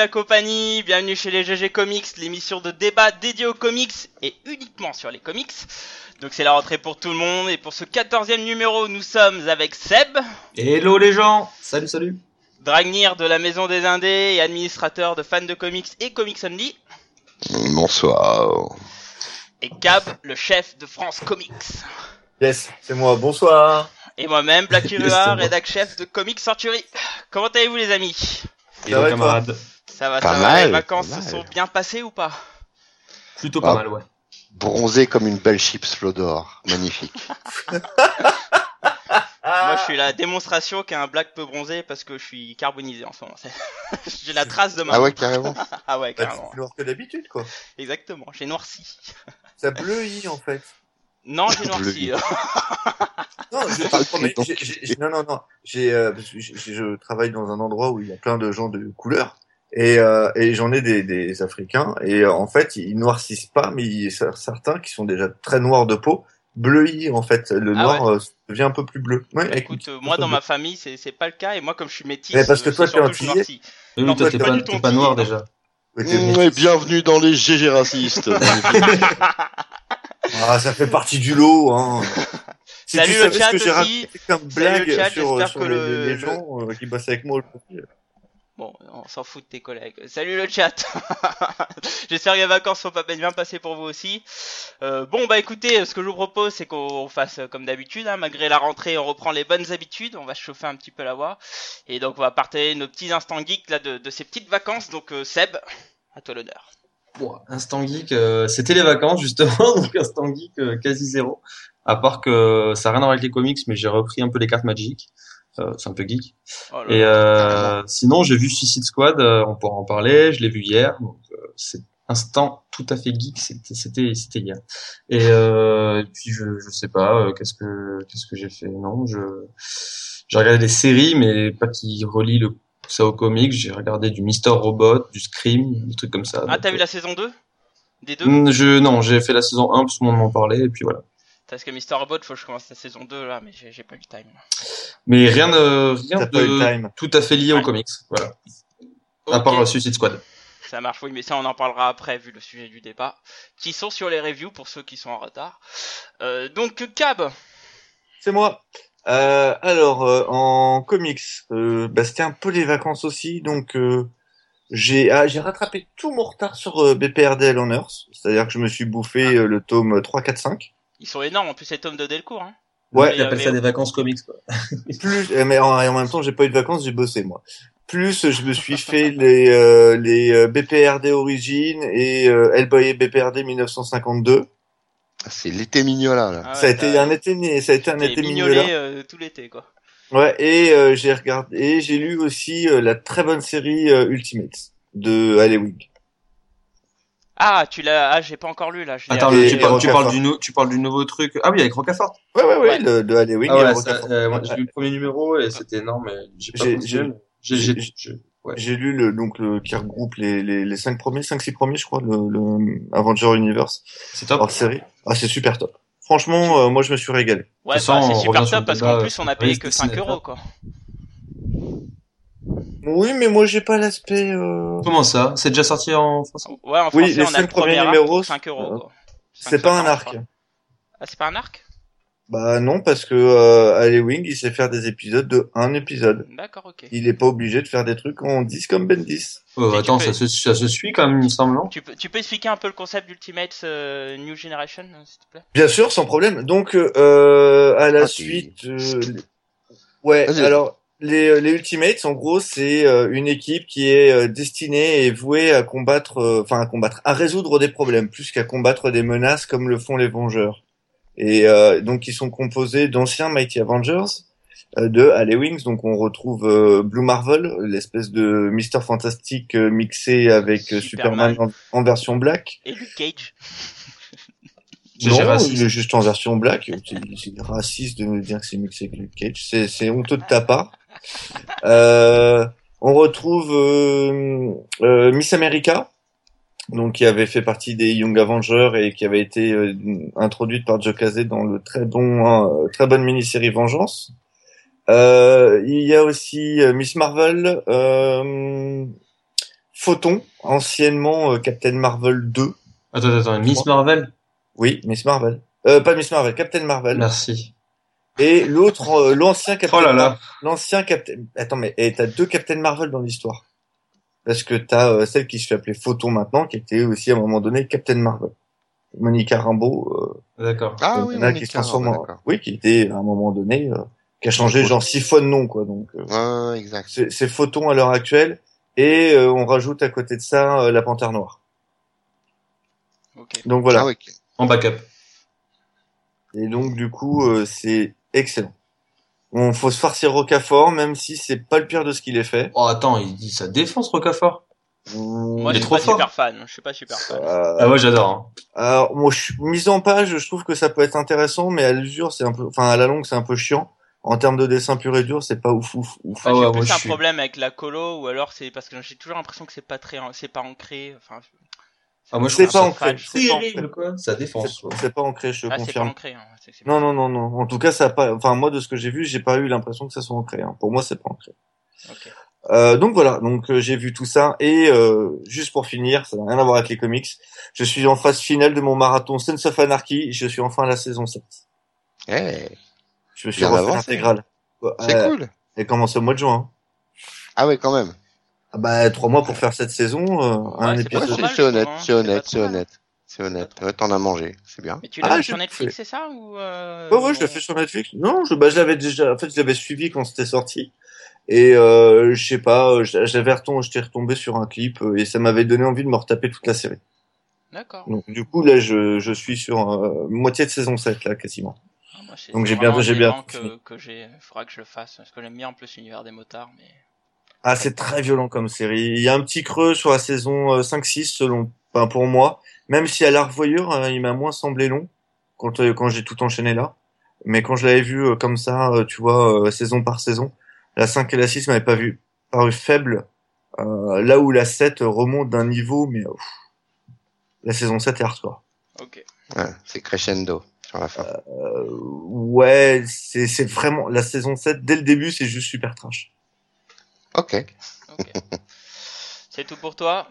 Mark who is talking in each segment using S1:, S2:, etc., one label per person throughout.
S1: la compagnie, bienvenue chez les GG Comics, l'émission de débat dédiée aux comics et uniquement sur les comics. Donc c'est la rentrée pour tout le monde et pour ce quatorzième numéro, nous sommes avec Seb,
S2: Hello les gens Salut, salut
S1: Dragnir de la Maison des Indés et administrateur de fans de comics et Comics Only,
S3: Bonsoir.
S1: et Gab, le chef de France Comics.
S4: Yes, c'est moi. Bonsoir.
S1: Et moi-même, Black
S2: moi.
S1: rédac chef de Comics Century. Comment allez-vous les amis?
S2: Hello camarades
S1: Ça va,
S3: Pas
S1: ça va,
S3: mal,
S1: les vacances se sont bien passées ou pas?
S2: Plutôt
S3: Ah.
S2: pas mal, ouais.
S3: Bronzé comme une belle chips Flodor. Magnifique.
S1: Moi, je suis la démonstration qu'un black peut bronzer parce que je suis carbonisé en ce moment. J'ai la trace de ma.
S3: Ah ouais, carrément.
S1: Ah ouais,
S4: Bah,
S1: carrément.
S4: tu plus noir que d'habitude, quoi.
S1: Exactement. J'ai noirci.
S4: Ça bleuit, en fait.
S1: Non, j'ai noirci.
S4: Non, je,
S3: Ah,
S4: promets, non, non, non. J'ai, euh, je travaille dans un endroit où il y a plein de gens de couleur. Et, euh, et j'en ai des, des Africains. Et euh, en fait, ils noircissent pas, mais il y a certains qui sont déjà très noirs de peau, bleuis, en fait. Le
S1: Ah
S4: noir euh, devient un peu plus bleu. Ouais,
S1: Bah, écoute, euh, moi dans ma famille, c'est c'est pas le cas. Et moi, comme je suis métis,
S4: Mais parce que
S1: euh,
S4: toi, t'es
S1: noircis.
S2: Oui,
S1: Non,
S2: toi t'es pas,
S1: pas
S2: pas noir déjà.
S3: Mmh,
S4: métis.
S3: et bienvenue dans les GG racistes.
S4: Ah, ça fait partie du lot, hein. Si
S1: Salut
S4: tu
S1: le chat aussi.
S4: blague
S1: le chat,
S4: sur,
S1: j'espère
S4: sur
S1: que
S4: les,
S1: le-
S4: les
S1: le-
S4: gens euh, qui bossent avec moi aujourd'hui.
S1: Bon, on s'en fout de tes collègues. Salut le chat. J'espère que les vacances sont pas bien passées pour vous aussi. Euh, bon bah écoutez, ce que je vous propose, c'est qu'on fasse comme d'habitude. hein, malgré la rentrée, on reprend les bonnes habitudes. On va chauffer un petit peu la voix. Et donc on va partager nos petits instants geeks là de, ces petites vacances. Donc euh, Seb, à toi l'honneur.
S2: Bon, Instant Geek, euh, c'était les vacances justement, donc Instant Geek quasi zéro. À part que ça n'a rien à voir avec les comics, mais j'ai repris un peu les cartes Magic. Euh, c'est un peu geek.
S1: Oh
S2: Et euh, sinon, j'ai vu Suicide Squad, euh, on pourra en parler, je l'ai vu hier. Donc, euh, c'est instant tout à fait geek, c'était c'était c'était hier. Et, euh, et puis je je sais pas, euh, qu'est-ce que qu'est-ce que j'ai fait? Non, je j'ai regardé des séries, mais pas qui relient le ça au comics. J'ai regardé du Mister Robot, du Scream, des trucs comme ça.
S1: Ah t'as vu la saison 2 Des deux?
S2: Je non, j'ai fait la saison 1 parce que tout le monde m'en parlait et puis voilà.
S1: Parce que Mister Robot, faut que je commence la saison 2 là, mais j'ai pas eu le time.
S2: Mais rien de rien de
S4: time.
S2: tout à fait lié
S1: Ouais.
S2: au comics, voilà. À part euh, Suicide Squad.
S1: Ça marche, oui, mais ça on en parlera après vu le sujet du débat, qui sont sur les reviews pour ceux qui sont en retard. Euh, donc Cab,
S4: C'est moi. Euh, alors, euh, en comics, euh, bah, c'était un peu les vacances aussi, donc euh, j'ai ah, j'ai rattrapé tout mon retard sur euh, BPRDL on Earth, c'est-à-dire que je me suis bouffé euh, le tome 3, 4, 5.
S1: Ils sont énormes, en plus c'est Tom de Delcourt. Hein.
S4: Ouais,
S1: il appelle ça des
S2: vacances comics quoi.
S4: plus, euh, mais en, en même temps, j'ai pas eu de vacances, j'ai bossé moi. Plus, je me suis fait les euh, les euh, BPRD Origin et euh, Hellboy et BPRD 1952.
S3: Ah, C'est l'été mignola, là.
S1: Ah
S4: ça a été un été, ça a été un été
S1: mignolé
S4: mignola.
S1: euh, tout l'été quoi.
S4: Ouais, et euh, j'ai regardé, et j'ai lu aussi euh, la très bonne série euh, Ultimates de Halloween.
S1: Ah, tu l'as, ah j'ai pas encore lu là. je
S2: Attends, le-
S4: Et-
S2: tu,
S4: et
S2: parles, tu, parles
S4: Rocafort.
S2: du nou- tu parles du nouveau truc. Ah oui, avec Rocafort.
S4: Ouais, ouais, ouais,
S1: Ouais.
S4: le, de Halloween.
S2: Ah ouais, euh,
S4: Ouais.
S2: j'ai lu le premier numéro et c'était énorme, j'ai pas
S4: J'ai- lu le donc le qui regroupe les les les cinq premiers, cinq six premiers, je crois, le, le Avenger Universe
S2: C'est top.
S4: hors série. Ah, c'est super top. Franchement, euh, moi je me suis régalé.
S1: Ouais, bah, c'est super top
S2: le
S1: parce qu'en plus on a
S2: euh,
S1: payé que 5
S2: Disney,
S1: euros quoi.
S4: Oui, mais moi j'ai pas l'aspect. Euh...
S2: Comment ça? C'est déjà sorti en français
S1: Ouais, en
S4: Oui,
S1: français
S4: les
S1: on a le premier
S4: premiers
S1: arc
S4: numéros,
S1: pour 5 euros
S4: euh,
S1: quoi.
S4: C'est pas un
S1: 5,50,
S4: arc.
S1: Ah, c'est pas un arc?
S4: Bah non, parce que euh, Halloween, il sait faire des épisodes de un épisode.
S1: D'accord, ok.
S4: Il est pas obligé de faire des trucs en 10 comme Bendis.
S2: Oh,
S1: tu
S2: Attends,
S1: peux-
S2: ça se, ça se suit quand même, il me semble, non?
S1: Tu peux, tu peux expliquer un peu le concept d'Ultimate euh, New Generation, euh, s'il te plaît?
S4: Bien sûr, sans problème. Donc, euh, à la
S3: Ah,
S4: suite, euh, ouais. Alors, les, les Ultimates, en gros, c'est euh, une équipe qui est euh, destinée et vouée à combattre, euh, enfin à combattre, à résoudre des problèmes, plus qu'à combattre des menaces comme le font les Vengeurs. Et euh, donc, ils sont composés d'anciens Mighty Avengers, euh, de Wings. Donc, on retrouve euh, Blue Marvel, l'espèce de Mister Fantastic euh, mixé avec euh,
S1: Superman.
S4: Superman en, en version black.
S1: Et Luke Cage
S4: Non,
S2: raciste.
S4: il est juste en version black. C'est c'est raciste de nous dire que c'est mixé avec Luke Cage. C'est, c'est honteux de ta part. Euh, on retrouve euh, euh, Miss America, donc qui avait fait partie des Young Avengers et qui avait été euh, introduite par Joe Casey dans le très bon, euh, très bonne mini-série Vengeance. Euh, il y a aussi Miss Marvel, euh, Photon, anciennement Captain Marvel 2.
S2: Attends, attends, Miss Marvel
S4: Oui, Miss Marvel. Euh, pas Miss Marvel, Captain Marvel.
S2: Merci.
S4: Et l'autre, euh, l'ancien Captain.
S2: Oh là là.
S4: L'ancien Captain. Attends, mais et t'as deux Captain Marvel dans l'histoire. Parce que t'as euh, celle qui se fait appeler Photon maintenant, qui était aussi à un moment donné Captain Marvel. Monica Rambeau. Euh,
S2: D'accord.
S3: Ah oui,
S4: il y en a qui
S3: Monica,
S4: se transforment en-. Oui, qui était à un moment donné, euh, qui a changé genre six fois de nom, quoi. Donc euh,
S3: Ouais, exact.
S4: c'est c'est Photon à l'heure actuelle. Et euh, on rajoute à côté de ça euh, la Panthère Noire.
S1: Ok.
S4: Donc voilà.
S3: Ah.
S2: En backup.
S4: Et donc du coup, euh, c'est excellent. On faut se farcir Rocafort, même si c'est pas le pire de ce qu'il est fait.
S2: Oh, attends, il dit ça défonce Rocafort.
S1: Moi,
S2: Il
S1: je
S2: est
S1: suis
S2: trop
S1: pas
S2: fort.
S1: super fan. Je suis pas super fan.
S4: Euh,
S2: Ah ouais, j'adore. hein.
S4: alors, moi, je suis mise en page, je trouve que ça peut être intéressant, mais à l'usure, c'est un peu, enfin, à la longue, c'est un peu chiant. En termes de dessin pur et dur, c'est pas ouf, ouf, ouf.
S1: Enfin,
S2: Ah ouais,
S1: j'ai
S2: moi,
S1: plus un
S2: suis-
S1: problème avec la colo ou alors c'est parce que j'ai toujours l'impression que c'est pas très, c'est pas ancré. Enfin,
S2: Ah, moi, je
S4: C'est
S2: trouve
S4: pas ancré. C'est pas ancré.
S2: terrible, quoi. Ça défonce.
S4: C'est- C'est pas ancré, je te
S1: ah, c'est pas
S4: confirme.
S1: ancré. Hein. C'est- c'est-
S4: Non, non, non, non. En tout cas, ça a pas, enfin, moi, de ce que j'ai vu, j'ai pas eu l'impression que ça soit ancré. hein. Pour moi, c'est pas ancré. Euh, donc voilà, donc euh, j'ai vu tout ça et euh, juste pour finir, ça n'a rien à voir avec les comics. Je suis en phase finale de mon marathon Sense of Anarchy. Je suis enfin à la saison 7.
S3: Eh,
S4: Je me suis refait l'intégrale.
S3: c'est
S4: Euh,
S3: cool.
S4: Elle commence au mois de juin. hein.
S3: Ah ouais, quand même.
S4: Ah bah trois mois pour faire cette saison, euh, un
S3: Ouais,
S4: épisode.
S1: trop
S3: c'est honnête,
S1: hein.
S3: c'est honnête, c'est honnête. C'est honnête. Ouais, t'en as mangé. C'est bien.
S1: Mais tu l'as
S4: Ah, je
S1: sur Netflix, c'est ça ou euh...
S4: Ouais ouais, je l'ai fait sur Netflix. Non, je bah je l'avais déjà. En fait, je l'avais suivi quand c'était sorti. Et euh, je sais pas, euh, j'avais retombé, j'étais retombé sur un clip euh, et ça m'avait donné envie de me retaper toute la série.
S1: D'accord.
S4: Donc du coup là, je, je suis sur euh, moitié de saison 7 là quasiment.
S1: Ah, moi, c'est-
S4: Donc j'ai bien- j'ai bien
S1: que, que j'ai. Faudra que je le fasse parce que j'aime bien en plus l'univers des motards, mais.
S4: Ah, c'est très violent comme série. Il y a un petit creux sur la saison euh, 5-6 selon, enfin, pour moi. Même si à la revoyure, euh, il m'a moins semblé long quand euh, quand j'ai tout enchaîné là. Mais quand je l'avais vu euh, comme ça, euh, tu vois, euh, saison par saison, la 5 et la 6 m'avaient pas vu paru faible. Euh, là où la 7 remonte d'un niveau, mais ouf. la saison 7 est hardcore.
S1: Ok.
S3: Ouais, c'est crescendo sur la fin.
S4: Euh, ouais, c'est c'est vraiment la saison 7 dès le début, c'est juste super trash.
S3: Ok.
S1: Ok. c'est tout pour toi?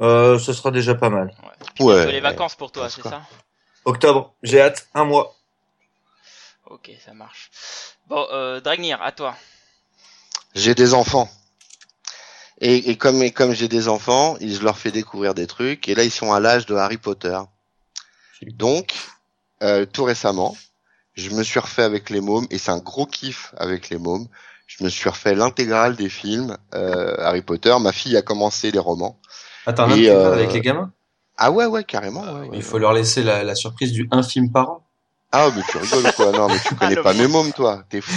S4: Euh, ce sera déjà pas mal.
S3: Ouais.
S1: Bientôt les vacances pour toi, c'est ça?
S4: Octobre, j'ai hâte, un mois.
S1: Ok, ça marche. Bon, euh, Dragnir, à toi.
S3: J'ai des enfants. Et, et comme, et comme j'ai des enfants, je leur fais découvrir des trucs. Et là, ils sont à l'âge de Harry Potter. Donc, euh, tout récemment, je me suis refait avec les mômes, et c'est un gros kiff avec les mômes. Je me suis refait l'intégrale des films euh, Harry Potter. Ma fille a commencé les romans.
S2: Attends, tu
S3: euh,
S2: parles avec les gamins?
S3: Ah ouais, ouais, carrément.
S1: Ah
S3: ouais,
S1: oui,
S3: ouais.
S2: Il faut leur laisser la, la surprise du un film par an.
S3: Ah, mais tu rigoles ou quoi? Non, mais tu connais
S1: le
S3: pas mes mômes, toi. T'es fou.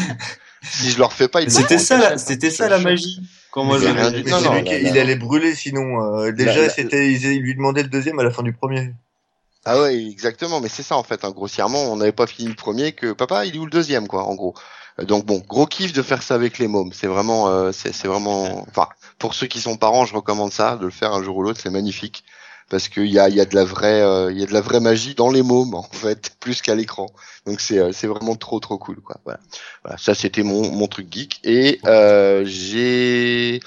S3: Si je leur fais pas, ils
S2: C'était
S3: font
S2: ça, c'était ça la magie. Quand moi
S3: Mais
S2: je
S3: rien Non, non, là,
S4: il allait brûler sinon. euh, déjà,
S3: là,
S4: c'était, ils, ils lui demandaient le deuxième à la fin du premier.
S3: Ah ouais, exactement. Mais c'est ça en fait. Hein, grossièrement, on n'avait pas fini le premier que papa, il est où le deuxième, quoi, en gros? Donc bon, gros kiff de faire ça avec les mômes. C'est vraiment, euh, c'est vraiment. Enfin, pour ceux qui sont parents, je recommande ça, de le faire un jour ou l'autre. C'est magnifique parce qu'il y a, y a de la vraie, euh, il y a de la vraie magie dans les mômes en fait, plus qu'à l'écran. Donc c'est, euh, c'est vraiment trop trop cool, quoi. Voilà. Voilà. Ça, c'était mon mon truc geek. Et euh, j'ai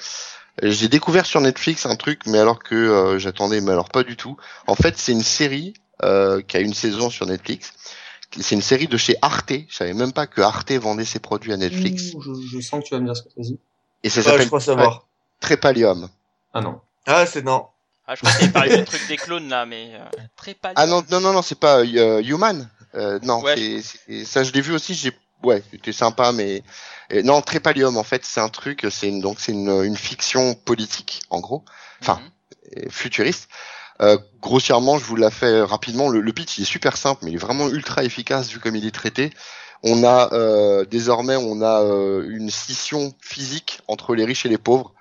S3: j'ai découvert sur Netflix un truc, mais alors que j'attendais, mais alors pas du tout. En fait, c'est une série qui a une saison sur Netflix. C'est une série de chez Arte. Je savais même pas que Arte vendait ses produits à Netflix.
S2: Je, je sens que tu vas me dire ce que tu as dit.
S3: Et ça
S4: Ouais, je
S3: s'appelle
S4: crois savoir.
S3: Trépalium.
S2: Ah non.
S4: Ah, c'est non.
S1: Ah, je t'avais parlé du truc des clones là, mais euh, pâle.
S3: Ah non, non, non, non, c'est pas euh, Human. Euh, non,
S1: Ouais.
S3: ça je l'ai vu aussi. J'ai, ouais, c'était sympa, mais non, Trépalium. En fait, c'est un truc. C'est une, donc c'est une, une fiction politique, en gros. enfin,
S1: Mhm.
S3: futuriste. Euh, grossièrement, je vous la fais rapidement. Le, le pitch il est super simple, mais il est vraiment ultra efficace vu comme il est traité. On a euh, désormais on a euh, une scission physique entre les riches et les pauvres.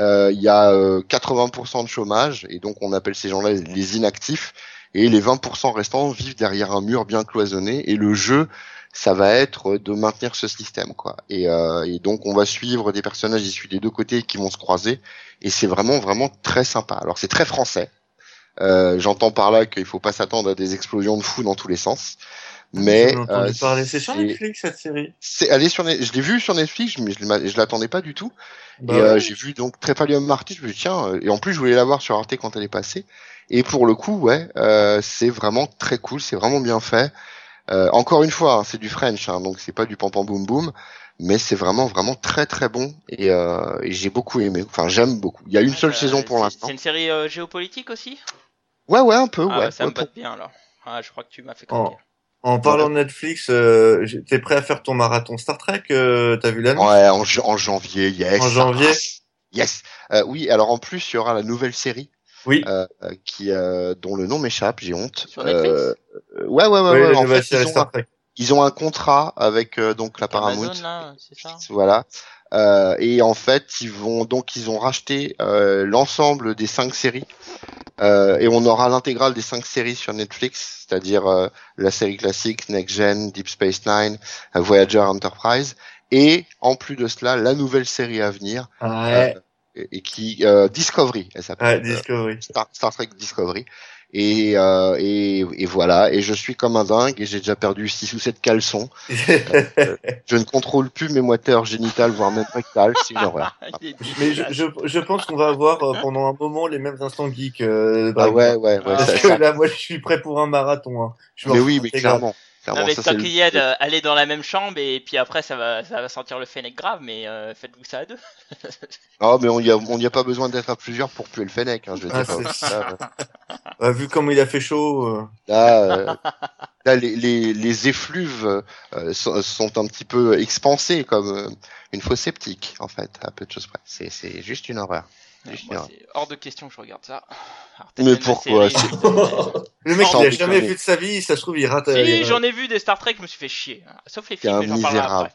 S3: Euh, Il y a euh, 80% de chômage et donc on appelle ces gens-là les inactifs. Et les 20% restants vivent derrière un mur bien cloisonné. Et le jeu, ça va être de maintenir ce système, quoi. Et, euh, et donc on va suivre des personnages issus des deux côtés qui vont se croiser et c'est vraiment vraiment très sympa. Alors c'est très français. Euh, J'entends par là qu'il faut pas s'attendre à des explosions de fou dans tous les sens, Mais euh,
S4: parler. C'est sur Netflix cette série.
S3: c'est elle est sur je l'ai vu sur Netflix, mais je, je l'attendais pas du tout.
S4: Bah
S3: et euh, j'ai vu donc Trépalium Marty, je me suis dit, tiens, euh, et en plus je voulais la voir sur Arte quand elle est passée. Et pour le coup, ouais, euh, c'est vraiment très cool, c'est vraiment bien fait. Euh, encore une fois, hein, c'est du French, hein, donc c'est pas du pam pam boum boum, mais c'est vraiment vraiment très très bon et, euh, et j'ai beaucoup aimé. Enfin, j'aime beaucoup. Il y a une seule
S1: Euh,
S3: saison pour l'instant.
S1: C'est une série euh, géopolitique aussi?
S3: Ouais, ouais, un peu,
S1: Ah
S3: ouais.
S1: ouais, ça
S3: ouais,
S1: me botte bien alors. Ah, je crois que tu m'as fait
S4: Oh.
S1: craquer.
S4: En parlant de Netflix, euh, t'es prêt à faire ton marathon Star Trek euh, T'as vu l'annonce?
S3: Ouais, en, en janvier, yes.
S4: En janvier?
S3: Yes. Euh, oui, alors en plus, il y aura la nouvelle série
S4: Oui.
S3: euh, euh, qui euh, dont le nom m'échappe, j'ai honte.
S1: Sur Netflix?
S3: Ouais, ouais, ouais,
S4: Oui,
S3: ouais.
S4: la
S3: En
S4: nouvelle
S3: fait, ils ont,
S4: Star Trek.
S3: ils ont un contrat avec euh, donc la Paramount.
S1: Amazon là, c'est ça?
S3: Voilà. Euh, et en fait, ils vont donc ils ont racheté euh, l'ensemble des cinq séries Euh, et on aura l'intégrale des cinq séries sur Netflix, c'est-à-dire euh, la série classique Next Gen, Deep Space Nine, euh, Voyager Enterprise, et en plus de cela, la nouvelle série à venir
S4: Ouais,
S3: et, et qui euh, Discovery, elle s'appelle.
S4: ouais, Discovery.
S3: Star, Star Trek Discovery. Et, euh, et, et voilà, et je suis comme un dingue, et j'ai déjà perdu 6 ou 7 caleçons. Je ne contrôle plus mes moteurs génitales, voire même rectales, c'est une horreur.
S4: Mais je, je, je pense qu'on va avoir euh, pendant un moment les mêmes instants geeks. Euh,
S3: Ah ouais, ouais, ouais. Ça-
S4: Parce que
S3: ça-
S4: là, moi, je suis prêt pour un marathon. Hein. Je
S3: mais oui, mais clairement
S1: Non mais
S3: ça,
S1: tant qu'il y a de aller dans la même chambre et puis après ça va ça va sentir le fennec grave mais euh, faites-vous ça à deux.
S3: Ah, mais on y a, on y a pas besoin d'être à plusieurs pour puer le fennec, hein, je veux
S4: Ah,
S3: dire. Là,
S4: Ouais, vu comme il a fait chaud. euh,
S3: là, euh, là, les, les, les effluves euh, sont, sont un petit peu expansés comme euh, une fosse septique, en fait, à peu de choses près. C'est, c'est juste une horreur.
S1: Moi, c'est hors de question que je regarde ça. Alors,
S3: Mais pourquoi
S1: série,
S4: Le mec, il a jamais vu de sa vie. Ça se trouve, il rate.
S1: Si,
S4: euh,
S1: j'en ai vu des Star Trek, je me suis fait chier. hein. Sauf les
S3: T'es
S1: films, j'en parlerai
S3: misérable.
S1: après.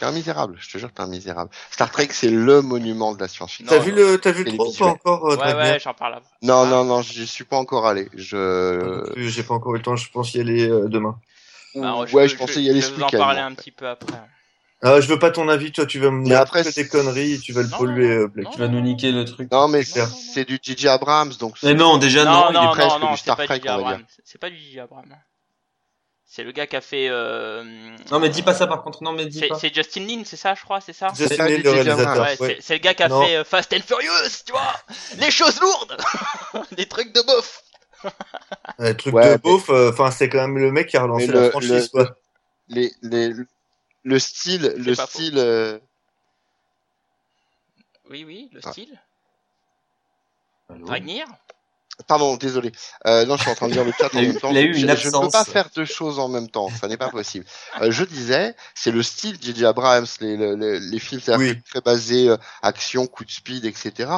S3: T'es un misérable, je te jure, t'es un misérable. Star Trek, c'est le monument de la science-fiction.
S4: T'as
S1: Non,
S4: vu
S1: non.
S4: le, t'as vu le
S3: les
S4: 3 ou pas encore, euh,
S1: Ouais, ouais, j'en parle après.
S3: Non,
S1: Ah.
S3: non, non, je suis pas encore allé. Je.
S4: J'ai pas encore eu le temps. Je pense y aller euh, demain.
S1: Alors,
S3: ouais,
S1: peux-
S3: je pensais y aller
S1: je
S3: ce
S1: vais vous en
S3: week-end.
S1: parler un petit peu après.
S4: Ah, je veux pas ton avis. Toi, tu vas me
S3: Mais
S4: dire
S3: après, c'est-
S4: conneries. Tu vas le
S1: Non,
S4: polluer,
S1: non,
S4: euh, Blake.
S1: non.
S2: Tu vas nous niquer le truc.
S3: Non, mais c'est du J.J. Abrams, donc.
S2: Mais non, déjà non.
S1: non,
S3: il est
S1: non,
S3: presque
S1: non, non,
S3: du
S1: c'est
S3: Star
S1: pas
S3: Trek,
S1: J.J.
S3: on va dire.
S1: Abrams. C'est pas du J.J. Abrams. C'est le gars qui a fait. Euh...
S2: Non, mais dis pas ça par contre. Non, mais dis
S1: C'est
S2: pas.
S1: c'est Justin Lin, c'est ça, je crois, c'est ça
S4: Justin Lin,
S3: du
S4: le réalisateur.
S1: Ouais,
S4: ouais.
S1: c'est- le gars qui a
S4: Non.
S1: fait euh, Fast and Furious, tu vois Les choses lourdes Des trucs de bof
S4: Un truc
S3: Ouais,
S4: de
S3: mais-
S4: beauf. euh, Enfin, c'est quand même le mec qui a relancé la franchise,
S3: le-
S4: quoi.
S3: Les, les, le style, le style. euh,
S1: Oui, oui, le
S3: Ah.
S1: style. Dragnir
S3: Pardon, désolé. Euh, non, je suis en train de lire le chat en
S2: Il a eu-
S3: même temps.
S2: il a eu
S3: je,
S2: une
S3: je ne peux pas faire deux choses en même temps. Ça n'est pas possible. Euh, je disais, c'est le style J.J. Abrams, les, les, les- les films
S4: Oui.
S3: très basés euh, action, coup de speed, etc.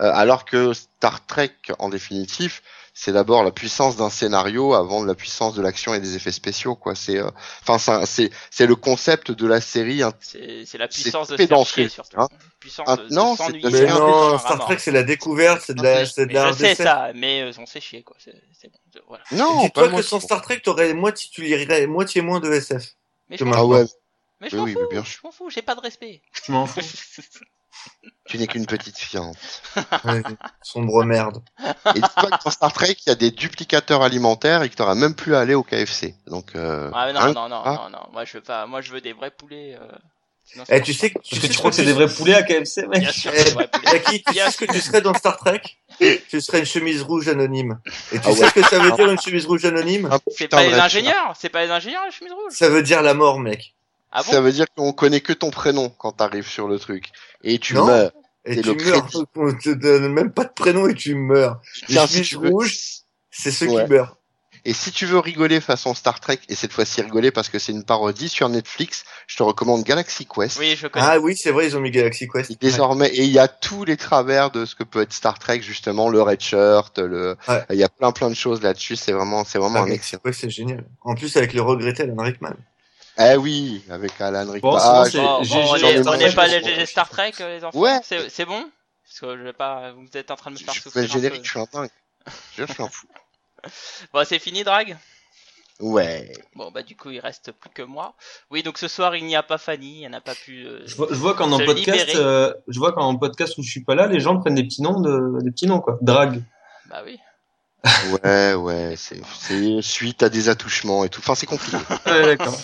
S3: Euh, alors que Star Trek, en définitif, c'est d'abord la puissance d'un scénario avant de la puissance de l'action et des effets spéciaux. Quoi. C'est, euh, enfin, c'est, c'est le concept de la série. hein.
S1: C'est c'est la puissance de
S3: fait
S1: se faire
S3: dans
S1: chier,
S3: ce-
S1: surtout.
S3: hein.
S1: Puissance
S3: Ah,
S1: de,
S3: non,
S1: de s'ennuyer.
S4: Mais non. Star Trek, c'est la découverte, c'est de la, c'est de la
S1: je sais ça, mais euh, on s'est chier, quoi. C'est c'est bon, c'est- voilà.
S3: Non,
S4: Dis-toi
S3: pas
S4: que sans Star Trek, t'aurais moitié, tu lirais moitié moins de SF.
S1: Mais je
S3: Ah ouais,
S1: mais je
S3: Oui,
S1: m'en
S3: oui,
S1: fous,
S3: mais bien
S1: je m'en fous, j'ai pas de respect.
S2: Je m'en fous.
S3: tu n'es qu'une petite fiante.
S4: Ouais, sombre merde.
S3: Et dis-toi que dans Star Trek, il y a des duplicateurs alimentaires et que t'auras même plus à aller au KFC. Donc, euh,
S1: Ah non,
S3: hein,
S1: non, non,
S3: ah.
S1: non, non, moi je veux pas, moi je veux des vrais poulets. Euh...
S4: Eh, tu sais que, sais
S2: tu crois que c'est des vrais poulets à KFC, mec
S1: Bien sûr,
S4: Eh,
S1: vrais poulets.
S4: Tu
S1: Bien
S4: sais ce que tu serais dans Star Trek Tu serais une chemise rouge anonyme. Et tu
S3: Ah
S4: sais
S3: ouais.
S4: ce que ça veut dire une chemise rouge anonyme
S3: un
S1: C'est pas les ingénieurs, c'est pas les ingénieurs la chemise rouge.
S4: Ça veut dire la mort, mec.
S1: Ah.
S3: Ça veut dire qu'on connaît que ton prénom quand t'arrives sur le truc. Et tu
S4: Non.
S3: meurs.
S4: Et tu
S3: le
S4: meurs. On te donne même pas de prénom et tu meurs. Les
S3: Tiens, si
S4: chemises
S3: tu veux-
S4: rouges, c'est ceux
S3: Ouais.
S4: qui meurent.
S3: Et si tu veux rigoler façon Star Trek, et cette fois-ci rigoler parce que c'est une parodie sur Netflix, je te recommande Galaxy Quest.
S1: Oui, je connais.
S4: Ah oui, c'est vrai, ils ont mis Galaxy Quest.
S3: Et désormais, et il y a tous les travers de ce que peut être Star Trek, justement, le red shirt, le,
S4: Ouais.
S3: il y a plein plein de choses là-dessus, c'est vraiment, c'est vraiment
S4: Ah,
S3: un excellent.
S4: Quest, c'est génial. En plus, avec le regretté Alan Rickman.
S3: Eh oui, avec Alan Rickman.
S2: Bon,
S3: Ah,
S1: Bon, on n'est pas
S3: je
S1: les Star Trek, les enfants.
S3: Ouais.
S1: C'est c'est bon? Parce que je vais pas, vous êtes en train de me faire
S3: je fais
S1: souffrir.
S3: le
S1: un
S3: générique, je suis un dingue. Je je suis un fou.
S1: Bon, c'est fini, Drag?
S3: Ouais.
S1: Bon, bah du coup, il reste plus que moi. Oui, donc ce soir, il n'y a pas Fanny, elle n'a pas pu. euh,
S2: Je vois, je vois qu'en en podcast, euh, je vois qu'en podcast où je suis pas là, les gens prennent des petits noms de, des petits noms quoi. Drag.
S1: Bah oui.
S3: Ouais, ouais, c'est c'est suite à des attouchements et tout. Enfin, c'est compliqué.
S2: Ouais, d'accord.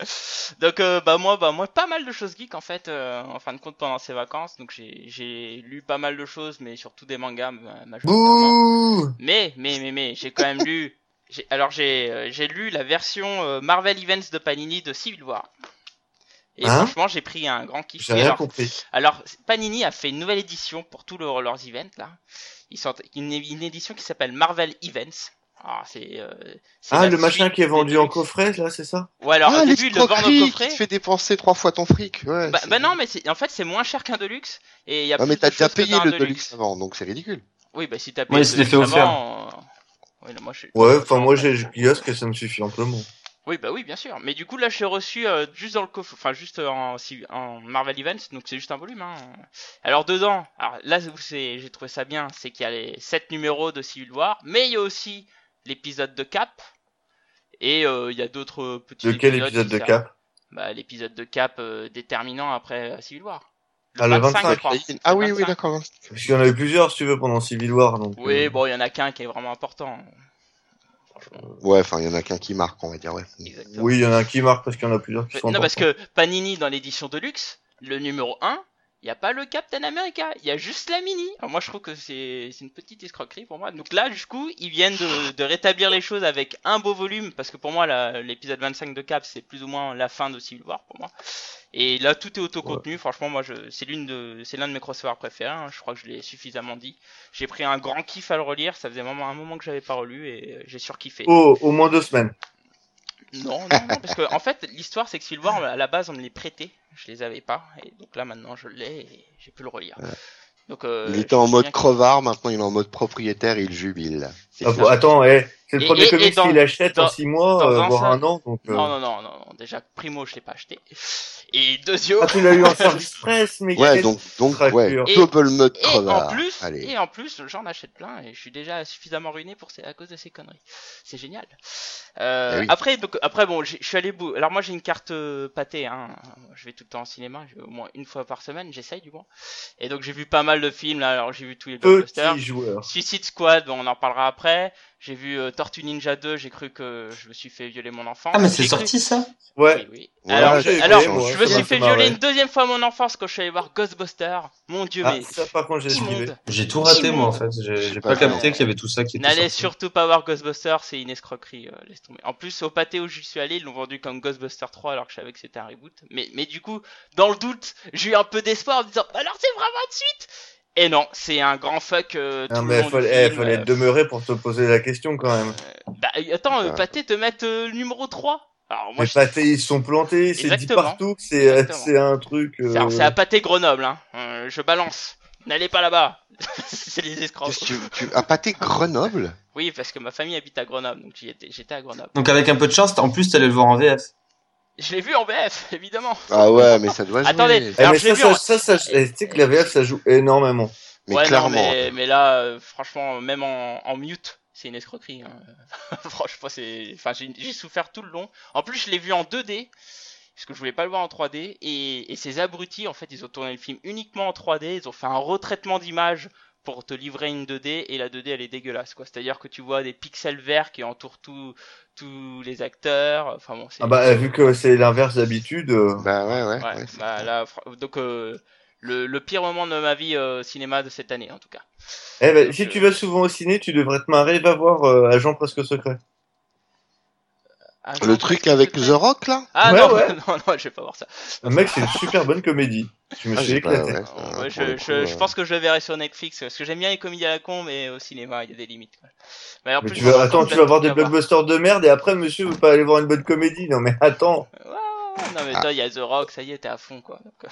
S1: Donc euh, bah moi bah moi pas mal de choses geek en fait euh, en fin de compte pendant ces vacances donc j'ai j'ai lu pas mal de choses mais surtout des mangas majoritairement. Mais mais mais mais j'ai quand même lu j'ai alors j'ai euh, j'ai lu la version euh, Marvel Events de Panini de Civil War. Et
S4: Hein
S1: franchement, j'ai pris un grand kiff.
S4: J'ai rien
S1: alors,
S4: compris.
S1: alors, Panini a fait une nouvelle édition pour tous leurs leurs events là. Ils sortent une, une édition qui s'appelle Marvel Events. Ah, c'est euh, c'est
S4: Ah, le machin qui est vendu en coffret, là, c'est ça?
S1: Ouais, alors
S3: ah,
S1: au début, ils le vendent en coffret.
S3: te fait dépenser trois fois ton fric. Ouais,
S1: Bah, bah non, mais en fait c'est moins cher qu'un Deluxe et y a
S3: Ouais, mais t'as déjà payé le
S1: Deluxe.
S3: Deluxe avant, donc c'est ridicule.
S1: Oui, bah si t'as
S2: Ouais,
S1: payé
S2: c'est
S1: le Deluxe avant, euh, oui, moi.
S4: Ouais, enfin, moi, j'ai le kiosque et ça me suffit amplement.
S1: Oui, bah oui, bien sûr. Mais du coup, là, je l'ai reçu euh, juste dans le coffre, enfin, juste en, Marvel Events, donc c'est juste un volume. Hein. Alors, dedans, alors là où c'est, j'ai trouvé ça bien, c'est qu'il y a les 7 numéros de Civil War, mais il y a aussi l'épisode de Cap, et euh, il y a d'autres petits
S4: De quel
S1: épisodes
S4: épisode de Cap?
S1: Bah, l'épisode de Cap euh, déterminant après euh, Civil War.
S4: Ah, le 25,
S1: je crois.
S3: Ah oui, oui,
S1: 25.
S3: d'accord.
S4: Parce qu'il y en a eu plusieurs, si tu veux, pendant Civil War. Donc,
S1: Oui,
S4: euh,
S1: bon, il y en a qu'un qui est vraiment important.
S3: Ouais, enfin, il y en a qu'un qui marque, on va dire, ouais.
S1: exactement.
S4: Oui, il y en a un qui marque parce qu'il y en a plusieurs qui sont
S1: Non, parce que Panini, dans l'édition de luxe, le numéro 1, il n'y a pas le Captain America, il y a juste la mini. Alors moi, je trouve que c'est une petite escroquerie pour moi. Donc là, du coup, ils viennent de, de rétablir les choses avec un beau volume, parce que pour moi, l'épisode 25 de Cap, c'est plus ou moins la fin de Civil War pour moi. Et là, tout est autocontenu. Franchement, moi, c'est l'une de, c'est l'un de mes crossovers préférés. hein. Je crois que je l'ai suffisamment dit. J'ai pris un grand kiff à le relire. Ça faisait vraiment un moment que j'avais pas relu et j'ai surkiffé.
S4: Oh, au moins deux semaines.
S1: Non, non, non, parce que en fait, l'histoire c'est que War, à la base, on me les prêtait, je les avais pas, et donc là maintenant je l'ai et j'ai pu le relire. Donc, euh,
S3: Il était en mode crevard, maintenant il est en mode propriétaire et il jubile.
S4: Ah, bon, attends, eh, c'est le
S1: Et-
S4: premier
S1: et- et
S4: comics qu'il achète
S1: dans-
S4: en six mois,
S1: dans
S4: euh,
S1: un
S4: voire un an. Donc, euh,
S1: Non, non, non, non, déjà Primo, je l'ai pas acheté. Et Deuxio,
S4: Ah, tu l'as eu en service presse, mais
S3: Ouais, donc, donc, ouais,
S1: Et-
S3: double mode crevard.
S1: en plus,
S3: Allez.
S1: et en plus, j'en achète plein et je suis déjà suffisamment ruiné pour ces, à cause de ces conneries. C'est génial. Euh,
S3: Eh oui.
S1: Après, donc, après bon, je suis allé bout. Alors moi, j'ai une carte euh, pâtée. Hein. Je vais tout le temps au cinéma, au moins une fois par semaine. J'essaye du moins. Et donc j'ai vu pas mal de films là. Alors j'ai vu tous les blockbusters. Suicide Squad, bon, on en parlera après. J'ai vu euh, Tortue Ninja 2, j'ai cru que je me suis fait violer mon enfance.
S2: Ah, mais c'est
S1: cru-
S2: sorti ça?
S4: Ouais.
S1: Oui, oui.
S3: Ouais,
S1: alors, je, alors, me suis fait violer une deuxième fois mon enfance quand je suis allé voir Ghostbusters. Mon dieu,
S4: Ah,
S1: mais
S4: ça, par contre, j'ai.
S2: J'ai tout raté, moi, en fait. J'ai pas capté qu'il y avait tout ça qui était
S1: N'allez surtout pas voir Ghostbusters, c'est une escroquerie, euh, laisse tomber. En plus, au pâté où j'y suis allé, ils l'ont vendu comme Ghostbusters 3 alors que je savais que c'était un reboot. Mais, mais du coup, dans le doute, j'ai eu un peu d'espoir en me disant, bah alors c'est vraiment de suite Et non, c'est un grand fuck euh,
S4: Non, mais il fallait, eh, fallait
S1: euh,
S4: demeurer pour te poser la question quand même.
S1: Bah attends, euh,
S3: Ouais.
S1: pâté te mettre euh, le numéro 3 alors moi,
S4: les
S1: je-
S4: ils sont plantés, c'est dit partout que c'est, euh, un truc. euh,
S1: c'est alors, c'est à pâté Grenoble, hein. Euh, je balance. N'allez pas là-bas. c'est les escrocs.
S3: Tu, tu as pâté Grenoble?
S1: Oui, parce que ma famille habite à Grenoble, donc j'étais à Grenoble.
S2: Donc, avec un peu de chance, en plus, t'allais le voir en VF.
S1: Je l'ai vu en VF, évidemment.
S3: Ah ouais, mais ça doit jouer.
S1: Attendez. Alors,
S4: mais
S1: je
S4: ça,
S1: vu
S4: ça,
S1: en-
S4: ça, ça, tu sais que la VF, ça joue énormément.
S3: Mais
S1: ouais,
S3: clairement.
S1: non, mais, mais là, euh, franchement, même en, en mute, c'est une escroquerie. hein. franchement, c'est, enfin, j'ai j'ai souffert tout le long. En plus, je l'ai vu en 2D, parce que je voulais pas le voir en 3D. Et, et ces abrutis, en fait, ils ont tourné le film uniquement en 3D. Ils ont fait un retraitement d'image pour te livrer une 2D, et la 2D, elle est dégueulasse, quoi. C'est-à-dire que tu vois des pixels verts qui entourent tout- tous les acteurs. Enfin bon.
S4: Ah bah, vu que c'est l'inverse d'habitude. euh,
S3: Bah ouais, ouais.
S1: Ouais,
S3: ouais, c'est
S1: bah là, donc euh, le, le pire moment de ma vie euh, cinéma de cette année, en tout cas.
S4: Eh ben, si
S1: euh,
S4: tu vas souvent au ciné, tu devrais te marrer, va voir euh, Agent Presque Secret.
S1: Ah,
S3: Le truc avec The Rock là
S1: Ah
S4: Ouais,
S1: non,
S4: ouais.
S1: non, non, je vais pas voir ça.
S4: Le mec, c'est une super bonne comédie. Je me
S3: Ah, pas- ouais,
S1: ouais,
S3: pour
S1: je, je, je
S3: euh,
S1: pense que je le verrai sur Netflix parce que j'aime bien les comédies à la con, mais au cinéma, il y a des limites. quoi. Mais en
S4: Mais
S1: plus,
S4: tu vas, attends, tu vas voir
S1: de
S4: des blockbusters de merde et après, monsieur veut pas aller voir une bonne comédie. Non, mais attends.
S1: Non, mais
S3: Ah.
S1: toi, il y a The Rock, ça y est, t'es à fond, quoi. Euh,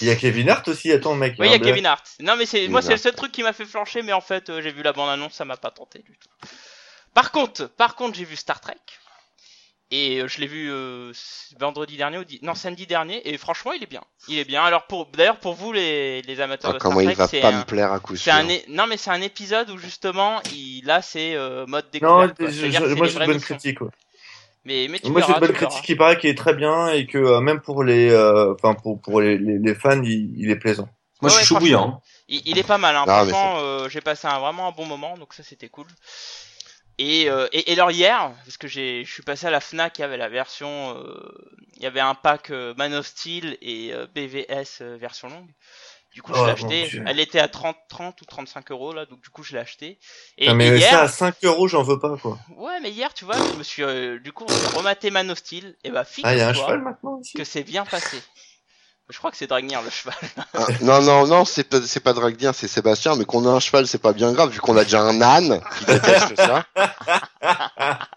S4: Il y a Kevin Hart aussi, attends, mec.
S1: Oui, il y a
S4: un
S1: Kevin Hart. Non, mais c'est, moi, c'est le seul truc qui m'a fait flancher, mais en fait, euh, j'ai vu la bande-annonce, ça m'a pas tenté du tout. Par contre, par contre, j'ai vu Star Trek. Et euh, je l'ai vu euh, vendredi dernier, ou di- non, samedi dernier, et franchement, il est bien. Il est bien. Alors, pour, d'ailleurs, pour vous, les, les amateurs
S3: Ah,
S1: de Star
S3: comment il
S1: Trek,
S3: va
S1: c'est
S3: pas
S1: un,
S3: me plaire à coup sûr.
S1: un, non, mais c'est un épisode où justement, il, là, c'est euh, mode
S4: Non,
S1: découverte. quoi.
S4: je- je- moi,
S1: vraies
S4: une bonne
S1: missions.
S4: critique. ouais.
S1: Mais, mais tu
S4: Moi,
S1: verras,
S4: une bonne critique qui paraît qu'il est très bien et que euh, même pour les, euh, enfin pour pour les, les, les fans, il, il est plaisant.
S2: Moi, je suis chaud bouillant.
S1: Il, il est pas mal, hein.
S3: Ah,
S1: franchement, euh, j'ai passé un, vraiment un bon moment, donc ça c'était cool. Et, euh, et, et alors hier, parce que je suis passé à la Fnac, il y avait la version, euh, il y avait un pack euh, Man of Steel et euh, BVS euh, version longue. Du coup, je
S4: Oh,
S1: l'ai acheté. Elle était à 30, 30 ou 35 euros là, donc du coup, je l'ai acheté. Et,
S4: Ah, mais
S1: et hier,
S4: ça, à 5 euros, j'en veux pas, quoi.
S1: ouais, mais hier, tu vois, je me suis, du coup, on a rematé Man of Steel. Et bah,
S4: Ah,
S1: figure-toi
S4: ici
S1: que c'est bien passé. Je crois que c'est Dragnir le cheval.
S3: Ah, non, non, non, c'est pas, c'est pas Dragdien, c'est Sébastien, mais qu'on a un cheval, c'est pas bien grave, vu qu'on a déjà un âne qui déteste ça.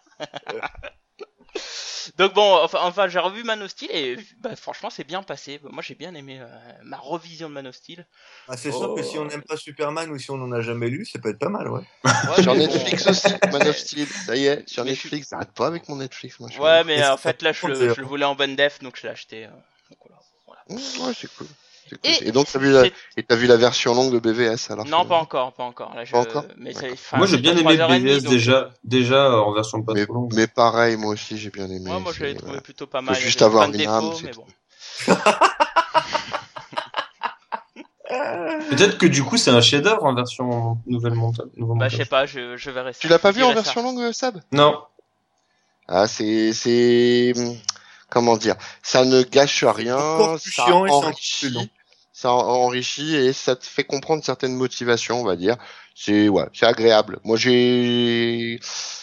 S1: Donc bon, enfin, enfin j'ai revu Man of Steel et bah, franchement c'est bien passé. Moi j'ai bien aimé euh, ma revision de Man of Steel.
S4: Ah, c'est sûr que si on n'aime pas Superman ou si on en a jamais lu, ça peut être pas mal, ouais.
S1: Ouais,
S3: Sur Netflix aussi, Man of Steel, ça y est, sur
S1: Mais
S3: Netflix, j'arrête pas avec mon Netflix, moi. je suis-
S1: Ouais, mais en fait là je le,
S4: contre,
S1: je le voulais en bonne def donc je l'ai acheté. euh.
S3: Mmh, Ouais, c'est cool.
S1: Et
S3: Et, donc, t'as vu, la...
S1: c'est-
S3: et t'as vu la version longue de BVS alors
S1: Non, pas encore, pas encore. Là, je...
S3: Pas encore
S1: Mais ça,
S3: D'accord.
S1: enfin,
S2: Moi, j'ai bien aimé
S1: 3h30,
S2: BVS
S1: donc,
S2: déjà,
S1: euh,
S2: déjà euh, en version pas
S3: mais,
S2: trop longue.
S3: mais pareil, moi aussi, j'ai bien aimé.
S1: Ouais, moi je l'ai
S3: c'est-
S1: trouvé
S3: ouais.
S1: plutôt pas mal.
S3: Faut juste avoir une âme, c'est
S1: bon.
S2: Peut-être que du coup, c'est un chef-d'œuvre en version nouvelle montage.
S1: Bah je sais pas, je, je verrai ça.
S3: Tu l'as pas vu en
S1: ça.
S3: version longue, euh, Sab
S2: Non.
S3: Ah, c'est, c'est, comment dire, ça ne gâche rien, ça enrichit, ça enrichit et ça te fait comprendre certaines motivations, on va dire. C'est, ouais, c'est agréable. Moi, j'ai,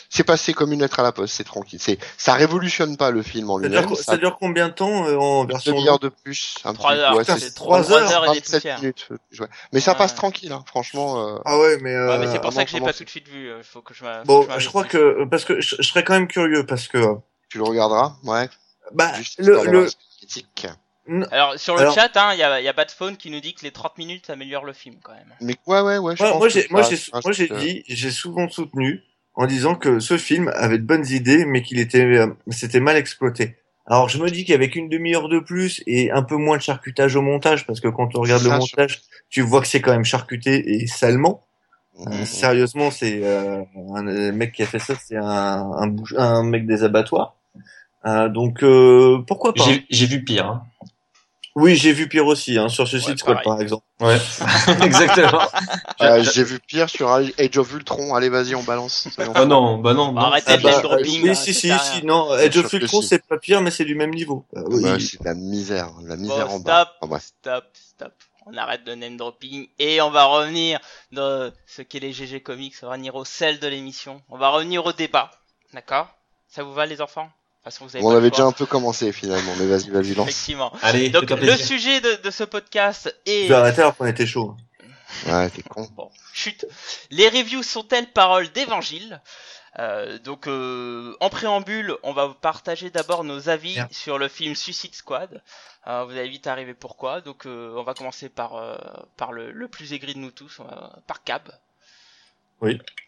S3: c'est passé comme une lettre à la poste, c'est tranquille. C'est, ça révolutionne pas le film en lui-même. Ça
S4: ça dure combien de temps euh, en
S3: une
S4: version
S3: demi-heure de plus, un
S1: heures,
S3: ouais, c'est
S4: c'est trois
S3: 23
S4: heures
S1: et des
S3: 27
S1: poussières.
S3: minutes. ouais. Mais ça passe tranquille, hein, franchement. euh,
S4: Ah ouais, mais, euh,
S1: Ouais, mais c'est pour ça que je l'ai
S3: comment
S1: pas tout de suite vu. Il faut que je
S4: Bon,
S1: que je
S4: je crois que parce que je, je serais quand même curieux parce que
S3: tu le regarderas, ouais.
S4: Bah
S3: Juste
S4: le.
S1: Alors sur le
S4: Alors-
S1: chat, hein, il y a, y a Batphone qui nous dit que les 30 minutes améliorent le film quand même.
S3: Mais ouais, ouais, ouais. Je
S4: moi,
S3: pense
S4: moi
S3: que
S4: j'ai moi j'ai
S3: euh,
S4: dit j'ai souvent soutenu en disant que ce film avait de bonnes idées mais qu'il était euh, c'était mal exploité. Alors je me dis qu'avec une demi-heure de plus et un peu moins de charcutage au montage parce que quand on regarde
S3: Ça,
S4: le
S3: je-
S4: montage, tu vois que c'est quand même charcuté et salement. Euh,
S3: Mhm.
S4: sérieusement, c'est euh, un euh, mec qui a fait ça, c'est un un, un mec des abattoirs. Euh, donc euh, pourquoi pas
S2: J'ai j'ai vu pire. Hein.
S4: Oui, j'ai vu pire aussi, hein, sur Suicide
S1: Ouais,
S4: Squad par exemple.
S2: Ouais, exactement.
S3: Euh, J'ai vu pire sur Age of Ultron. Allez, vas-y, on balance.
S2: Oh non, bah non. non.
S1: Arrêtez
S4: Ah
S1: de
S4: bah,
S1: name dropping.
S4: oui, si, si,
S1: rien.
S4: non,
S3: sûr
S4: of Ultron,
S3: si.
S4: c'est pas pire, mais c'est du même niveau. Euh, oui.
S3: C'est la misère, de la misère
S1: Bon,
S3: en bas.
S1: stop,
S3: Ah, bref.
S1: stop, stop. On arrête de name dropping et on va revenir dans ce qu'est les GG Comics. On va revenir au sel de l'émission. On va revenir au débat. D'accord? Ça vous va les enfants? Façon, vous avez
S3: On avait déjà un peu commencé finalement, mais vas-y, vas-y, lance.
S1: Effectivement.
S2: Allez,
S1: Donc le sujet de, de ce podcast est
S4: Je vais arrêter alors qu'on était chaud.
S3: Ouais, t'es con.
S1: Bon, chut. Les reviews sont-elles paroles d'évangile? Euh, Donc, euh, en préambule, on va partager d'abord nos avis
S4: Bien.
S1: sur le film Suicide Squad. Euh, vous allez vite arriver pourquoi. Donc, euh, on va commencer par euh, par le, le plus aigri de nous tous, on va- par Cab.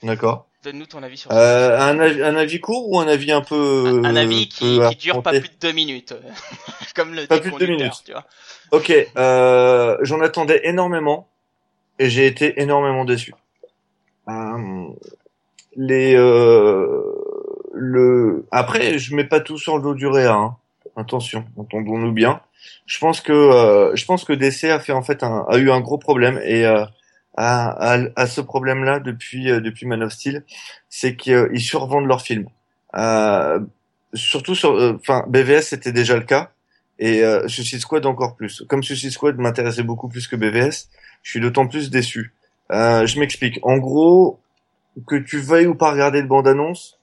S4: D'accord.
S1: Donne-nous ton avis sur
S4: Euh, un, avis, un avis court ou un avis un peu...
S1: un, un avis qui,
S4: peu
S1: qui dure pas plus de deux minutes, comme le
S4: Pas plus de deux minutes.
S1: tu vois.
S4: Ok, euh, j'en attendais énormément et j'ai été énormément déçu. Euh, les euh, le après, je mets pas tout sur le dos du Réa. Hein. Attention, entendons-nous bien. Je pense que euh, je pense que DC a fait en fait un, a eu un gros problème et euh, à, à, à ce problème-là depuis euh, depuis Man of Steel, c'est qu'ils survendent leurs films. Euh, surtout sur, euh, enfin BVS c'était déjà le cas. Et euh, Suicide Squad encore plus. Comme Suicide Squad m'intéressait beaucoup plus que BVS, je suis d'autant plus déçu. Euh, je m'explique. En gros, que tu veuilles ou pas regarder le bande-annonce,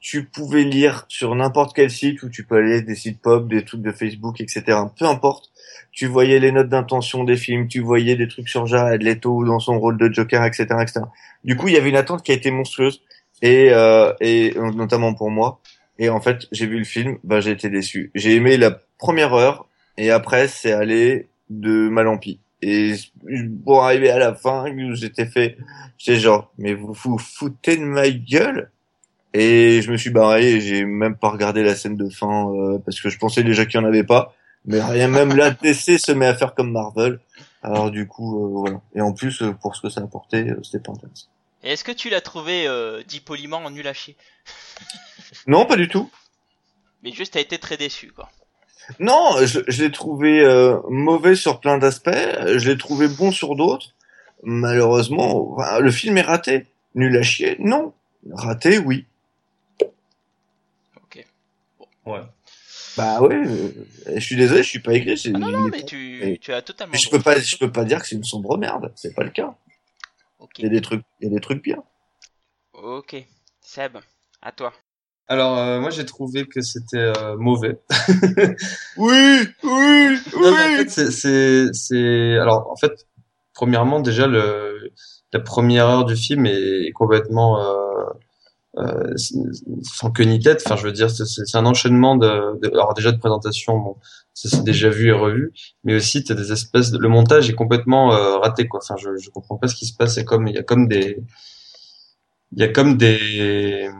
S4: tu pouvais lire sur n'importe quel site où tu peux aller des sites pop, des trucs de Facebook, etc. Peu importe. Tu voyais les notes d'intention des films, tu voyais des trucs sur Jared Leto dans son rôle de Joker, etc., etc. Du coup, il y avait une attente qui a été monstrueuse et, euh, et euh, notamment pour moi. Et en fait, j'ai vu le film, bah j'ai été déçu. J'ai aimé la première heure et après c'est allé de mal en pis. Et pour arriver à la fin, j'étais fait, j'étais genre, mais vous vous foutez de ma gueule? Et je me suis barré et j'ai même pas regardé la scène de fin euh, parce que je pensais déjà qu'il y en avait pas. Mais rien, même là, DC se met à faire comme Marvel. Alors du coup, euh, voilà. Et en plus, euh, pour ce que ça apportait, euh, c'était pas intéressant.
S1: Et est-ce que tu l'as trouvé, euh, dit poliment, nul à chier?
S4: Non, pas du tout.
S1: Mais juste, t'as été très déçu, quoi.
S4: Non, je, je l'ai trouvé euh, mauvais sur plein d'aspects, je l'ai trouvé bon sur d'autres. malheureusement, enfin, le film est raté. Nul à chier, non. Raté, oui.
S2: Ouais.
S4: Bah ouais, euh, je suis désolé, je suis pas aigri.
S1: Ah non, non, mais tu,
S4: mais-
S1: tu as totalement.
S4: mais je peux pas, je peux pas dire que c'est une sombre merde. C'est pas le cas. Il y a des trucs, il y a des trucs bien.
S1: Ok. Seb, à toi.
S2: Alors euh, moi j'ai trouvé que c'était euh, mauvais.
S4: Oui, oui,
S2: Non, mais en fait, c'est, c'est, alors en fait, premièrement déjà le, la première heure du film est, est complètement euh, euh, sans queue ni tête. Enfin, je veux dire, c'est, un enchaînement de, de, alors déjà de présentation, bon, ça c'est déjà vu et revu, mais aussi t'as des espèces, de, le montage est complètement euh, raté quoi. Enfin, je, je comprends pas ce qui se passe. C'est comme, il y a comme des, il y a comme des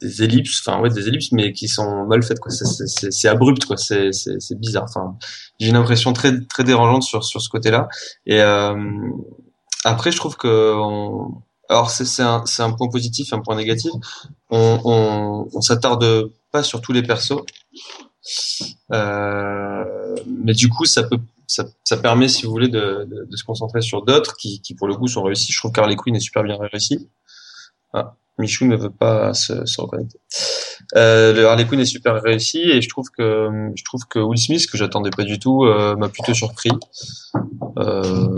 S2: des ellipses, enfin ouais des ellipses, mais qui sont mal faites quoi. C'est- abrupt quoi. C'est c'est bizarre. Enfin, j'ai une impression très très dérangeante sur sur ce côté-là. Et euh, après, je trouve que on... alors c'est un un point positif, un point négatif. On on, on s'attarde pas sur tous les persos, euh, mais du coup ça peut ça, ça permet si vous voulez de, de, se concentrer sur d'autres qui qui pour le coup sont réussis. Je trouve qu'Harley Quinn est super bien réussi. Ah, Michou ne veut pas se, se reconnecter. Euh, le Harley Quinn est super réussi et je trouve que je trouve que Will Smith que j'attendais pas du tout euh, m'a plutôt surpris. Euh,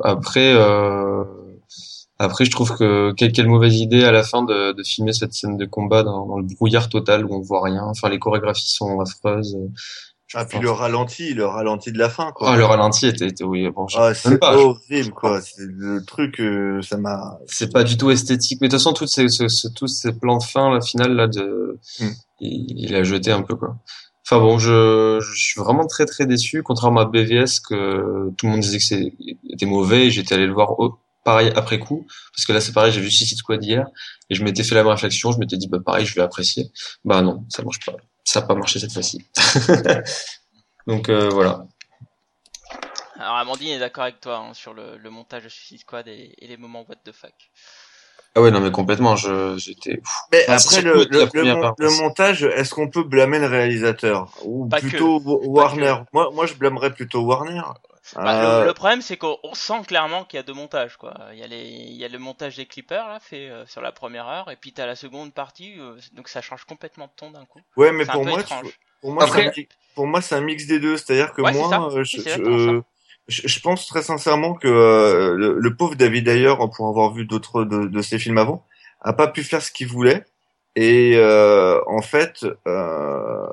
S2: après euh, après je trouve que quelle, quelle mauvaise idée à la fin de, de filmer cette scène de combat dans, dans le brouillard total où on voit rien. Enfin les chorégraphies sont affreuses.
S4: Ah, puis le ralenti, le ralenti de la fin, quoi.
S2: Oh, le ralenti était, était oui bon
S4: Ah, c'est
S2: pas.
S4: horrible, quoi. C'est le truc, euh, ça m'a.
S2: c'est pas du tout esthétique. Mais de toute façon, toutes ces, ce- ce- tous ces plans de fin, la finale là, de,
S4: Hmm.
S2: il, il a jeté un peu quoi. Enfin bon, je, je suis vraiment très très déçu, contrairement à BVS que tout le monde disait que c'était mauvais. J'étais allé le voir pareil après coup, parce que là c'est pareil, j'ai vu Suicide Squad hier et je m'étais fait la même réflexion. Je m'étais dit bah pareil, je vais apprécier. Bah non, ça marche pas. Ça a pas marché cette fois-ci. Donc euh, voilà.
S1: Alors Amandine est d'accord avec toi hein, sur le, le montage de Suicide Squad et, et les moments what the fuck.
S2: Ah ouais non mais complètement. Je j'étais.
S4: Mais
S2: Ah,
S4: après, le, le, le, mon- montage, est-ce qu'on peut blâmer le réalisateur? Ou
S1: Pas
S4: plutôt
S1: que.
S4: Warner? Moi, moi, je blâmerais plutôt Warner.
S1: Bah,
S4: Euh,
S1: le, le problème c'est qu'on on sent clairement qu'il y a deux montages quoi. Il y a les, il y a le montage des clippers là fait euh, sur la première heure et puis t'as la seconde partie euh, donc ça change complètement de ton d'un coup.
S4: Ouais, mais pour moi, tu- pour moi,
S2: Après-
S4: c'est un mi- pour moi, c'est un mix des deux. C'est-à-dire que
S1: Ouais, c'est ça.
S4: moi, euh, je,
S1: c'est
S4: je, je- je pense très sincèrement que euh, le, le pauvre David Ayer, pour avoir vu d'autres de, de ses films avant, a pas pu faire ce qu'il voulait. Et euh, en fait, euh,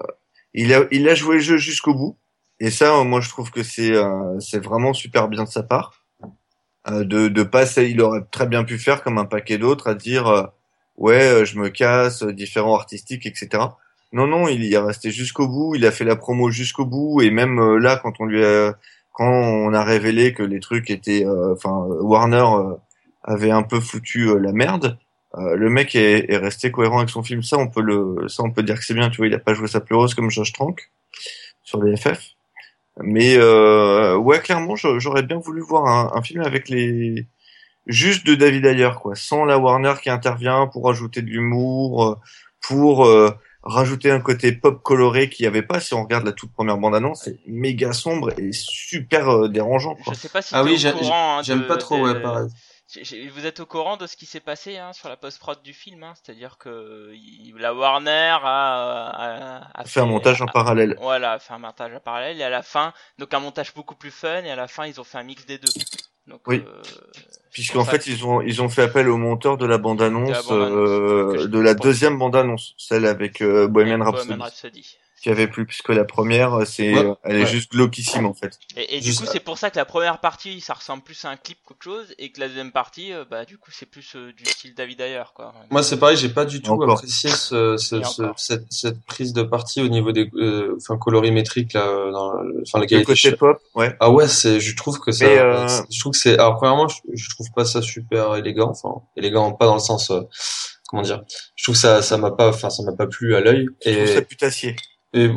S4: il a il a joué le jeu jusqu'au bout. Et ça, euh, moi, je trouve que c'est euh, c'est vraiment super bien de sa part. Euh, de de pas, ça, il aurait très bien pu faire comme un paquet d'autres, à dire ouais, je me casse, différents artistiques, etc. Non, non, il y est resté jusqu'au bout. Il a fait la promo jusqu'au bout. Et même là, quand on lui a quand on a révélé que les trucs étaient, enfin, Warner avait un peu foutu la merde. le mec est, est resté cohérent avec son film. Ça, on peut le, ça, on peut dire que c'est bien. Tu vois, il a pas joué sa pleureuse comme Josh Trank sur les FF. Mais euh, ouais, clairement, j'aurais bien voulu voir un, un film avec les juste de David Ayer, quoi, sans la Warner qui intervient pour ajouter de l'humour, euh, pour euh, rajouter un côté pop coloré qu'il n'y avait pas. Si on regarde la toute première bande-annonce, c'est méga sombre et super euh, dérangeant. Quoi.
S1: Je sais pas si
S2: Ah oui,
S1: hein,
S2: j'aime pas trop ouais pareil.
S1: Vous êtes au courant de ce qui s'est passé hein, sur la post-prod du film, hein, c'est-à-dire que il- la Warner a, a, a
S4: Fait un montage en parallèle.
S1: Voilà, a fait un montage en parallèle et à la fin, donc un montage beaucoup plus fun et à la fin ils ont fait un mix des deux. Donc,
S4: Oui.
S1: euh,
S4: Puisqu'en fait, ils ont ils ont fait appel au monteur de la
S1: De la
S4: bande-annonce,
S1: bande-annonce,
S4: euh, de la deuxième bande-annonce, celle avec euh, Bohemian Rhapsody,
S1: Bohemian Rhapsody.
S4: Qui avait plus puisque la première, c'est
S2: Ouais.
S4: euh, elle est
S2: Ouais.
S4: juste glauquissime en fait.
S1: Et, et du
S2: Juste-
S1: coup, c'est pour ça que la première partie, ça ressemble plus à un clip qu'autre chose, et que la deuxième partie, euh, bah du coup, c'est plus euh, du style David Ayer, quoi.
S2: Moi, c'est pareil, j'ai pas du tout
S4: Encore.
S2: apprécié ce, ce,
S1: Et
S2: ce- cette, cette prise de parti au niveau des, euh, enfin, colorimétriques là, euh, dans, le- enfin, la
S4: Le côté pop, ouais.
S2: Ah ouais, c'est, je trouve que ça,
S4: euh,
S2: je trouve que c'est, alors premièrement, je, je trouve pas ça super élégant, enfin, élégant pas dans le sens, euh, comment dire, je trouve que ça, ça m'a pas, enfin, ça m'a pas plu à l'œil.
S4: Je trouve ça
S2: Et,
S4: putassier.
S2: Et,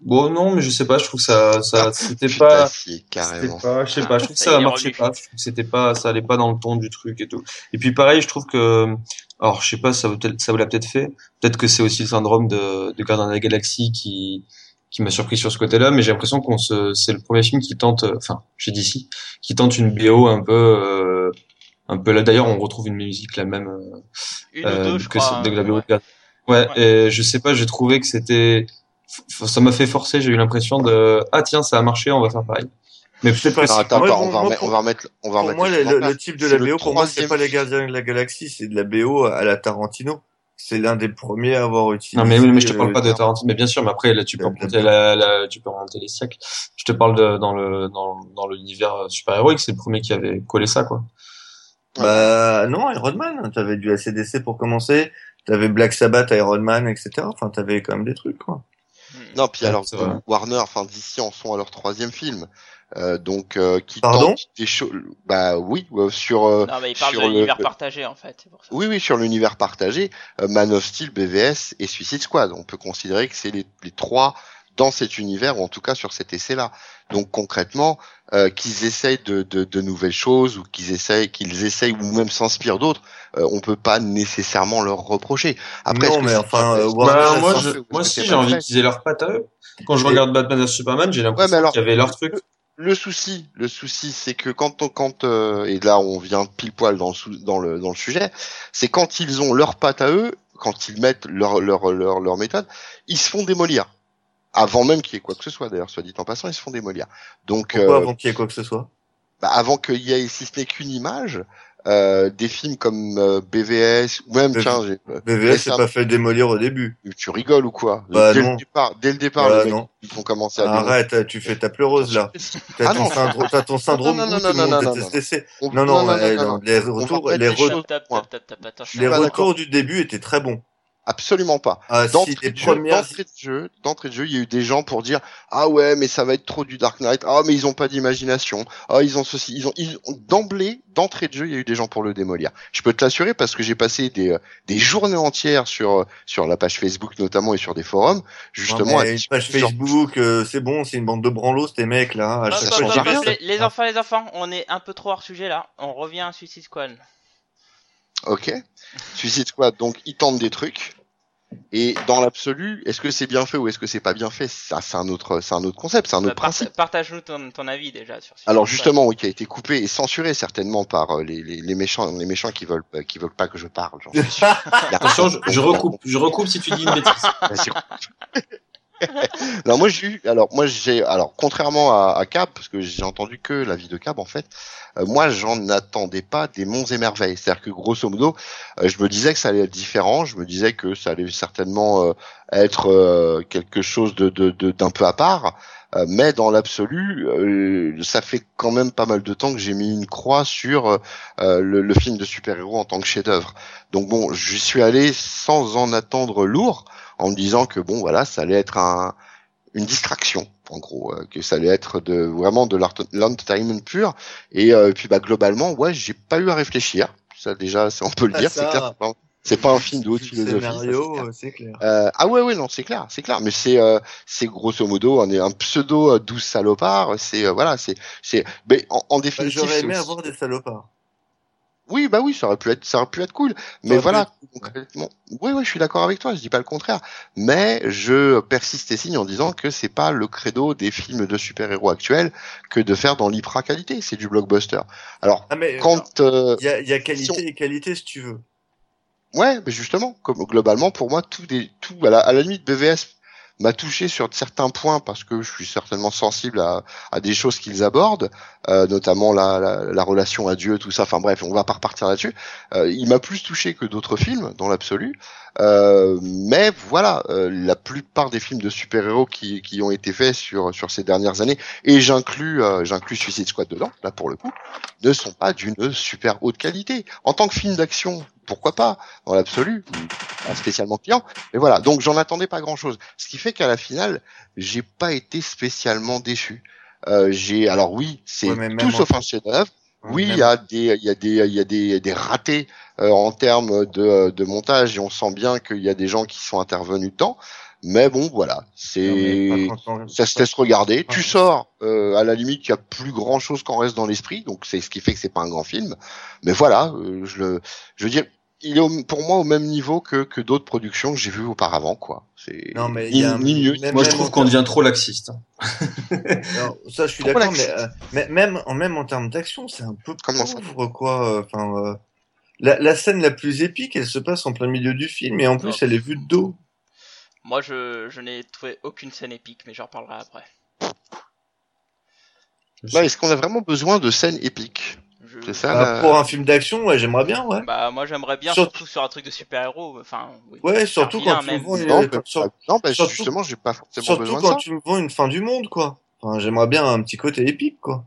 S2: bon, non, mais je sais pas, je trouve que ça, ça, c'était pas,
S3: carrément.
S2: pas, je sais pas, je trouve que
S1: Ça
S2: ça marchait pas, je trouve que c'était pas, ça allait pas dans le ton du truc et tout. Et puis pareil, je trouve que, alors je sais pas, ça ça vous l'a peut-être fait, peut-être que c'est aussi le syndrome de, de Gardien de la Galaxie qui, qui m'a surpris sur ce côté-là, mais j'ai l'impression qu'on se, c'est le premier film qui tente, euh, enfin, chez DC, qui tente une BO un peu, euh, un peu là. D'ailleurs, on retrouve une musique la même euh,
S1: Une ou deux, je
S2: que
S1: crois.
S2: de la BO
S1: ouais.
S2: de Ouais,
S1: Ouais.
S2: et je sais pas, j'ai trouvé que c'était, ça m'a fait forcer. J'ai eu l'impression de, ah tiens, ça a marché, on va faire pareil. Mais
S4: Je sais
S2: peut-être
S4: pas,
S3: Non, attends, on va
S4: moi,
S3: remettre,
S4: pour-
S3: on va remettre, on va
S4: Pour
S3: remettre
S4: moi, le, type de la BO, pour moi, c'est pas les Gardiens de la Galaxie, c'est de la BO à la Tarantino. C'est l'un des premiers à avoir utilisé.
S2: Non mais oui, mais je te
S4: euh,
S2: parle pas de Tarantino. Mais bien sûr, mais après là, tu peux
S4: Euh,
S2: remonter la, la- tu peux remonter les siècles. Je te parle de, dans le dans, dans l'univers super héroïque, c'est le premier qui avait collé ça quoi.
S4: Bah non, Iron Man. T'avais du ACDC pour commencer. T'avais Black Sabbath, Iron Man, etc. Enfin, t'avais quand même des trucs, quoi.
S3: Non, puis alors. Warner, enfin d'ici en sont à leur troisième film, euh, donc euh, qui
S4: Pardon
S3: tente des choses. Bah oui, euh, sur. euh,
S1: Non, mais il parle
S3: sur
S1: de
S3: le-
S1: l'univers partagé en fait. c'est pour ça.
S3: Oui, oui, sur l'univers partagé, euh, Man of Steel, BVS et Suicide Squad. On peut considérer que c'est les, les trois dans cet univers, ou en tout cas sur cet essai-là. Donc concrètement, euh, qu'ils essayent de, de, de nouvelles choses, ou qu'ils essayent, qu'ils essayent, ou même s'inspirent d'autres, euh, on peut pas nécessairement leur reprocher. Après,
S4: Non, mais enfin, euh,
S2: Bah, moi, je, moi aussi, j'ai envie qu'ils aient leur patte à eux. Quand je
S3: Et-
S2: regarde Batman vs Superman, j'ai l'impression
S3: alors,
S2: qu'il y avait leur truc.
S3: Le souci, le souci, c'est que quand on, quand euh, et là on vient pile poil dans le dans le dans le sujet, c'est quand ils ont leur patte à eux, quand ils mettent leur leur leur leur méthode, ils se font démolir. Avant même qu'il y ait quoi que ce soit, d'ailleurs, soit dit en passant, ils se font démolir. Donc,
S4: Pourquoi
S3: euh,
S4: avant qu'il y ait quoi que ce soit
S3: bah, avant qu'il y ait, si ce n'est qu'une image, euh, des films comme euh, BVS, ou même,
S4: BV-
S3: tiens, j'ai- euh,
S4: BVS s'est
S3: récemment-
S4: pas fait démolir au début.
S3: tu rigoles ou quoi
S4: Bah,
S3: Dès
S4: non.
S3: le départ, dès le départ,
S4: Bah,
S3: les
S4: non.
S3: ils ont commencé à démolir.
S4: Arrête, tu fais ta pleureuse là. T'as
S3: Ah
S4: ton t'as ton syndrome
S3: non, non,
S4: où
S3: non, non, non,
S4: Non, non, euh,
S3: non,
S4: non,
S3: non.
S4: les
S3: va
S4: retours, les,
S3: les
S4: les retours du début étaient très bons.
S3: Absolument pas.
S4: Ah,
S3: D'entrée
S4: les
S3: de, jeu,
S4: premières,
S3: d'entrée de jeu, d'entrée de jeu, il y a eu des gens pour dire ah ouais mais ça va être trop du Dark Knight, ah mais ils ont pas d'imagination, ah ils ont ceci, ils ont, ils ont- d'emblée d'entrée de jeu il y a eu des gens pour le démolir. Je peux te l'assurer parce que j'ai passé des euh, des journées entières sur euh, sur la page Facebook notamment et sur des forums justement
S4: Ouais,
S3: à
S4: mais une
S3: discuter
S4: page
S3: sur-
S4: Facebook, euh, c'est bon, c'est une bande de branlos, ces mecs là. À chaque fois,
S1: les enfants, les enfants, on est un peu trop hors sujet là. On revient à Suicide Squad.
S3: Ok. Suicide Squad, donc ils tentent des trucs. Et dans l'absolu, est-ce que c'est bien fait ou est-ce que c'est pas bien fait? Ça, c'est un autre, c'est un autre concept, c'est un
S1: Bah,
S3: autre principe.
S1: Partage-nous ton, ton avis déjà sur Suicide
S3: Alors
S1: Squad.
S3: justement, oui, qui a été coupé et censuré certainement par euh, les, les, les méchants, les méchants qui veulent, euh, qui veulent pas que je parle.
S2: Attention, je, je recoupe, je recoupe si tu dis une bêtise.
S3: Alors moi j'ai eu, alors moi j'ai, alors contrairement à, à Cap, parce que j'ai entendu que l'avis de Cap en fait, euh, moi j'en attendais pas des monts et merveilles. C'est-à-dire que grosso modo, euh, je me disais que ça allait être différent, je me disais que ça allait certainement euh, être euh, quelque chose de de- de- d'un peu à part. Euh, mais dans l'absolu, euh, ça fait quand même pas mal de temps que j'ai mis une croix sur le, le film de super-héros en tant que chef-d'œuvre. Donc bon, j'y suis allé sans en attendre lourd, en me disant que bon, voilà, ça allait être un, une distraction, en gros, euh, que ça allait être de vraiment de l'entertainment pur. Et euh, puis bah globalement, ouais, j'ai pas eu à réfléchir. Ça déjà, ça, on peut le
S4: Ah,
S3: dire. C'est clair. c'est pas- un film de haute philosophie. c'est
S4: scénario,
S3: clair.
S4: euh, c'est clair.
S3: Euh, ah ouais ouais non c'est clair c'est clair mais c'est euh, c'est grosso modo on est un pseudo euh, douce salopard c'est euh, voilà c'est c'est mais en, en
S4: Bah,
S3: définitive
S4: J'aurais aimé
S3: aussi-
S4: avoir des salopards.
S3: Oui bah oui ça aurait pu être ça aurait pu être cool. Mais voilà concrètement oui oui je suis d'accord avec toi je dis pas le contraire. Mais je persiste et signe en disant que c'est pas le credo des films de super héros actuels que de faire dans l'hyper qualité c'est du blockbuster. Alors
S4: Ah mais
S3: quand euh,
S4: il y a, il y a qualité
S3: si on-
S4: et qualité si tu veux.
S3: Ouais, mais justement, comme globalement pour moi tout des tout à la, à la limite BVS m'a touché sur certains points parce que je suis certainement sensible à, à des choses qu'ils abordent, euh, notamment la, la, la relation à Dieu, tout ça. Enfin bref, on va pas repartir là-dessus. Euh, il m'a plus touché que d'autres films dans l'absolu, Euh, mais voilà, euh, la plupart des films de super-héros qui, qui ont été faits sur sur ces dernières années, et j'inclus euh, j'inclus Suicide Squad dedans, là pour le coup, ne sont pas d'une super haute qualité. En tant que film d'action, pourquoi pas dans l'absolu, pas spécialement client. Mais voilà, donc j'en attendais pas grand-chose. Ce qui fait qu'à la finale, j'ai pas été spécialement déçu. Euh, j'ai alors oui, c'est
S4: Ouais,
S3: tout sauf un chef-d'œuvre. Oui, il y a des il y a des il y a des des ratés euh, en termes de de montage et on sent bien qu'il y a des gens qui sont intervenus dedans. Mais bon, voilà, c'est ça se laisse regarder. Tu sors, euh, à la limite, il y a plus grand chose qu'en reste dans l'esprit, donc c'est ce qui fait que c'est pas un grand film. Mais voilà, euh, je le, je veux dire, il est au- pour moi au même niveau que, que d'autres productions que j'ai vues auparavant, quoi. C'est
S4: Non, mais
S3: ni,
S4: y a un-
S3: ni mieux.
S4: même-
S2: Moi, je trouve qu'on devient trop laxiste.
S4: Alors, ça, je suis
S3: Trop
S4: d'accord, mais, euh, mais même en même en termes d'action, c'est un peu
S3: Comment ça
S4: pauvre, quoi. euh, Enfin, euh, la, la scène la plus épique, elle se passe en plein milieu du film, et en plus,
S1: Oh.
S4: elle est vue de dos.
S1: Moi, je, je n'ai trouvé aucune scène épique, mais j'en reparlerai après.
S3: Bah, est-ce qu'on a vraiment besoin de scènes épiques? C'est ça
S4: Bah,
S3: la-
S4: pour un film d'action, ouais, j'aimerais bien, ouais.
S1: Bah, moi, j'aimerais bien,
S4: Sur-
S1: surtout sur un truc de super-héros. Enfin, oui.
S4: Ouais, surtout quand tu me vends une,
S3: Non,
S4: quand-
S3: bah,
S4: sur-
S3: non, bah,
S4: surtout-
S3: justement, j'ai pas forcément
S4: surtout
S3: besoin de
S4: quand tu me vends une fin du monde, quoi. Enfin, j'aimerais bien un petit côté épique, quoi.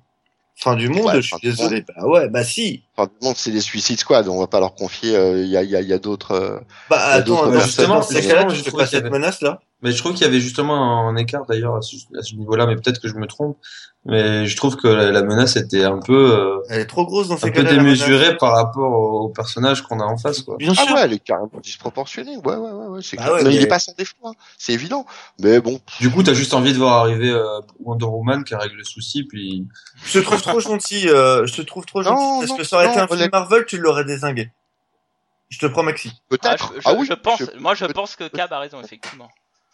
S4: Fin du monde,
S3: Ouais,
S4: je suis
S3: fin
S4: désolé. Bah ouais, bah si.
S3: Enfin, du monde, c'est les Suicide Squad. On va pas leur confier. euh, Il y a, il y a, il y a d'autres. euh,
S4: Bah attends.
S2: Justement, c'est
S4: tu
S2: je
S4: fais pas cette
S2: avait-
S4: menace-là?
S2: Mais je trouve qu'il y avait justement un écart d'ailleurs à ce, à ce niveau-là, mais peut-être que je me trompe. Mais je trouve que la, la menace était un peu, euh,
S4: Elle est trop grosse dans ces
S2: un peu démesurée par rapport au, au personnage qu'on a en face, quoi.
S4: Bien
S3: Ah
S4: sûr.
S3: ouais, elle est carrément disproportionnée. Ouais, ouais, ouais, ouais c'est
S4: Bah
S3: clair.
S4: ouais,
S3: mais, il est pas sans défaut, hein. c'est évident. Mais bon,
S2: Du coup, t'as juste envie de voir arriver euh, Wonder Woman qui règle le souci, puis
S4: Je te trouve trop gentil, euh, je te trouve trop
S3: Non,
S4: gentil, parce
S3: non,
S4: que ça aurait été
S3: non,
S4: un film. Marvel, tu l'aurais désingué. Je te prends Maxi.
S1: Ah,
S3: peut-être.
S1: je, je-
S3: Ah, oui,
S1: je pense,
S3: je-
S1: moi, je pense que Cab a raison, effectivement.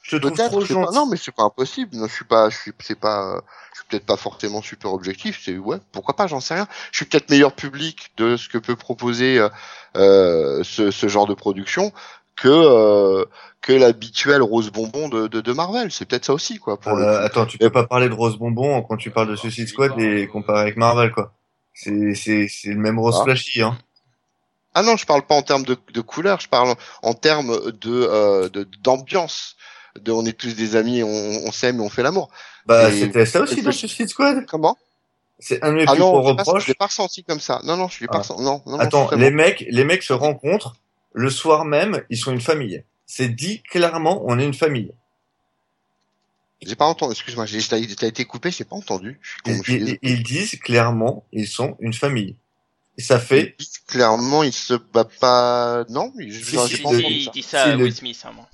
S4: Je te trouve trop
S3: pas-. Non, mais c'est pas impossible. Non, je suis pas. Je suis. C'est pas. euh, Je suis peut-être pas forcément super objectif. C'est ouais. Pourquoi pas J'en sais rien. Je suis peut-être meilleur public de ce que peut proposer euh, euh, ce, ce genre de production que euh, que l'habituel rose bonbon de, de, de Marvel. C'est peut-être ça aussi, quoi. Pour
S4: Euh, attends, tu peux pas parler de Rose Bonbon quand tu parles de Suicide Squad et comparer avec Marvel, quoi. C'est, c'est, c'est le même Rose
S3: Ah.
S4: Flashy, hein.
S3: Ah non, je parle pas en termes de, de couleur, je parle en termes de euh, de- d'ambiance. De, on est tous des amis, on, on s'aime et on fait l'amour.
S4: Bah, c'était ça aussi dans
S3: je-
S4: Suicide Squad.
S3: Comment?
S4: C'est un de mes
S3: Ah
S4: plus
S3: non,
S4: gros
S3: je l'ai pas- je
S4: reproches.
S3: l'ai pas ressenti comme ça. Non, non, je l'ai pas
S4: Ah.
S3: ressenti. Non, non,
S4: Attends, les mecs, les mecs se rencontrent le soir même, ils sont une famille. C'est dit clairement, on est une famille.
S3: J'ai pas entendu. Excuse-moi, j'ai t'as été coupé, j'ai pas entendu. Je suis con,
S4: Ils,
S3: je
S4: ils- ils disent clairement, ils sont une famille. Et ça fait,
S3: Ils disent Clairement, il se bat pas. Non, il-
S4: Si,
S3: j'ai
S4: si,
S3: pas
S1: Si,
S3: entendu
S1: il
S3: ça.
S1: dit ça
S4: Si,
S1: à
S4: le-
S1: Will Smith, hein, moi.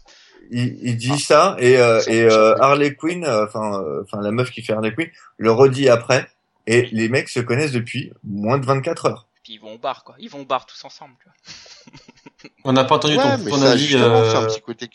S4: Il, il dit ça et, euh, et euh. Harley Quinn, euh, enfin, euh, enfin la meuf qui fait Harley Quinn, le redit après. Et les mecs se connaissent depuis moins de 24 heures.
S1: Puis ils vont au bar, quoi. Ils vont au bar tous ensemble, tu vois.
S2: on n'a pas entendu
S3: Ouais,
S2: ton,
S3: mais
S2: ton
S3: ça,
S2: avis.
S3: un
S2: euh,
S3: petit côté.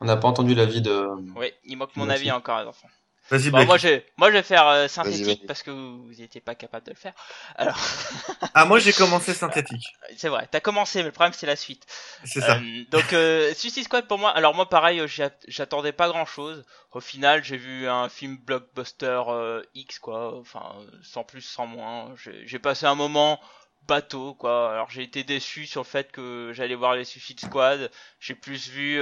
S2: On n'a pas entendu l'avis de.
S1: Oui, il manque mon avis encore, les enfants.
S4: Vas-y,
S1: Bon,
S4: Black.
S1: moi, je, moi, je vais faire euh, synthétique parce que vous n'étiez pas capable de le faire. Alors,
S4: Ah, moi j'ai commencé synthétique.
S1: c'est vrai, t'as commencé, mais le problème, c'est la suite.
S4: C'est ça.
S1: Euh, donc euh, Suicide Squad pour moi, alors moi pareil, euh, j'attendais pas grand chose. Au final, j'ai vu un film blockbuster euh, X quoi, enfin sans plus sans moins. J'ai j'ai passé un moment bateau quoi. Alors j'ai été déçu sur le fait que j'allais voir les Suicide Squad. J'ai plus vu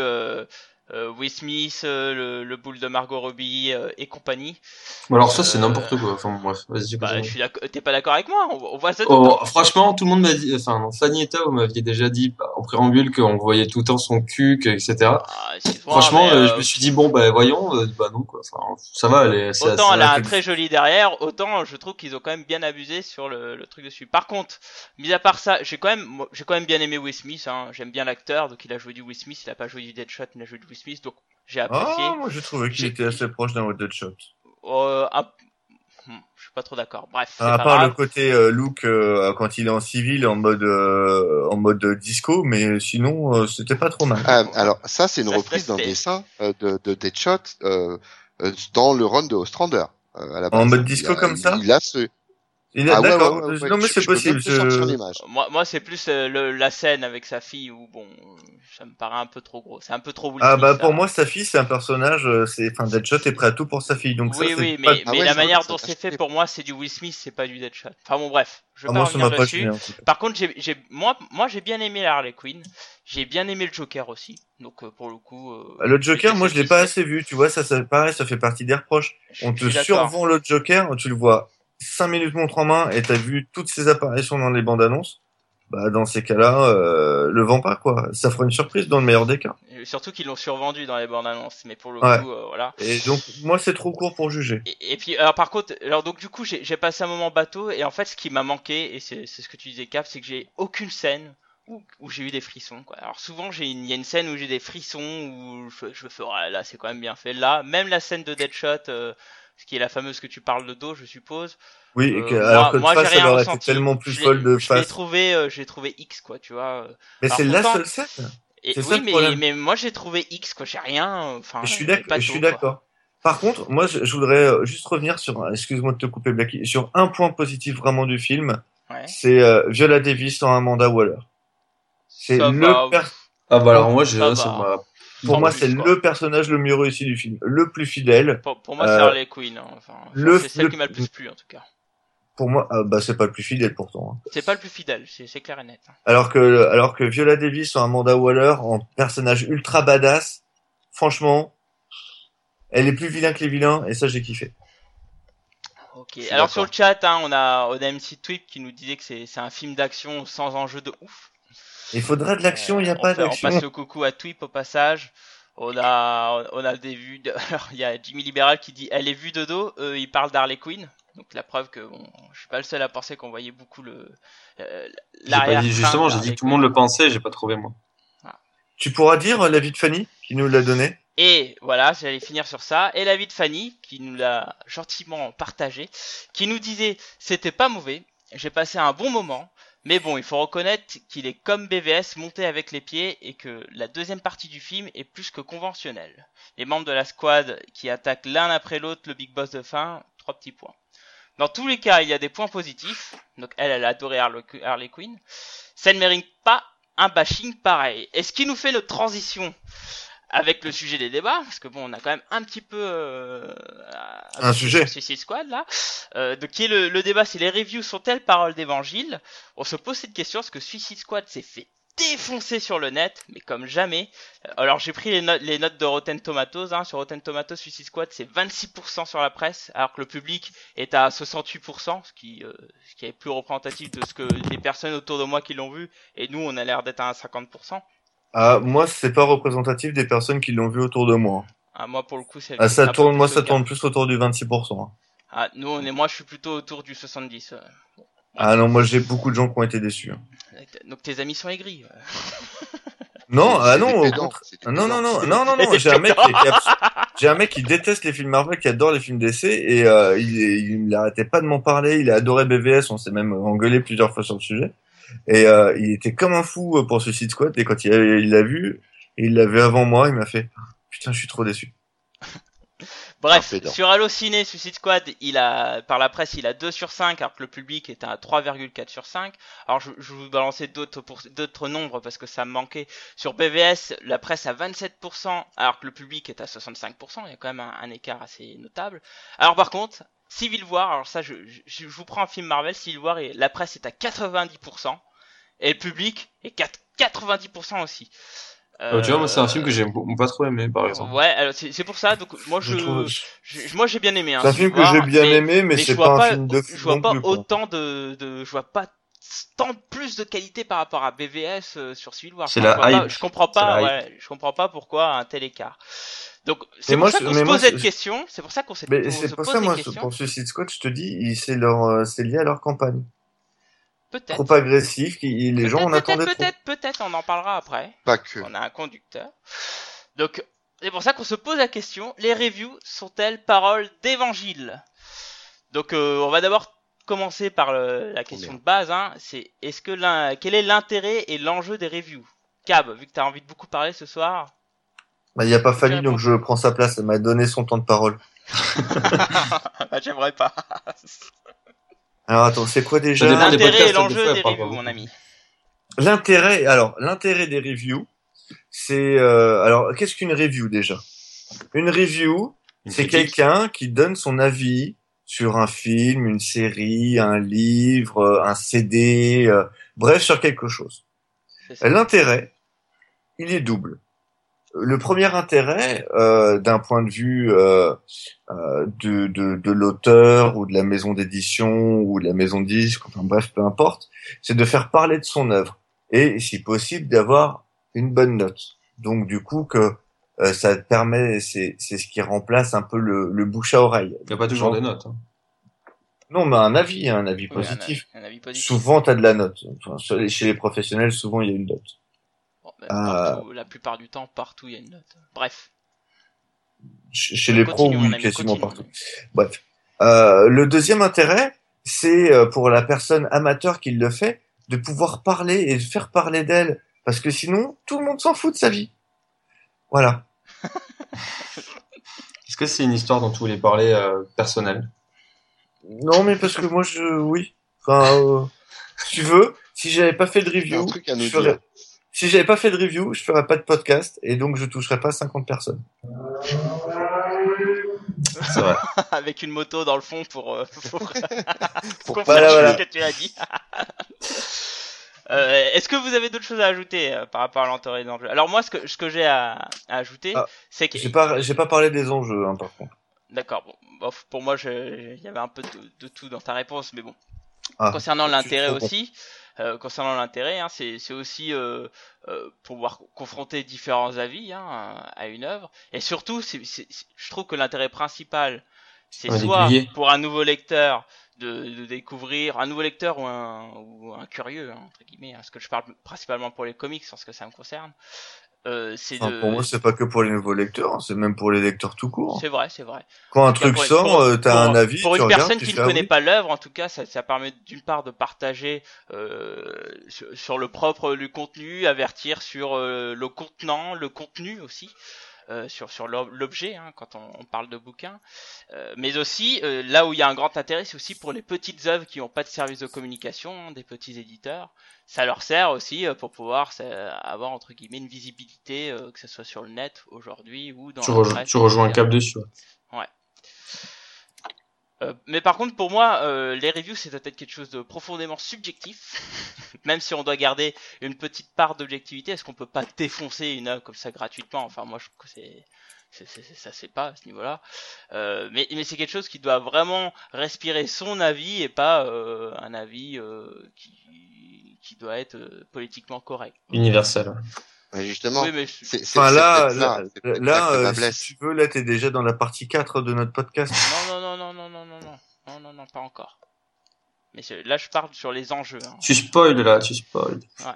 S1: Will Smith, euh, le, le boule de Margot Robbie euh, et compagnie.
S2: Alors ça, c'est
S1: Euh,
S2: n'importe quoi. Enfin, bref, vas-y.
S1: Bah, je suis. T'es pas d'accord avec moi on, on voit ça. tout
S2: Oh, franchement, tout le monde m'a dit, enfin, non, Fanny et vous m'aviez déjà dit bah, en préambule qu'on voyait tout le temps son cul, que- etc.
S1: Ah,
S2: Franchement, euh,
S1: euh,
S2: je me suis dit bon, bah voyons, euh, bah non quoi. Enfin, ça va, elle est.
S1: Autant elle a un très joli derrière, autant je trouve qu'ils ont quand même bien abusé sur le, le truc dessus. Par contre, mis à part ça, j'ai quand même, j'ai quand même bien aimé Will Smith. Hein. J'aime bien l'acteur, donc il a joué du Will Smith, il a pas joué du Deadshot, il a joué du Will Smith, donc j'ai apprécié.
S4: Ah, moi j'ai trouvé qu'il était assez proche d'un Deadshot.
S1: Euh, un- hmm, je suis pas trop d'accord. Bref, c'est
S4: À
S1: pas
S4: part le côté euh, look euh, quand il est en civil en mode euh, en mode disco, mais sinon euh, c'était pas trop mal.
S3: Ah, alors ça, c'est une
S1: Ça
S3: reprise d'un dessin euh, de, de Deadshot euh, euh, dans le run de Ostrander. euh, à la base.
S4: mode disco
S3: a-
S4: comme ça
S3: Il a ce.
S4: Il est
S3: Ah
S4: d'accord.
S3: ouais, ouais, ouais.
S4: Non mais c'est possible. je-.
S1: Moi, moi c'est plus euh, le- la scène avec sa fille où bon, ça me paraît un peu trop gros. C'est un peu trop Will
S4: Ah bah
S1: ça.
S4: pour moi sa fille c'est un personnage, euh, c'est enfin Deadshot est prêt à tout pour sa fille donc
S1: oui,
S4: ça,
S1: oui,
S4: pas-
S1: mais,
S3: Ah
S1: mais
S3: ouais,
S1: la manière dont c'est fait pour moi, c'est du Will Smith, c'est pas du Deadshot. Enfin bon, bref, je vais
S4: Ah,
S1: pas
S4: moi
S1: revenir
S4: pas
S1: dessus. Par contre, j'ai, j'ai, moi, moi, j'ai bien aimé la Harley Quinn. J'ai bien aimé le Joker aussi. Donc euh, pour le coup. euh,
S4: Bah, Le Joker, moi je l'ai pas assez vu, tu vois ça ça pareil, ça fait partie des reproches.
S1: Je-
S4: On te survend le Joker, tu le vois 5 minutes montre en main et t'as vu toutes ses apparitions dans les bandes annonces. Bah dans ces cas-là, euh, le vend pas quoi. Ça fera une surprise dans le meilleur des cas.
S1: Et Surtout qu'ils l'ont survendu dans les bandes annonces. Mais pour le
S4: Ouais.
S1: coup, euh, voilà.
S4: Et donc moi c'est trop court pour juger.
S1: Et, et puis, alors par contre, alors donc du coup, j'ai, j'ai passé un moment bateau. Et en fait, ce qui m'a manqué, et c'est, ce que tu disais, Cap, c'est que j'ai aucune scène où, où j'ai eu des frissons. Quoi. Alors souvent, j'ai une- il y a une scène où j'ai des frissons où je, je me fais, là, c'est quand même bien fait. Là, même la scène de Deadshot. euh, ce qui est la fameuse que tu parles de dos, je suppose.
S4: Oui,
S1: Euh,
S4: et que-
S1: moi-
S4: alors que
S1: moi,
S4: de
S1: j'ai
S4: face, elle aurait été tellement plus folle de
S1: Je l'ai
S4: face.
S1: trouvé, euh, j'ai trouvé X quoi, tu vois.
S4: Mais c'est la seule scène.
S1: Et,
S4: C'est ça
S1: oui,
S4: le
S1: mais, mais moi j'ai trouvé X quoi, j'ai rien. Enfin,
S4: Je suis d'accord. Par contre, moi, je, je voudrais euh, juste revenir sur, excuse-moi de te couper, Blacky, sur un point positif vraiment du film.
S1: Ouais.
S4: C'est euh, Viola Davis en Amanda Waller. C'est le
S1: va.
S4: per-
S2: Ah bah alors moi, j'ai,
S1: Ça
S2: m'a-
S4: pour
S1: En
S4: moi, c'est le personnage le mieux réussi du film, le plus fidèle.
S1: Pour, pour moi, c'est
S4: Euh,
S1: Harley Quinn. hein. Enfin, c'est celle
S4: le-
S1: qui m'a le plus plu en tout cas.
S4: Pour moi, ah, bah c'est pas le plus fidèle pourtant. hein.
S1: C'est pas le plus fidèle, c'est clair et net.
S4: Alors que alors que Viola Davis en Amanda Waller en personnage ultra badass, franchement, elle est plus vilain que les vilains et ça j'ai kiffé.
S1: Ok. Alors sur le chat, hein, on a on a MC Tweep qui nous disait que c'est c'est un film d'action sans enjeu de ouf.
S4: Il faudrait de l'action, il y a pas
S1: on fait- On
S4: d'action.
S1: passe le coucou à Tweep au passage. On a, on a des vues. De... Alors, il y a Jimmy Libéral qui dit elle est vue de dos. Euh, il parle d'Harley Quinn. Donc la preuve que bon, je suis pas le seul à penser qu'on voyait beaucoup le. euh, l'arrière-train
S2: dit, justement, j'ai dit que tout le monde le pensait, j'ai pas trouvé moi.
S4: Tu pourras dire euh, la vie de Fanny qui nous l'a donné
S1: Et voilà, j'allais finir sur ça. Et l'avis de Fanny, qui nous l'a gentiment partagé, qui nous disait c'était pas mauvais, j'ai passé un bon moment, mais bon, il faut reconnaître qu'il est comme BVS monté avec les pieds et que la deuxième partie du film est plus que conventionnelle. Les membres de la squad qui attaquent l'un après l'autre le big boss de fin, trois petits points. Dans tous les cas, il y a des points positifs. Donc elle, elle a adoré Harley Quinn. Ça ne mérite pas un bashing pareil. Et ce qui nous fait notre transition? Avec le sujet des débats, parce que bon, on a quand même un petit peu euh,
S4: Un sujet.
S1: Suicide Squad là. Euh, donc qui est le, le débat, c'est les reviews sont-elles paroles d'évangile? On se pose cette question parce que Suicide Squad s'est fait défoncer sur le net, mais comme jamais. Euh, Alors j'ai pris les, notes les notes de Rotten Tomatoes. Hein. Sur Rotten Tomatoes, Suicide Squad c'est 26% sur la presse, alors que le public est à 68%, ce qui, euh, ce qui est plus représentatif de ce que les personnes autour de moi qui l'ont vu, et nous on a l'air d'être à 50%.
S4: Ah, moi c'est pas représentatif des personnes qui l'ont vu autour de moi.
S1: Ah, moi pour le coup c'est
S4: Ah, ça
S1: un peu
S4: tourne,
S1: plus
S4: moi ça tourne plus autour du 26%. hein.
S1: Ah, nous on est, moi je suis plutôt autour du 70. euh.
S4: Ah non, moi j'ai beaucoup de gens qui ont été déçus.
S1: Donc tes amis sont aigris.
S4: Non, ah non, au Non, non, non, non, non, j'ai un mec qui, qui est abs- j'ai un mec qui déteste les films Marvel, qui adore les films DC, et euh, il, il n'arrêtait pas de m'en parler, il a adoré BVS, on s'est même engueulé plusieurs fois sur le sujet, et euh, il était comme un fou pour Suicide Squad, et quand il l'a vu, et il l'a vu avant moi, il m'a fait, putain, je suis trop déçu.
S1: Bref, sur Allociné, Suicide Squad, il a, par la presse, il a 2 sur 5, alors que le public est à 3,4 sur 5. Alors, je, vous balancer d'autres, pour, d'autres nombres parce que ça me manquait. Sur BVS, la presse a 27%, alors que le public est à 65%. Il y a quand même un, un écart assez notable. Alors, par contre, Civil War, alors ça, je, je, je vous prends un film Marvel, Civil War, et la presse est à 90%, et le public est 4, 90% aussi.
S2: Euh, tu vois, moi, c'est un film que j'ai pas trop aimé, par exemple.
S1: Ouais, alors c'est c'est pour ça. Donc moi je,
S4: Je
S1: moi j'ai bien aimé. Hein,
S4: C'est un film que j'ai bien
S1: mais-
S4: aimé, mais,
S1: mais
S4: c'est pas un film de
S1: je vois
S4: non
S1: pas autant de, de, je vois pas tant plus de qualité par rapport à BVS euh, sur Civil War.
S2: C'est
S1: Enfin,
S2: la
S1: je, pas- comprends pas,
S2: la
S1: ouais, je comprends pas pourquoi un tel écart. Donc c'est pour ça qu'on se pose cette question. C'est pour ça qu'on s'est
S4: c'est pour ça, moi, pour Suicide Squad, je te dis, c'est leur, euh, c'est lié à leur campagne.
S1: Peut-être.
S4: Trop agressif, qui- les gens en
S1: Peut-être,
S4: attendaient
S1: peut-être,
S4: trop.
S1: peut-être, peut-être, on en parlera après.
S3: Pas que.
S1: On a un conducteur. Donc, c'est pour ça qu'on se pose la question, les reviews sont-elles paroles d'évangile? Donc, euh, on va d'abord commencer par le- la question de base, hein, c'est est-ce que l'un- quel est l'intérêt et l'enjeu des reviews? Cab, vu que tu as envie de beaucoup parler ce soir,
S4: Bah, il y a pas Fanny, donc je prends sa place, elle m'a donné son temps de parole.
S1: Bah, j'aimerais pas.
S4: Alors attends, c'est quoi déjà?
S1: L'intérêt et
S2: des
S1: l'enjeu des reviews, mon ami.
S4: L'intérêt, alors l'intérêt des reviews, c'est euh, alors qu'est-ce qu'une review déjà? Une review, c'est quelqu'un qui donne son avis sur un film, une série, un livre, un CD, euh, bref sur quelque chose. L'intérêt, il est double. Le premier intérêt, euh, d'un point de vue euh, euh, de, de, de l'auteur ou de la maison d'édition ou de la maison de disque, enfin bref, peu importe, c'est de faire parler de son œuvre et, si possible, d'avoir une bonne note. Donc du coup que euh, ça te permet, c'est c'est ce qui remplace un peu le, le bouche à oreille.
S2: Il y a pas toujours
S4: Genre-
S2: des notes. hein.
S4: Non, mais un avis, hein, un avis
S1: Oui,
S4: positif.
S1: Un, un avis positif.
S4: Souvent, t'as de la note. Enfin, chez les professionnels, souvent, il y a une note.
S1: Bon,
S4: Ah.
S1: partout, la plupart du temps, partout, il y a une note. Bref.
S4: Ch- Chez les pros,
S1: Continue,
S4: oui, quasiment
S1: continue.
S4: partout. Bref. Euh, le deuxième intérêt, c'est euh, pour la personne amateur qui le fait, de pouvoir parler et de faire parler d'elle. Parce que sinon, tout le monde s'en fout de sa vie. Voilà.
S2: Est-ce que c'est une histoire dont tu voulais parler euh, personnelle?
S4: Non, mais parce que moi, je, oui. Enfin, euh, si tu veux, si j'avais pas fait de review,
S3: un truc à nous
S4: je ferais-
S3: dire.
S4: si j'avais pas fait de review, je ferais pas de podcast et donc je toucherais pas 50 personnes.
S2: C'est vrai.
S1: avec une moto dans le fond pour, euh, pour,
S3: Pour
S1: confirmer
S4: Voilà, voilà.
S1: ce que tu as dit. Euh, Est-ce que vous avez d'autres choses à ajouter euh, par rapport à l'entourage d'enjeux Alors moi, ce que, ce que j'ai à, à ajouter,
S4: Ah,
S1: c'est que
S4: J'ai pas, j'ai pas parlé des enjeux, hein, par contre.
S1: D'accord, bon, pour moi, il y avait un peu de, de tout dans ta réponse, mais bon.
S4: Ah,
S1: concernant
S4: tu-
S1: l'intérêt aussi, euh, concernant l'intérêt, hein, c'est aussi euh, euh, pouvoir confronter différents avis hein, à une œuvre, et surtout, je trouve que l'intérêt principal, c'est soit pour un nouveau lecteur de, de découvrir un nouveau lecteur ou un, ou un curieux hein, entre guillemets, hein, parce que je parle principalement pour les comics, en ce que ça me concerne. Euh,
S4: Enfin,
S1: de,
S4: pour moi, c'est pas que pour les nouveaux lecteurs, hein, c'est même pour les lecteurs tout court.
S1: c'est vrai, c'est vrai.
S4: Quand un truc sort, euh, t'as un avis,
S1: Pour une personne qui ne
S4: ah
S1: connaît pas l'œuvre, en tout cas, ça, ça permet d'une part de partager euh, sur, sur le propre du contenu, avertir sur euh, le contenant, le contenu aussi. Euh, sur sur l'ob- l'objet hein, quand on, on parle de bouquins. Euh, mais aussi euh, là où il y a un grand intérêt c'est aussi pour les petites œuvres qui n'ont pas de service de communication hein, des petits éditeurs. Ça leur sert aussi euh, pour pouvoir avoir entre guillemets une visibilité euh, que ce soit sur le net aujourd'hui ou dans
S2: Tu, rejoins-
S1: presse,
S2: tu rejoins un cap dessus.
S1: Euh, mais par contre, pour moi, euh, les reviews, c'est peut-être quelque chose de profondément subjectif. Même si on doit garder une petite part d'objectivité, est-ce qu'on peut pas défoncer une œuvre comme ça gratuitement? Enfin, moi, je trouve que c'est, c'est, c'est- c'est- ça fait pas à ce niveau-là. Euh, mais, mais c'est quelque chose qui doit vraiment respirer son avis et pas euh, un avis euh, qui, qui doit être euh, politiquement correct.
S2: Universel. ouais.
S3: Mais justement,
S1: Oui, mais je-
S3: c'est c'est-
S4: Enfin
S3: c'est
S4: là, là,
S3: c'est
S4: là,
S3: ma
S4: euh, si tu veux, là, t'es déjà dans la partie 4 de notre podcast.
S1: non, non, non, non, non, non, non, pas encore. Mais là, je parle sur les enjeux. Hein.
S2: Tu spoil là, tu spoil.
S3: Ouais.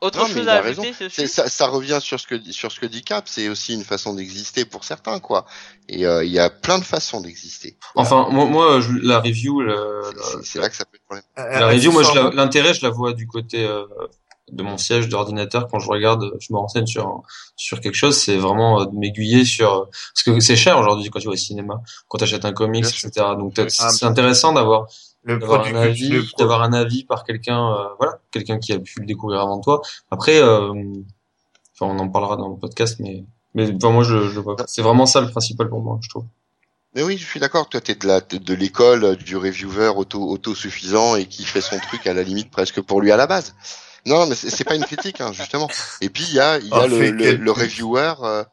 S3: Autre
S1: chose à ajouter,
S3: c'est ça, ça, revient sur ce que sur ce que dit Cap, c'est aussi une façon d'exister pour certains quoi. Et euh, il y a plein de façons d'exister.
S2: Enfin, moi, moi je, la review,
S3: c'est là que ça peut être problème.
S2: La review, moi, l'intérêt, je la vois du côté euh, de mon siège d'ordinateur quand je regarde, je me renseigne sur sur quelque chose, c'est vraiment euh, de m'aiguiller sur parce que c'est cher aujourd'hui quand tu vas au cinéma, quand tu achètes un comics, etc. Donc c'est intéressant d'avoir d'avoir un avis, d'avoir un avis par quelqu'un, euh, voilà, quelqu'un qui a pu le découvrir avant toi. Après, euh, enfin, on en parlera dans le podcast, mais mais enfin, moi, je, je. C'est vraiment ça le principal pour moi, je trouve.
S3: Mais oui, je suis d'accord. Toi, t'es de la de, de l'école euh, du reviewer auto autosuffisant et qui fait son truc à la limite presque pour lui à la base. Non, mais c'est pas une critique, hein, justement. Et puis il y a il y a
S4: Oh,
S3: le, le, le reviewer euh,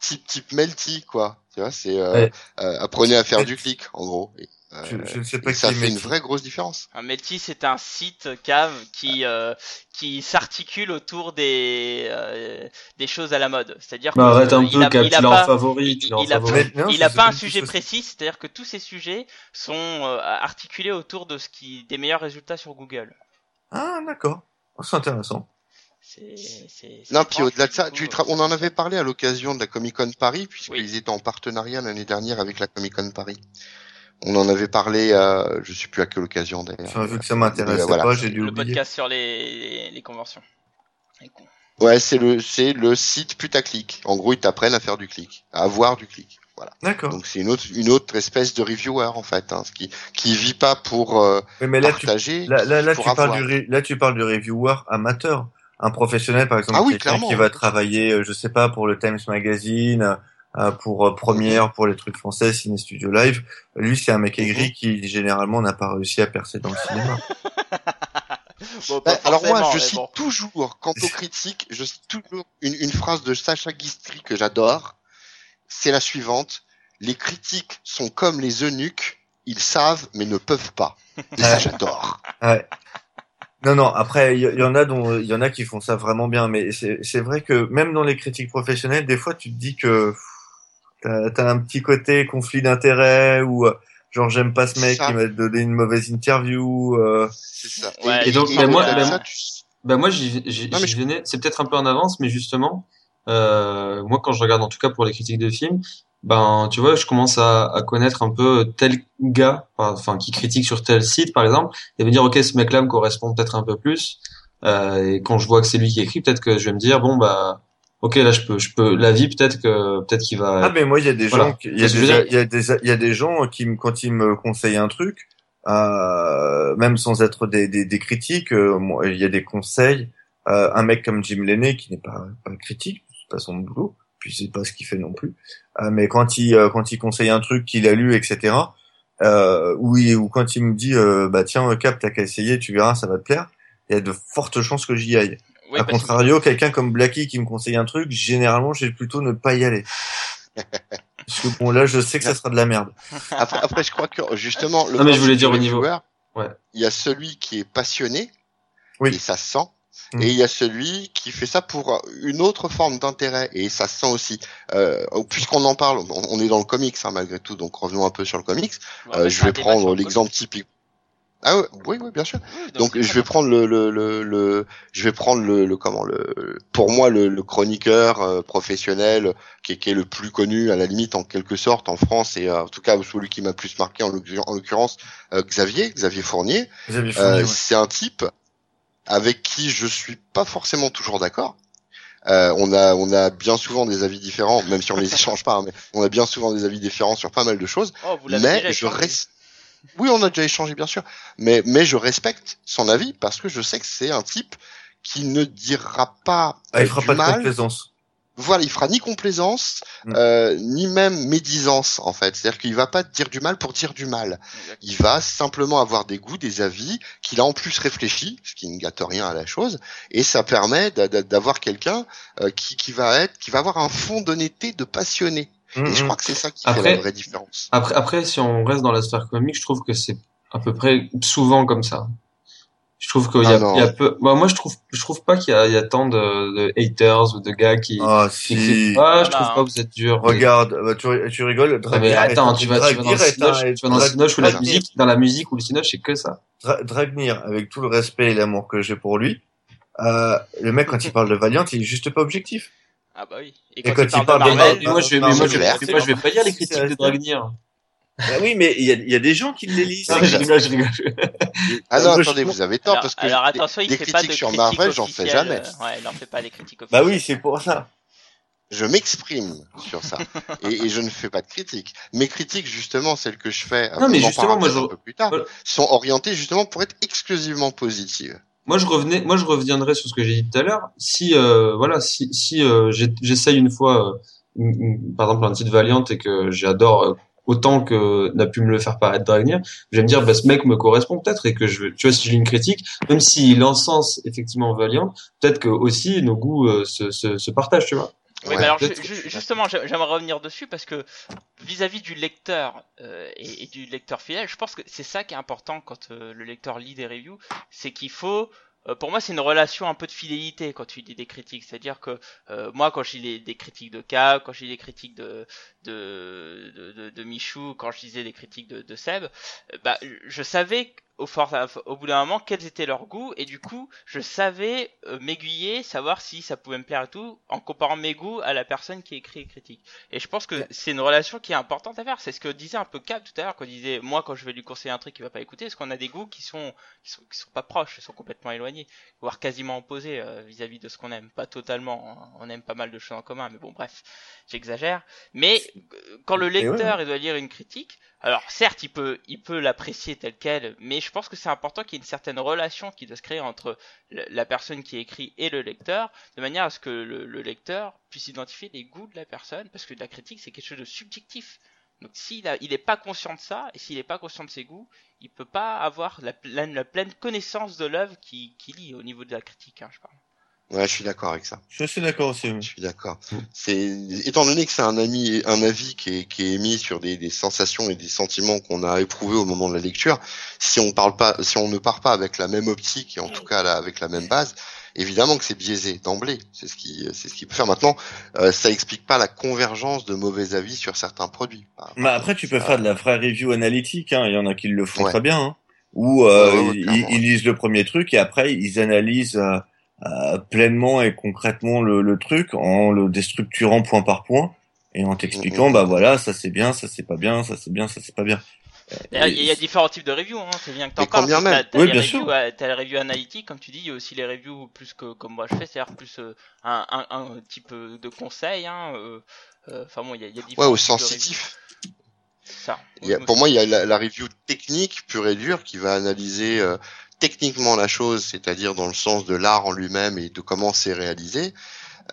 S3: type type Melty, quoi. Tu vois, c'est euh,
S2: Ouais.
S3: euh, apprenez à faire du clic, en gros. Et, euh,
S4: Je, je ne sais pas
S3: ça fait une vraie grosse différence.
S1: Un Melty, c'est un site cave qui euh, qui s'articule autour des euh, des choses à la mode. C'est-à-dire
S2: Bah, arrête un
S1: il
S2: peu, Cap, tu l'as en favori,
S1: il-
S2: tu l'as en
S1: il a il a pas un sujet précis, c'est-à-dire que tous ces sujets sont euh, articulés autour de ce qui des meilleurs résultats sur Google.
S4: Ah, d'accord. Oh, C'est intéressant.
S1: C'est c'est c'est
S3: Non, puis au-delà de ça,
S1: coup,
S3: tu on en avait parlé à l'occasion de la Comic Con Paris, puisqu'ils
S1: Oui.
S3: étaient en partenariat l'année dernière avec la Comic Con Paris. On en avait parlé, euh, je sais plus à quelle occasion d'ailleurs.
S4: Enfin, vu que ça m'intéressait
S3: Mais, voilà.
S4: pas, j'ai dû
S1: le
S4: oublier.
S1: podcast sur les les conventions. Les.
S3: Ouais, c'est le c'est le site putaclic. En gros, ils t'apprennent à faire du clic, à avoir du clic. Voilà.
S4: D'accord.
S3: Donc c'est une autre une autre espèce de reviewer en fait, hein, ce qui qui vit pas pour euh,
S4: Oui, mais là, tu,
S3: partager,
S4: là, là, là,
S3: pour
S4: tu parles
S3: avoir.
S4: du, là, tu parles du reviewer amateur. Un professionnel, par exemple,
S3: Ah oui,
S4: quelqu'un
S3: clairement.
S4: qui va travailler, euh, je sais pas, pour le Times Magazine, euh, pour euh, Première, pour les trucs français, Ciné Studio Live. Lui, c'est un mec
S3: Mhm.
S4: aigri qui, généralement, n'a pas réussi à percer dans le cinéma.
S1: Bon,
S3: Bah, alors moi, je cite
S1: bon.
S3: toujours, quant aux critiques, je cite toujours une, une phrase de Sacha Guistry que j'adore. C'est la suivante. Les critiques sont comme les eunuques, ils savent mais ne peuvent pas. Et ça, j'adore.
S4: Ouais. Non, non. Après, il y, il y en a dont, il y en a qui font ça vraiment bien, mais c'est, c'est vrai que même dans les critiques professionnelles, des fois, tu te dis que t'as, t'as un petit côté conflit d'intérêts ou euh, genre j'aime pas ce mec
S3: ça.
S4: qui m'a donné une mauvaise interview. euh,
S3: C'est ça.
S1: Ouais,
S2: Et donc,
S3: et
S2: mais moi- mais
S3: ça, tu-
S2: Ben moi, j'y venais. C'est peut-être un peu en avance, mais justement, euh, moi quand je regarde en tout cas pour les critiques de films, ben tu vois, je commence à, à connaître un peu tel gars, enfin qui critique sur tel site par exemple, et me dire ok ce mec-là me correspond peut-être un peu plus. Euh, et quand je vois que c'est lui qui écrit, peut-être que je vais me dire bon bah ok là je peux je peux la vie peut-être que peut-être qu'il va.
S4: Ah mais moi il y a des
S2: Voilà.
S4: gens, il y y il y a des gens qui me, quand ils me conseillent un truc, euh, même sans être des, des, des critiques, euh, il y a des conseils. Euh, un mec comme Jim Lenné qui n'est pas, pas critique, pas son boulot, puis c'est pas ce qu'il fait non plus. Euh, mais quand il euh, quand il conseille un truc qu'il a lu, etc. Euh, ou, il- ou quand il me dit euh, bah tiens Cap t'as qu'à essayer, tu verras ça va te plaire. Il y a de fortes chances que j'y aille.
S1: Oui,
S4: A
S1: que-
S4: contrario, quelqu'un comme Blacky qui me conseille un truc, généralement, j'ai plutôt ne pas y aller. Parce que bon, là, je sais que ça sera de la merde.
S3: Après, après, je crois que justement, le
S2: Non, mais je voulais dire au niveau-
S3: reviewer,
S2: Ouais.
S3: il y a celui qui est passionné,
S4: Oui.
S3: et ça se sent,
S4: Mm.
S3: et il y a celui qui fait ça pour une autre forme d'intérêt, et ça se sent aussi. Euh, Puisqu'on en parle, on, on est dans le comics hein, malgré tout, donc revenons un peu sur le comics. Euh, je vais prendre
S1: le
S3: l'exemple typique. Ah ouais, oui, oui, bien sûr.
S1: Oui,
S3: Donc je vais prendre le, le, le, le- je vais prendre le, le comment le pour moi le, le chroniqueur euh, professionnel qui est, qui est le plus connu à la limite en quelque sorte en France et euh, en tout cas celui qui m'a plus marqué en l'occurrence- en l'occurrence euh, Xavier Xavier Fournier
S4: Vous avez
S3: Euh,
S4: ouais.
S3: c'est un type avec qui je suis pas forcément toujours d'accord euh, on a on a bien souvent des avis différents même si on les échange pas hein, mais on a bien souvent des avis différents sur pas mal de choses
S1: Oh, vous l'avez
S3: mais
S1: déjà
S3: je
S1: échangé.
S3: reste. Oui, on a déjà échangé, bien sûr. Mais, mais je respecte son avis parce que je sais que c'est un type qui ne dira pas
S4: Ah, il
S3: euh,
S4: fera
S3: du
S4: pas de
S3: mal.
S4: complaisance.
S3: Voilà, il fera ni complaisance,
S4: Mm.
S3: euh, ni même médisance, en fait. C'est-à-dire qu'il va pas dire du mal pour dire du mal. Il va simplement avoir des goûts, des avis, qu'il a en plus réfléchi, ce qui ne gâte rien à la chose, et ça permet d'a- d'a- d'avoir quelqu'un euh, qui, qui va être, qui va avoir un fond d'honnêteté, de passionné.
S4: Hum,
S3: Et je
S4: hum.
S3: crois que c'est ça qui fait la vraie différence.
S2: Après, après, si on reste dans la sphère comique, je trouve que c'est à peu près souvent comme ça. Je trouve qu'il y
S3: Ah
S2: a,
S3: non.
S2: il y a peu. Bah, moi, je trouve, je trouve pas qu'il y a, il y a tant de, de haters ou de gars qui.
S4: Ah,
S2: qui
S4: si.
S2: Ah, je trouve
S1: hein.
S2: pas que vous êtes dur.
S4: Regarde, bah, tu, tu rigoles. Dragir
S2: mais attends, tu vas, tu vas dans le Cinoche, tu vas dans le
S4: Drag-
S2: ou la musique, dans la musique ou le Cinoche, c'est que ça.
S4: Dra- Dragnir, avec tout le respect et l'amour que j'ai pour lui, euh, le mec, quand il parle de Valiant, il est juste pas objectif.
S1: Ah bah oui. Et
S4: Et
S1: quand,
S4: quand
S1: il
S4: il
S1: parle, de Marvel,
S2: moi, je vais, moi, je, vais pas lire les critiques de. Dragnir.
S4: Ah oui, mais il y a, il y a des gens qui les lisent.
S2: Non, je rigole, je rigole.
S3: Ah non, attendez, vous avez tort
S1: alors,
S3: parce que
S1: alors
S3: des-
S1: attention, il
S3: des
S1: fait pas de
S3: critiques sur
S1: critiques
S3: Marvel, j'en fais jamais.
S1: euh, Ouais, il en fait pas des critiques
S4: Bah oui, c'est pour ça.
S3: Je m'exprime sur ça et, et je ne fais pas de critiques. Mes critiques, justement, celles que je fais,
S2: Non, mais justement, moi, je-
S3: un peu plus tard,
S2: Voilà.
S3: sont orientées justement pour être exclusivement positives.
S2: Moi, je revenais, moi, je reviendrai sur ce que j'ai dit tout à l'heure. Si, euh, voilà, si, si euh, j'essaye une fois, euh, une- une- par exemple, un titre Valiant et que j'adore euh, autant que n'a pu me le faire paraître Dragnir, je vais me dire, bah, ce mec me correspond peut-être et que je, tu vois, si j'ai une critique, même s'il encense effectivement Valiant, peut-être que aussi nos goûts euh, se, se, se partagent, tu vois.
S1: Oui,
S3: Ouais,
S1: mais alors justement, j'ai- j'aimerais revenir dessus parce que vis-à-vis du lecteur euh, et, et du lecteur fidèle, je pense que c'est ça qui est important quand euh, le lecteur lit des reviews, c'est qu'il faut euh, pour moi, c'est une relation un peu de fidélité quand tu lis des critiques. C'est-à-dire que euh, moi, quand lis des, critiques de K, quand lis des critiques de de, de, de, de Michou, quand je lisais des critiques de, de Seb, euh, bah, je savais au, fort, au bout d'un moment quels étaient leurs goûts et du coup, je savais euh, m'aiguiller, savoir si ça pouvait me plaire et tout, en comparant mes goûts à la personne qui écrit les critiques. Et je pense que c'est une relation qui est importante à faire. C'est ce que disait un peu Cap tout à l'heure, quand il disait moi quand je vais lui conseiller un truc qu'il va pas écouter, est-ce qu'on a des goûts qui sont qui sont, qui sont pas proches, qui sont complètement éloignés, voire quasiment opposés euh, vis-à-vis de ce qu'on aime? Pas totalement, hein. on aime pas mal de choses en commun, mais bon bref, j'exagère. Mais quand le lecteur
S4: ouais.
S1: il doit lire une critique, alors certes il peut il peut l'apprécier tel quel, mais je pense que c'est important qu'il y ait une certaine relation qui doit se créer entre la personne qui écrit et le lecteur, de manière à ce que le, le lecteur puisse identifier les goûts de la personne, parce que la critique c'est quelque chose de subjectif. Donc s'il a, il est pas conscient de ça, et s'il est pas conscient de ses goûts, il peut pas avoir la la pleine connaissance de l'œuvre qu'il qui lit au niveau de la critique, hein, je.
S3: Ouais, je suis d'accord avec ça.
S4: Je suis assez d'accord aussi.
S3: Je suis d'accord. C'est étant donné que c'est un ami, un avis qui est, qui est émis sur des, des sensations et des sentiments qu'on a éprouvés au moment de la lecture. Si on parle pas, si on ne part pas avec la même optique et en tout cas là, avec la même base, évidemment que c'est biaisé d'emblée. C'est ce qui, c'est ce qui peut faire. Maintenant, euh, ça explique pas la convergence de mauvais avis sur certains produits.
S4: Mais après, tu peux
S3: ça-
S4: faire de la vraie review analytique. Hein. Il y en a qui le font
S3: Ouais.
S4: très bien. Hein. Où euh,
S3: Ouais, ouais,
S4: ils, ils lisent le premier truc et après ils analysent euh, euh, pleinement et concrètement le, le, truc en le déstructurant point par point et en t'expliquant
S3: Mhm.
S4: bah voilà ça c'est bien ça c'est pas bien ça c'est bien ça c'est pas bien
S1: il y a différents types de reviews, hein. c'est bien que t'en parles. T'as t'as
S4: Oui,
S1: les
S4: bien
S1: reviews,
S4: sûr.
S1: euh, t'as les reviews analytiques, comme tu dis, il y a aussi les reviews plus que comme moi je fais, c'est-à-dire plus euh, un, un, un type euh, de conseil. Hein, euh, enfin bon, il y a, il y a
S3: Ouais,
S1: différents
S3: au
S1: types de
S3: sensitif.
S1: ça.
S3: Il y a- pour moi, il y a la, la review technique pure et dure qui va analyser euh, techniquement la chose, c'est-à-dire dans le sens de l'art en lui-même et de comment c'est réalisé.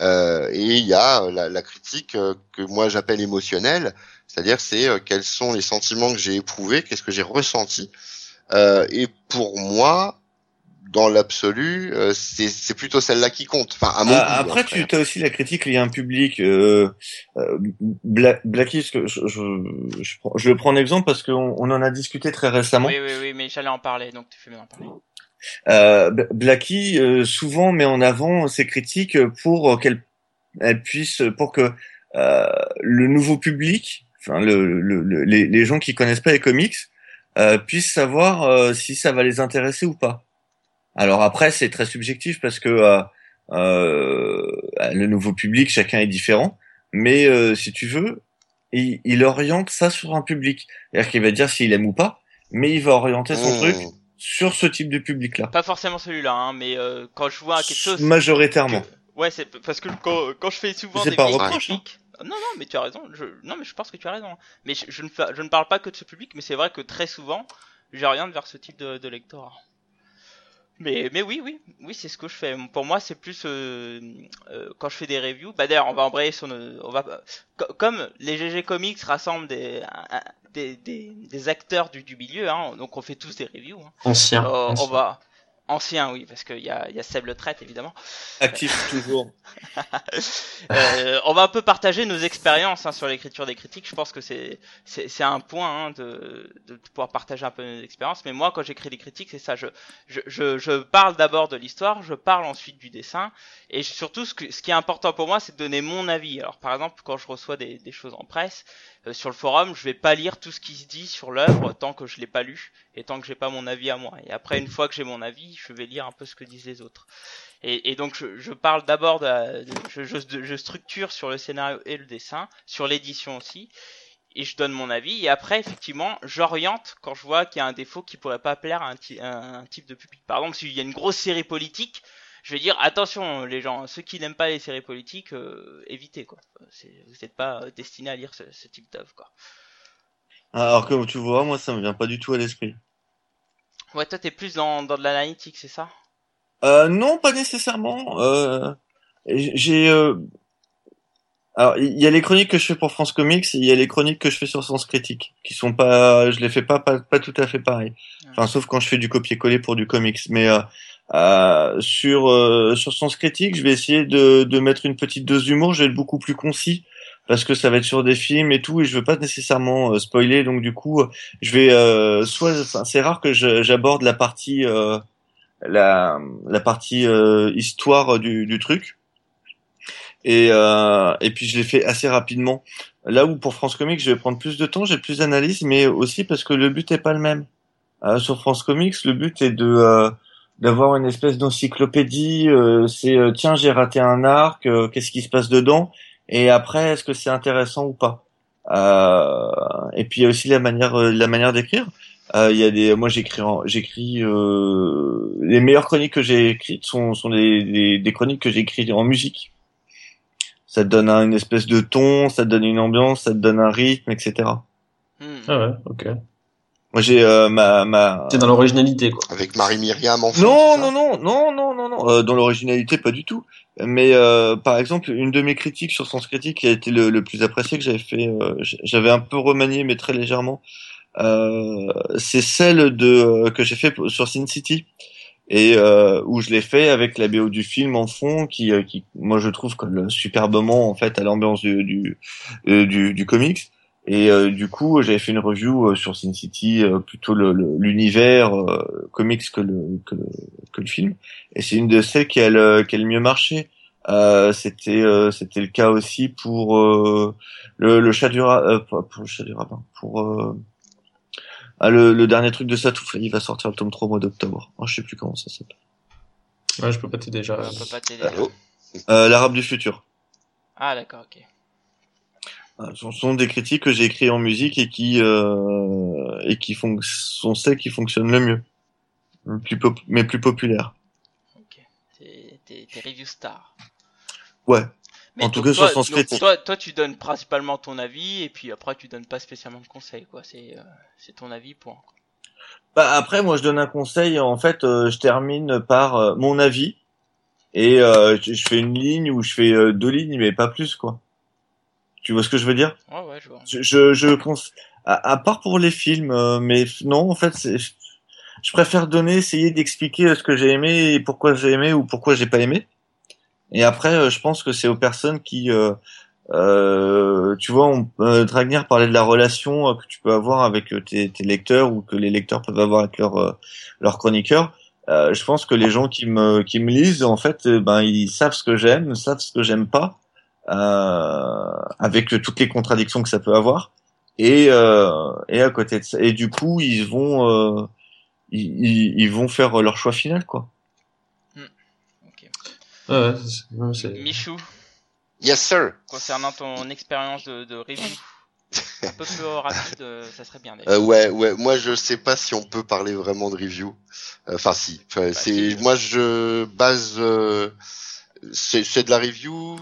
S3: Euh, et il y a euh, la, critique euh, que moi j'appelle émotionnelle, c'est-à-dire c'est quels sont les sentiments que j'ai éprouvés, qu'est-ce que j'ai ressenti. Et pour moi, dans l'absolu, euh, c'est c'est plutôt celle-là qui compte. Enfin, à mon
S4: Ah,
S3: goût,
S4: après,
S3: après.
S4: tu as aussi la critique liée à un public. Euh, euh, Bla- Blacky, parce que je, je, je, prends- je le prends en exemple parce qu'on on en a discuté très récemment.
S1: Oui, oui, oui, mais j'allais en parler, donc tu fais bien d'en parler.
S4: Euh, B- Blacky euh, souvent met en avant ses critiques pour qu'elle elle puisse, pour que euh, le nouveau public, enfin le, le- le- les, les gens qui connaissent pas les comics, euh, puissent savoir euh, si ça va les intéresser ou pas. Alors après, c'est très subjectif parce que euh, euh, le nouveau public, chacun est différent. Mais euh, si tu veux, il, il oriente ça sur un public. C'est-à-dire qu'il va dire s'il aime ou pas, mais il va orienter son
S3: Mmh.
S4: truc sur ce type de public-là.
S1: Pas forcément celui-là, hein, mais euh, quand je vois quelque chose.
S4: Majoritairement.
S1: que- Ouais, c'est parce que quand, quand je fais souvent des
S4: pas hein.
S1: Non, non, mais tu as raison. Je... Non, mais je pense que tu as raison. Mais je, je ne, je ne parle pas que de ce public, mais c'est vrai que très souvent, j'oriente vers ce type de, de lectorat. Mais, mais oui, oui, oui, c'est ce que je fais. Pour moi, c'est plus euh, euh, quand je fais des reviews. Bah d'ailleurs, on va embrayer sur nos, on va co- comme les GG Comics rassemblent des des, des, des acteurs du, du milieu, hein, donc on fait tous des reviews. Hein.
S2: Ancien.
S1: Euh,
S2: ancien.
S1: on va ancien, oui, parce qu'il y a, il y a Seb le traite évidemment.
S4: Actif toujours.
S1: Euh, on va un peu partager nos expériences hein, sur l'écriture des critiques. Je pense que c'est c'est c'est un point hein, de, de pouvoir partager un peu nos expériences. Mais moi, quand j'écris des critiques, c'est ça. Je je, je, je parle d'abord de l'histoire, je parle ensuite du dessin, et surtout ce, que, ce qui est important pour moi, c'est de donner mon avis. Alors par exemple, quand je reçois des, des choses en presse euh, sur le forum, je vais pas lire tout ce qui se dit sur l'œuvre tant que je l'ai pas lu et tant que j'ai pas mon avis à moi. Et après, une fois que j'ai mon avis, je vais lire un peu ce que disent les autres. Et, donc je, parle d'abord de, je, structure sur le scénario et le dessin, sur l'édition aussi, et je donne mon avis. Et après, effectivement, j'oriente quand je vois qu'il y a un défaut qui pourrait pas plaire à un- un type de public. Par exemple, s'il y a une grosse série politique, je vais dire attention les gens, ceux qui n'aiment pas les séries politiques, euh, évitez quoi. Vous n'êtes pas euh, destinés à lire ce, ce type d'œuvre quoi.
S4: Alors que tu vois, moi ça me vient pas du tout à l'esprit.
S1: Ouais, toi t'es plus dans, dans de l'analytique, c'est ça?
S4: Euh, non, pas nécessairement. Euh, j'ai euh, alors il y a les chroniques que je fais pour France Comics il y a les chroniques que je fais sur Sens Critique qui sont pas je les fais pas pas, pas tout à fait pareil. Enfin sauf quand je fais du copier-coller pour du comics mais euh, sur euh, sur Sens Critique, je vais essayer de de mettre une petite dose d'humour, je vais être beaucoup plus concis parce que ça va être sur des films et tout et je veux pas nécessairement euh, spoiler donc du coup je vais euh, soit enfin, c'est rare que j'aborde la partie la, la partie histoire du, du truc. Et, et puis je l'ai fait assez rapidement. Là où pour France Comics, je vais prendre plus de temps, j'ai plus d'analyse, mais aussi parce que le but est pas le même. Sur France Comics, le but est de d'avoir une espèce d'encyclopédie. euh, c'est euh, tiens, j'ai raté un arc, euh, qu'est-ce qui se passe dedans? Et après, est-ce que c'est intéressant ou pas? Euh, Et puis il y a aussi la manière euh, la manière d'écrire. Euh, Il y a des, moi j'écris, en- j'écris euh, les meilleures chroniques que j'ai écrites sont, sont des, des, des chroniques que j'ai écrites en musique. Ça te donne un- une espèce de ton, ça te donne une ambiance, ça te donne un rythme, etc.
S1: Hmm.
S2: Ah ouais, ok.
S4: Moi j'ai euh, ma ma.
S2: T'es dans l'originalité, quoi.
S3: Avec Marie-Myriam en
S4: Non, non, non, non, non, non, non. Euh, dans l'originalité, pas du tout. Mais euh, par exemple, une de mes critiques sur Sens Critique qui a été le, le plus apprécié que j'avais fait, euh, j'avais un peu remanié, mais très légèrement. Euh, c'est celle de euh, que j'ai fait sur Sin City et euh, où je l'ai fait avec la BO du film en fond, qui, euh, qui moi je trouve colle superbement en fait à l'ambiance du du, du du comics. Et euh, du coup, j'avais fait une review euh, sur Sin City, euh, plutôt le- le- l'univers euh, comics que le, que le que le film. Et c'est une de celles qui a le, qui a le mieux marché. Euh, c'était euh, c'était le cas aussi pour euh, le, le chat du ra- euh, pour le chat du rabbin pour euh, ah, le, le dernier truc de Satouf il va sortir le tome 3 au mois d'octobre oh, je sais plus comment ça s'appelle
S2: Ouais, je peux pas t'aider,
S1: On
S2: j'arrive.
S1: peut pas t'aider.
S4: Euh, L'arabe du futur.
S1: Ah d'accord, ok.
S4: Euh, Ce sont des critiques que j'ai écrites en musique et qui euh, et qui font sont celles qui fonctionnent le mieux, le plus pop- mais plus populaires.
S1: Ok. T'es, t'es, t'es review star.
S4: Ouais.
S1: Mais
S4: En tout cas, sur
S1: toi,
S4: Sens
S1: donc
S4: Critique.
S1: Toi, toi, tu donnes principalement ton avis et puis après, tu donnes pas spécialement de conseils, quoi. C'est, euh, c'est ton avis, point.
S4: Bah après, moi, je donne un conseil. En fait, euh, je termine par euh, mon avis et euh, je je fais une ligne ou je fais euh, deux lignes, mais pas plus, quoi. Tu vois ce que je veux dire?
S1: Ouais, ouais, je vois.
S4: Je, je, je conse- à, à part pour les films, euh, mais non, en fait, je, préfère donner, essayer d'expliquer euh, ce que j'ai aimé et pourquoi j'ai aimé ou pourquoi j'ai pas aimé. Et après, euh, je pense que c'est aux personnes qui, euh, euh, tu vois, on, euh, Dragner parlait de la relation que tu peux avoir avec tes, tes lecteurs ou que les lecteurs peuvent avoir avec leurs leurs chroniqueurs. Je pense que les gens qui me qui me lisent, en fait, ben ils savent ce que j'aime, savent ce que j'aime pas, avec toutes les contradictions que ça peut avoir. Et euh, et à côté de ça, et du coup, ils vont euh, ils, ils- ils vont faire leur choix final, quoi.
S1: Ok.
S2: Ouais, ouais, c'est- ouais, c'est-
S1: Michou,
S3: Yes, sir.
S1: concernant ton expérience de, de review, un peu plus rapide, euh, ça serait bien.
S3: Euh, ouais, ouais. Moi, je sais pas si on peut parler vraiment de review. Euh, Enfin, si. Enfin, c'est
S1: si.
S3: moi, je base. euh, c'est c'est de la review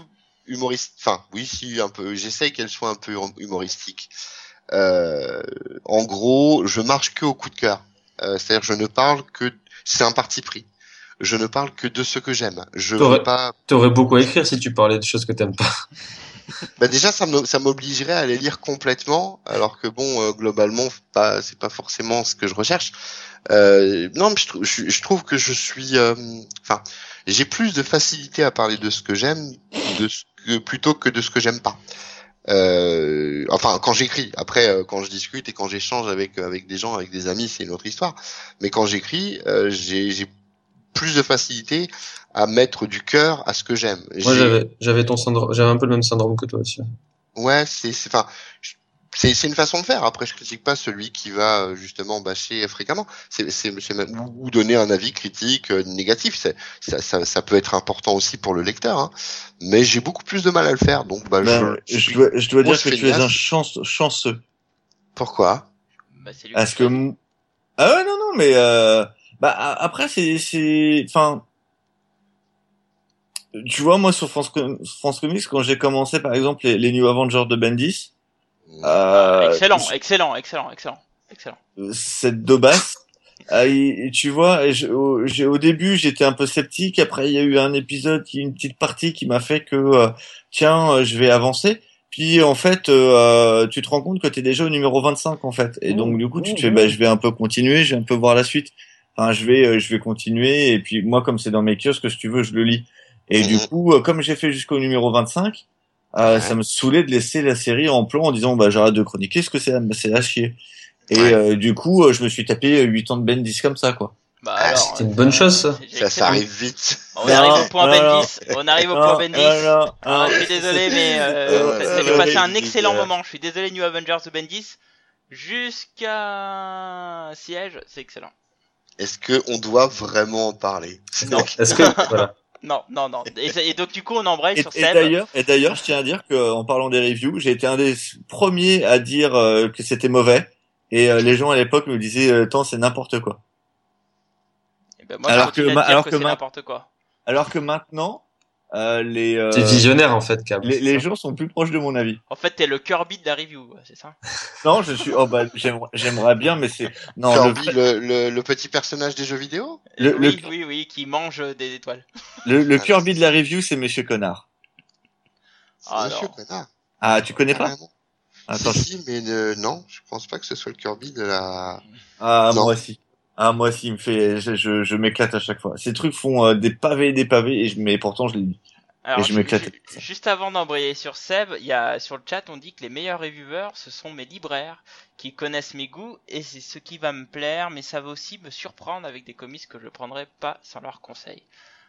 S3: humoriste. Enfin, oui, si un peu. J'essaye qu'elle soit un peu hum- humoristique. Euh, en gros, je marche que au coup de cœur. Euh, C'est-à-dire, je ne parle que. C'est un parti pris. Je ne parle que de ce que j'aime. Je
S2: T'aurais-
S3: veux pas.
S2: T'aurais beaucoup à écrire si tu parlais de choses que t'aimes pas.
S3: Bah déjà ça m'obligerait à les lire complètement alors que bon euh, globalement pas c'est pas forcément ce que je recherche. Euh, non mais je, je, je trouve que je suis euh, enfin j'ai plus de facilité à parler de ce que j'aime de ce que plutôt que de ce que j'aime pas. Euh, enfin quand j'écris après euh, quand je discute et quand j'échange avec avec des gens avec des amis c'est une autre histoire mais quand j'écris euh, j'ai plus de facilité à mettre du cœur à ce que j'aime.
S2: Moi, j'avais, j'avais ton syndrome, j'avais un peu le même syndrome que toi aussi.
S3: Ouais, c'est c'est enfin je- c'est c'est une façon de faire. Après, je critique pas celui qui va euh, justement bâcher fréquemment. C'est c'est c'est même- ou ou donner un avis critique euh, négatif. C'est ça, ça ça peut être important aussi pour le lecteur. Hein. Mais j'ai beaucoup plus de mal à le faire. Donc bah
S4: Ben,
S3: je,
S4: je, dois, je dois dire que tu es un chance, chanceux.
S3: pourquoi?
S1: Bah, c'est lui
S4: Parce
S1: qui
S4: que ah ouais non non mais euh, bah a- après c'est c'est enfin tu vois moi sur France Com- France Comics quand j'ai commencé par exemple les, les New Avengers de Bendis euh,
S1: excellent, excellent, excellent, excellent, excellent.
S4: cette ah, et- et tu vois je- au, début j'étais un peu sceptique. Après il y a eu un épisode qui une petite partie qui m'a fait que euh, tiens euh, je vais avancer. Puis en fait euh, tu te rends compte que tu es déjà au numéro 25 en fait. Et donc du coup tu te fais bah je vais un peu continuer je vais un peu voir la suite. Enfin je vais euh, je vais continuer. Et puis moi comme c'est dans mes kiosques si tu veux je le lis. Et du
S3: Mhm.
S4: coup euh, comme j'ai fait jusqu'au numéro 25 euh,
S3: Ouais.
S4: ça me saoulait de laisser la série en plan en disant bah j'arrête de chroniquer ce que c'est c'est à chier et
S3: Ouais.
S4: euh, du coup euh, je me suis tapé 8 ans de Bendis comme ça quoi
S1: Bah,
S3: Ah,
S2: c'était une
S1: euh,
S2: bonne chose, ça.
S3: Ça, ça arrive vite.
S1: On arrive au point
S4: Non, non,
S1: Bendis. On arrive au point Bendis. Ah, je suis désolé, mais euh,
S3: Euh,
S1: dû
S3: euh,
S1: passer un
S3: euh,
S1: excellent
S3: euh,
S1: moment. Je suis désolé, New Avengers de Bendis. Jusqu'à Siège, c'est excellent.
S3: Est-ce que on doit vraiment en parler?
S1: Non.
S2: Est-ce que, voilà.
S1: Non, non, non. Et, donc, du coup, on embraye
S4: Et,
S1: sur
S4: et
S1: Seb.
S4: d'ailleurs, et d'ailleurs, je tiens à dire que, en parlant des reviews, j'ai été un des premiers à dire euh, que c'était mauvais. Et euh, les gens à l'époque me disaient, euh, tant c'est n'importe quoi.
S1: Eh ben, moi,
S4: Alors
S1: je
S4: que
S1: à
S4: ma-
S1: dire
S4: alors
S1: que,
S4: que
S1: c'est
S4: ma-
S1: n'importe quoi.
S4: Alors que maintenant, euh, les euh,
S2: T'es visionnaire, en fait,
S4: les, gens sont plus proches de mon avis.
S1: En fait, t'es le Kirby de la review, c'est ça
S4: Non, je suis. Oh bah, j'aimerais, bien, mais c'est. Non, le,
S3: Kirby, le, le, le petit personnage des jeux vidéo?
S4: Le-
S1: Oui,
S4: le-
S1: oui, oui, qui mange des étoiles.
S4: le, le Kirby de la review, c'est Monsieur Connard.
S1: Ah,
S3: Monsieur connard.
S4: Ah, tu connais pas? Attends.
S3: Si, si, mais euh, non, je pense pas que ce soit le Kirby de la.
S4: Ah,
S3: Non.
S4: moi aussi. Ah, moi il me fait. Je, je, je m'éclate à chaque fois. Ces trucs font euh, des pavés et des pavés, et je, mais pourtant je les lis.
S1: Alors,
S4: Et je m'éclate.
S1: Juste avant d'embrayer sur Seb, il y a sur le chat on dit que les meilleurs reviewers ce sont mes libraires qui connaissent mes goûts et c'est ce qui va me plaire, mais ça va aussi me surprendre avec des comics que je prendrais pas sans leur conseil.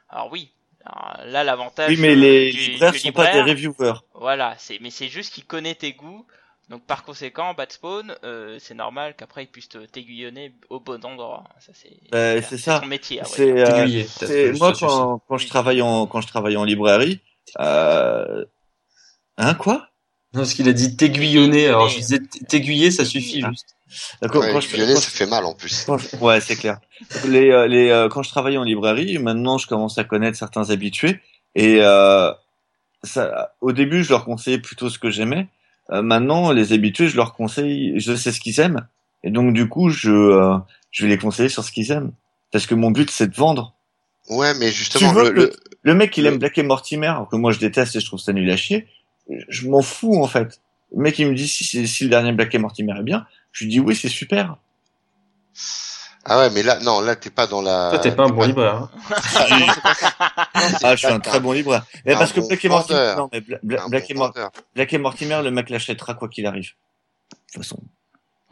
S1: Alors oui, alors là l'avantage
S4: Oui, mais
S1: euh,
S4: les
S1: du,
S4: libraires
S1: du
S4: sont pas des reviewers.
S1: Voilà, c'est mais c'est juste qu'il connaît tes goûts Donc par conséquent, Bad Spawn, euh, c'est normal qu'après il puisse te- t'aiguillonner au bon endroit. Ça c'est
S4: Bah, c'est ça.
S1: son métier. à vrai
S4: C'est, euh, moi quand, quand je travaille en quand je travaille en librairie, euh... hein quoi?
S2: Non, parce qu'il a dit t'aiguillonner, alors je disais t'aiguiller, ça suffit
S4: Ah.
S2: juste.
S4: Quand,
S3: Ouais,
S4: quand je,
S3: violer,
S4: quand
S3: ça fait mal en plus.
S4: Je- Ouais, c'est clair. Les, euh, les, euh, quand je travaille en librairie, maintenant, je commence à connaître certains habitués. Et euh, ça, au début, je leur conseillais plutôt ce que j'aimais. Euh, maintenant, les habitués, je leur conseille, je sais ce qu'ils aiment. Et donc, du coup, je, euh, je vais les conseiller sur ce qu'ils aiment. Parce que mon but, c'est de vendre.
S3: Ouais, mais justement, le, le-
S4: Le mec, il
S3: Le-
S4: aime Black et Mortimer, que moi, je déteste et je trouve ça nul à chier. Je m'en fous, en fait. Le mec, il me dit si, si, si le dernier Black et Mortimer est bien. Je lui dis oui, c'est super.
S3: Ah ouais, mais là, non, là, t'es pas dans la.
S2: Toi, t'es pas un bon libraire. Hein.
S4: Ah, je suis un très bon libraire. Mais
S3: Un
S4: parce que
S3: bon
S4: Black et Mortimer, non, mais Bla- Bla- Black,
S3: bon
S4: et. Black et Mortimer, le mec l'achètera quoi qu'il arrive. De toute façon.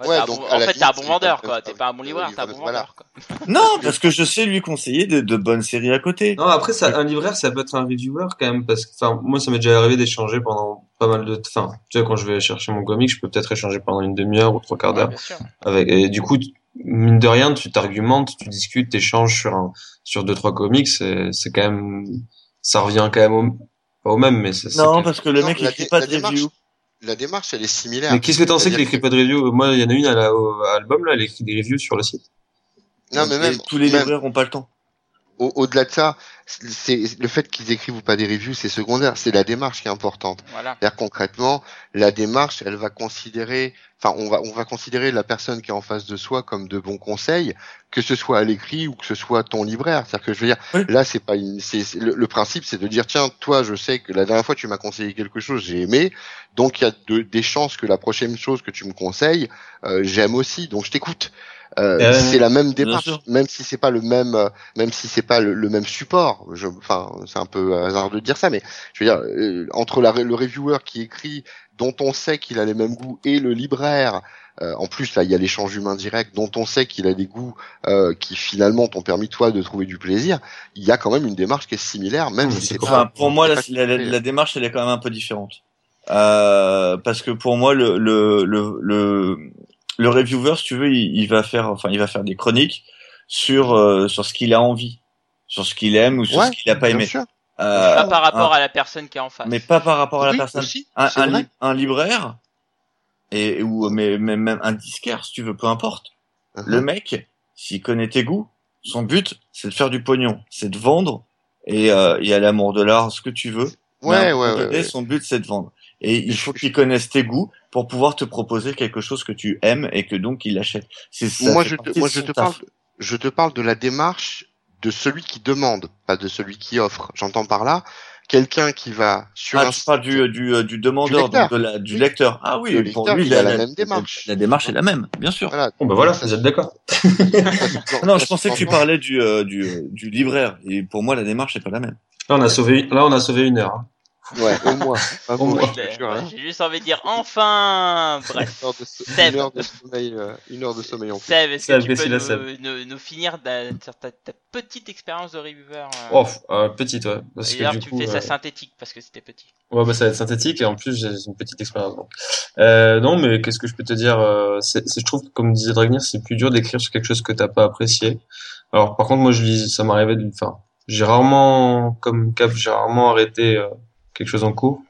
S1: Ouais,
S3: donc,
S1: bon- en fait, t'es un bon vendeur, quoi. T'es pas un bon libraire, t'es un bon
S3: voilà.
S1: vendeur, quoi.
S4: Non, parce que je sais lui conseiller de, de bonnes séries à côté.
S2: Non, après, ça, un libraire, ça peut être un reviewer quand même, parce que, enfin, moi, ça m'est déjà arrivé d'échanger pendant pas mal de, enfin, tu sais, quand je vais chercher mon comic, je peux peut-être échanger pendant une demi-heure ou trois quarts d'heure avec, et du coup, mine de rien, tu t'argumentes, tu discutes, t'échanges sur un, sur deux, trois comics, c'est, c'est quand même, ça revient quand même au, pas au même, mais c'est, c'est
S4: Non, parce que le mec, il écrit pas de
S3: démarche,
S4: review.
S3: La démarche, elle est similaire.
S2: Mais qu'est-ce que t'en sais qu'il écrit pas de review? Moi, il y en a une à la, au à album, là, elle écrit des reviews sur le site.
S3: Non, mais même,
S4: tous les
S3: même
S4: libraires ont pas le temps.
S3: Au- au-delà de ça, c'est le fait qu'ils écrivent ou pas des reviews, c'est secondaire. C'est la démarche qui est importante.
S1: Voilà.
S3: C'est-à-dire concrètement, la démarche, elle va considérer, enfin, on va, on va considérer la personne qui est en face de soi comme de bons conseils, que ce soit à l'écrit ou que ce soit ton libraire. C'est-à-dire que je veux dire,
S4: Oui.
S3: là, c'est pas une, c'est, c'est- le, le principe, c'est de dire, tiens, toi, je sais que la dernière fois tu m'as conseillé quelque chose, j'ai aimé, donc il y a de- des chances que la prochaine chose que tu me conseilles, euh, j'aime aussi, donc je t'écoute. Euh,
S2: Euh,
S3: c'est la même démarche, même si c'est pas le même, euh, même si c'est pas le, le même support. Je, enfin, c'est un peu hasard de dire ça, mais je veux dire, euh, entre la, le reviewer qui écrit, dont on sait qu'il a les mêmes goûts, et le libraire, euh, en plus là, il y a l'échange humain direct, dont on sait qu'il a des goûts euh, qui finalement t'ont permis toi de trouver du plaisir. Il y a quand même une démarche qui est similaire, même
S2: Oui,
S3: si
S2: cool.
S3: pas.
S4: Enfin, pour moi, la, la démarche, elle est quand même un peu différente. Euh, parce que pour moi, le, le, le, le, le reviewer, si tu veux, il, il va faire, enfin, il va faire des chroniques sur, euh, sur ce qu'il a envie, sur ce qu'il aime ou sur
S3: Ouais,
S4: ce qu'il a pas
S3: bien
S4: aimé.
S3: sûr.
S4: Euh,
S1: Pas par rapport
S4: un-
S1: à la personne qui est en face.
S4: mais pas par rapport à la personne.
S3: aussi,
S4: Un, un, li- un libraire et ou mais, mais même un disquaire, si tu veux, peu importe.
S3: Uh-huh.
S4: Le mec, s'il connaît tes goûts, son but, c'est de faire du pognon, c'est de vendre et, euh, et à l'amour de l'art, ce que tu veux.
S3: Ouais, ouais, ouais, ouais.
S4: Son but, c'est de vendre. Et il faut qu'il connaisse tes goûts pour pouvoir te proposer quelque chose que tu aimes et que donc il achète. C'est ça
S3: Moi, je te, moi, je te
S4: taf.
S3: parle, je te parle de la démarche de celui qui demande, pas de celui qui offre. J'entends par là quelqu'un qui va sur
S4: Ah,
S3: un
S4: parles du, du, du demandeur,
S3: lecteur.
S4: donc de la, du lecteur. Ah oui,
S3: Le
S4: pour
S3: lecteur,
S4: lui,
S3: il a la même démarche.
S4: La, démarche est la même, bien sûr.
S3: voilà.
S2: Bon, bah voilà, vous êtes d'accord.
S4: Non, je pensais que tu parlais du, euh, du, euh, du libraire. Et pour moi, la démarche est pas la même.
S2: Là, on a sauvé, là, on a sauvé une heure.
S3: Ouais, au moins. Pas
S2: Au moins.
S3: hein.
S1: J'ai juste envie de dire enfin Bref.
S3: Une heure de, so-
S1: Seb.
S3: une heure de sommeil, euh, une heure de sommeil en plus.
S1: Seb, est-ce que tu peux nous, nous, nous finir ta, ta petite expérience de reviewer euh,
S2: Oh, euh, petite, ouais. Parce que du
S1: tu
S2: coup,
S1: fais
S2: euh,
S1: ça synthétique parce que c'était petit.
S2: Ouais, bah, ça va être synthétique et en plus j'ai une petite expérience. donc. Euh, non, mais qu'est-ce que je peux te dire euh, c'est, c'est- Je trouve que comme disait Dragnir, c'est plus dur d'écrire sur quelque chose que t'as pas apprécié. Alors par contre, moi je lis, ça m'arrivait de, enfin, j'ai rarement, comme Cap, j'ai rarement arrêté euh, quelque chose en cours.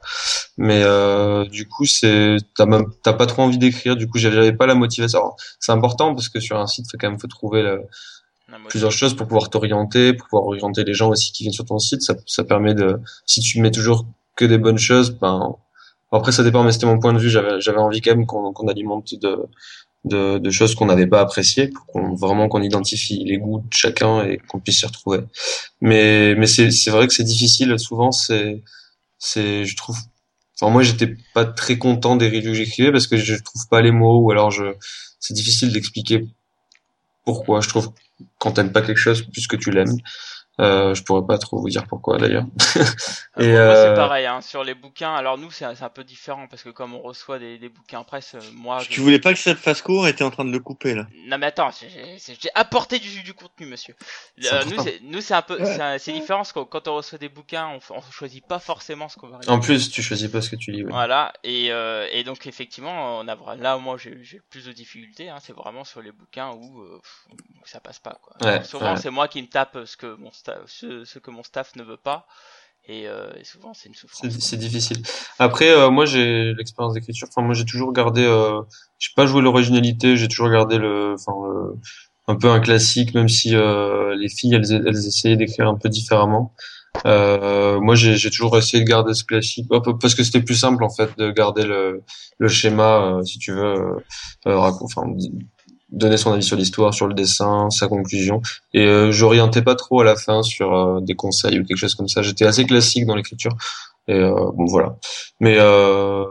S2: Mais euh, du coup, c'est, t'as même, t'as pas trop envie d'écrire. Du coup, j'avais pas la motivation. C'est important parce que sur un site, faut quand même faut trouver le, plusieurs choses pour pouvoir t'orienter, pour pouvoir orienter les gens aussi qui viennent sur ton site. Ça, ça permet de, si tu mets toujours que des bonnes choses, ben, après ça dépend, mais c'était mon point de vue. J'avais, j'avais envie quand même qu'on, qu'on alimente de, de, de choses qu'on n'avait pas appréciées, pour qu'on, vraiment qu'on identifie les goûts de chacun et qu'on puisse s'y retrouver. Mais, mais c'est, c'est vrai que c'est difficile. Souvent, c'est, c'est, je trouve, enfin moi j'étais pas très content des reviews que j'écrivais parce que je trouve pas les mots ou alors je, c'est difficile d'expliquer pourquoi. Je trouve quand t'aimes pas quelque chose plus que tu l'aimes. Euh, je pourrais pas trop vous dire pourquoi d'ailleurs.
S1: Euh,
S2: Et,
S1: bon, moi, c'est
S2: euh,
S1: pareil, hein, sur les bouquins. Alors nous, c'est c'est un peu différent parce que comme on reçoit des, des bouquins presse, euh, moi.
S4: Tu
S1: je-
S4: voulais pas que ça te fasse court et t'es en train de le couper là.
S1: Non mais attends, j'ai- apporté du, du contenu, monsieur. Euh, nous, c'est- nous c'est un peu, c'est différent parce que quand on reçoit des bouquins, on, on choisit pas forcément ce qu'on va.
S2: En
S1: regarder.
S2: plus, tu choisis pas ce que tu lis. ouais.
S1: Voilà, et, euh, et donc effectivement, on a là moi j'ai j'ai plus de difficultés, hein, c'est vraiment sur les bouquins où, euh, où ça passe pas. Quoi.
S2: Ouais,
S1: souvent
S2: ouais.
S1: c'est moi qui me tape ce que mon staff, ce, que mon staff ne veut pas, et, euh, souvent c'est une souffrance.
S2: C'est difficile. Après, euh, moi, j'ai l'expérience d'écriture. Enfin, moi, j'ai toujours gardé. Euh, j'ai pas joué l'originalité. J'ai toujours gardé le, enfin, un peu un classique, même si euh, les filles, elles, elles essayaient d'écrire un peu différemment. Moi, j'ai toujours essayé de garder ce classique, parce que c'était plus simple en fait de garder le, le schéma, si tu veux, euh, enfin, donner son avis sur l'histoire, sur le dessin, sa conclusion. Et euh, j'orientais pas trop à la fin sur euh, des conseils ou quelque chose comme ça. J'étais assez classique dans l'écriture. Et euh, bon voilà. Mais euh,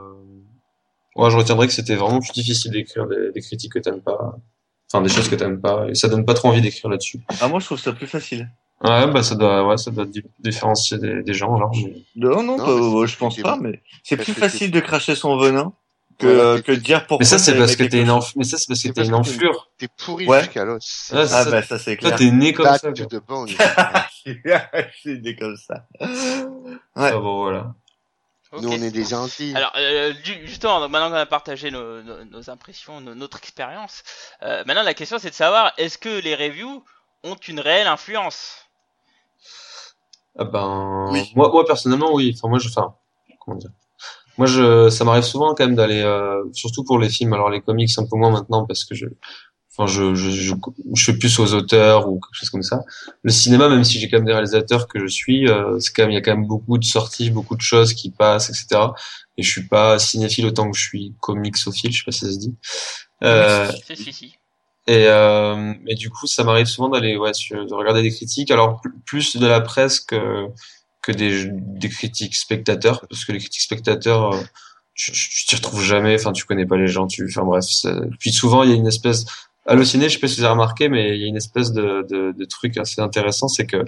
S2: ouais, je retiendrai que c'était vraiment plus difficile d'écrire des, des critiques que t'aimes pas. Enfin, des choses que t'aimes pas. Et ça donne pas trop envie d'écrire là-dessus.
S4: Ah moi je trouve ça plus facile.
S2: Ouais, bah ça doit, ouais, ça doit di- différencier des, des gens alors. mais-
S4: Non non,
S3: Non,
S4: ouais, je pense pas, mais c'est plus facile de cracher son venin que
S3: Voilà,
S4: euh, que dire pourquoi.
S2: Mais ça, c'est parce que t'es une
S4: chose.
S2: enf... mais ça, c'est parce que t'es une enflure.
S3: T'es pourri
S4: Ouais.
S3: jusqu'à l'os.
S4: Ah
S2: ça.
S4: bah ça c'est
S2: Toi,
S4: clair.
S2: t'es né comme
S3: Back
S2: ça.
S3: to
S2: quoi.
S3: the bone.
S4: c'est des comme ça. Ouais.
S2: Ah, bon, voilà.
S3: Nous, on est des gentils.
S1: Alors euh, justement, donc maintenant qu'on a partagé nos, nos, nos impressions, nos- notre expérience, euh, maintenant la question c'est de savoir est-ce que les reviews ont une réelle influence?
S2: Ah ben,
S4: Oui.
S2: moi, moi personnellement, oui. Enfin, moi, je, enfin, comment dire? Moi, je, ça m'arrive souvent quand même d'aller, euh, surtout pour les films. Alors les comics un peu moins maintenant parce que je, enfin, je, je, je, je suis plus aux auteurs ou quelque chose comme ça. Le cinéma, même si j'ai quand même des réalisateurs que je suis, euh, c'est quand même, il y a quand même beaucoup de sorties, beaucoup de choses qui passent, etc. Et je suis pas cinéphile autant que je suis comixophile, je sais pas si ça se dit. Euh,
S1: si si.
S2: et, euh, et du coup, ça m'arrive souvent d'aller, ouais, de regarder des critiques. Alors pl- plus de la presse que que des des critiques spectateurs, parce que les critiques spectateurs, euh, tu tu t'y retrouves jamais. Enfin, tu connais pas les gens. Tu, enfin bref. Puis souvent, il y a une espèce halluciné. Je sais pas si vous avez remarqué, mais il y a une espèce de de, de truc assez intéressant, c'est que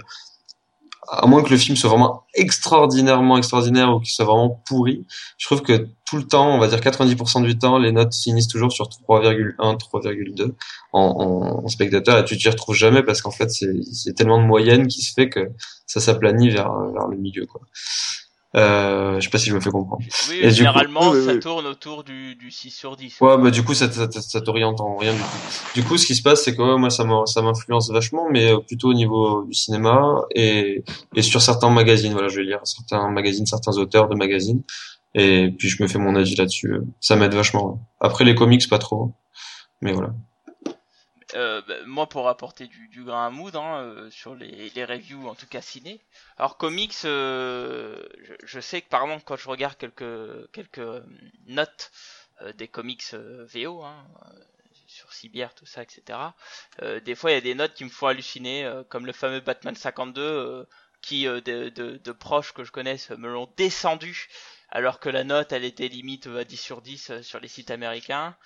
S2: à moins que le film soit vraiment extraordinairement extraordinaire ou qu'il soit vraiment pourri, je trouve que tout le temps, on va dire 90% du temps, les notes finissent toujours sur 3,1, 3,2 en, en, en spectateur et tu t'y retrouves jamais parce qu'en fait c'est tellement de moyenne qui se fait que ça s'aplanit vers vers le milieu quoi. Euh, je sais pas si je me fais comprendre.
S1: Oui,
S2: Et coup-
S1: généralement ça tourne autour du, du 6 sur 10.
S2: Ouais, bah du coup ça, ça, ça t'oriente en rien du tout. Du coup, ce qui se passe, c'est que ouais, moi ça m'in- ça m'influence vachement, mais euh, plutôt au niveau du cinéma et et sur certains magazines. Voilà, je vais lire certains magazines, certains auteurs de magazines, et puis je me fais mon avis là-dessus. Ça m'aide vachement. Après les comics, pas trop, mais voilà.
S1: Euh, bah, moi pour apporter du, du grain à moudre hein, euh, sur les, les reviews en tout cas ciné. Alors comics, euh, je, je sais que par exemple quand je regarde quelques quelques notes des comics VO hein, sur Cyber tout ça etc. euh, des fois il y a des notes qui me font halluciner euh, comme le fameux Batman 52 euh, qui de, de, de proches que je connaisse me l'ont descendu alors que la note elle était limite à 10 sur 10 euh, sur les sites américains.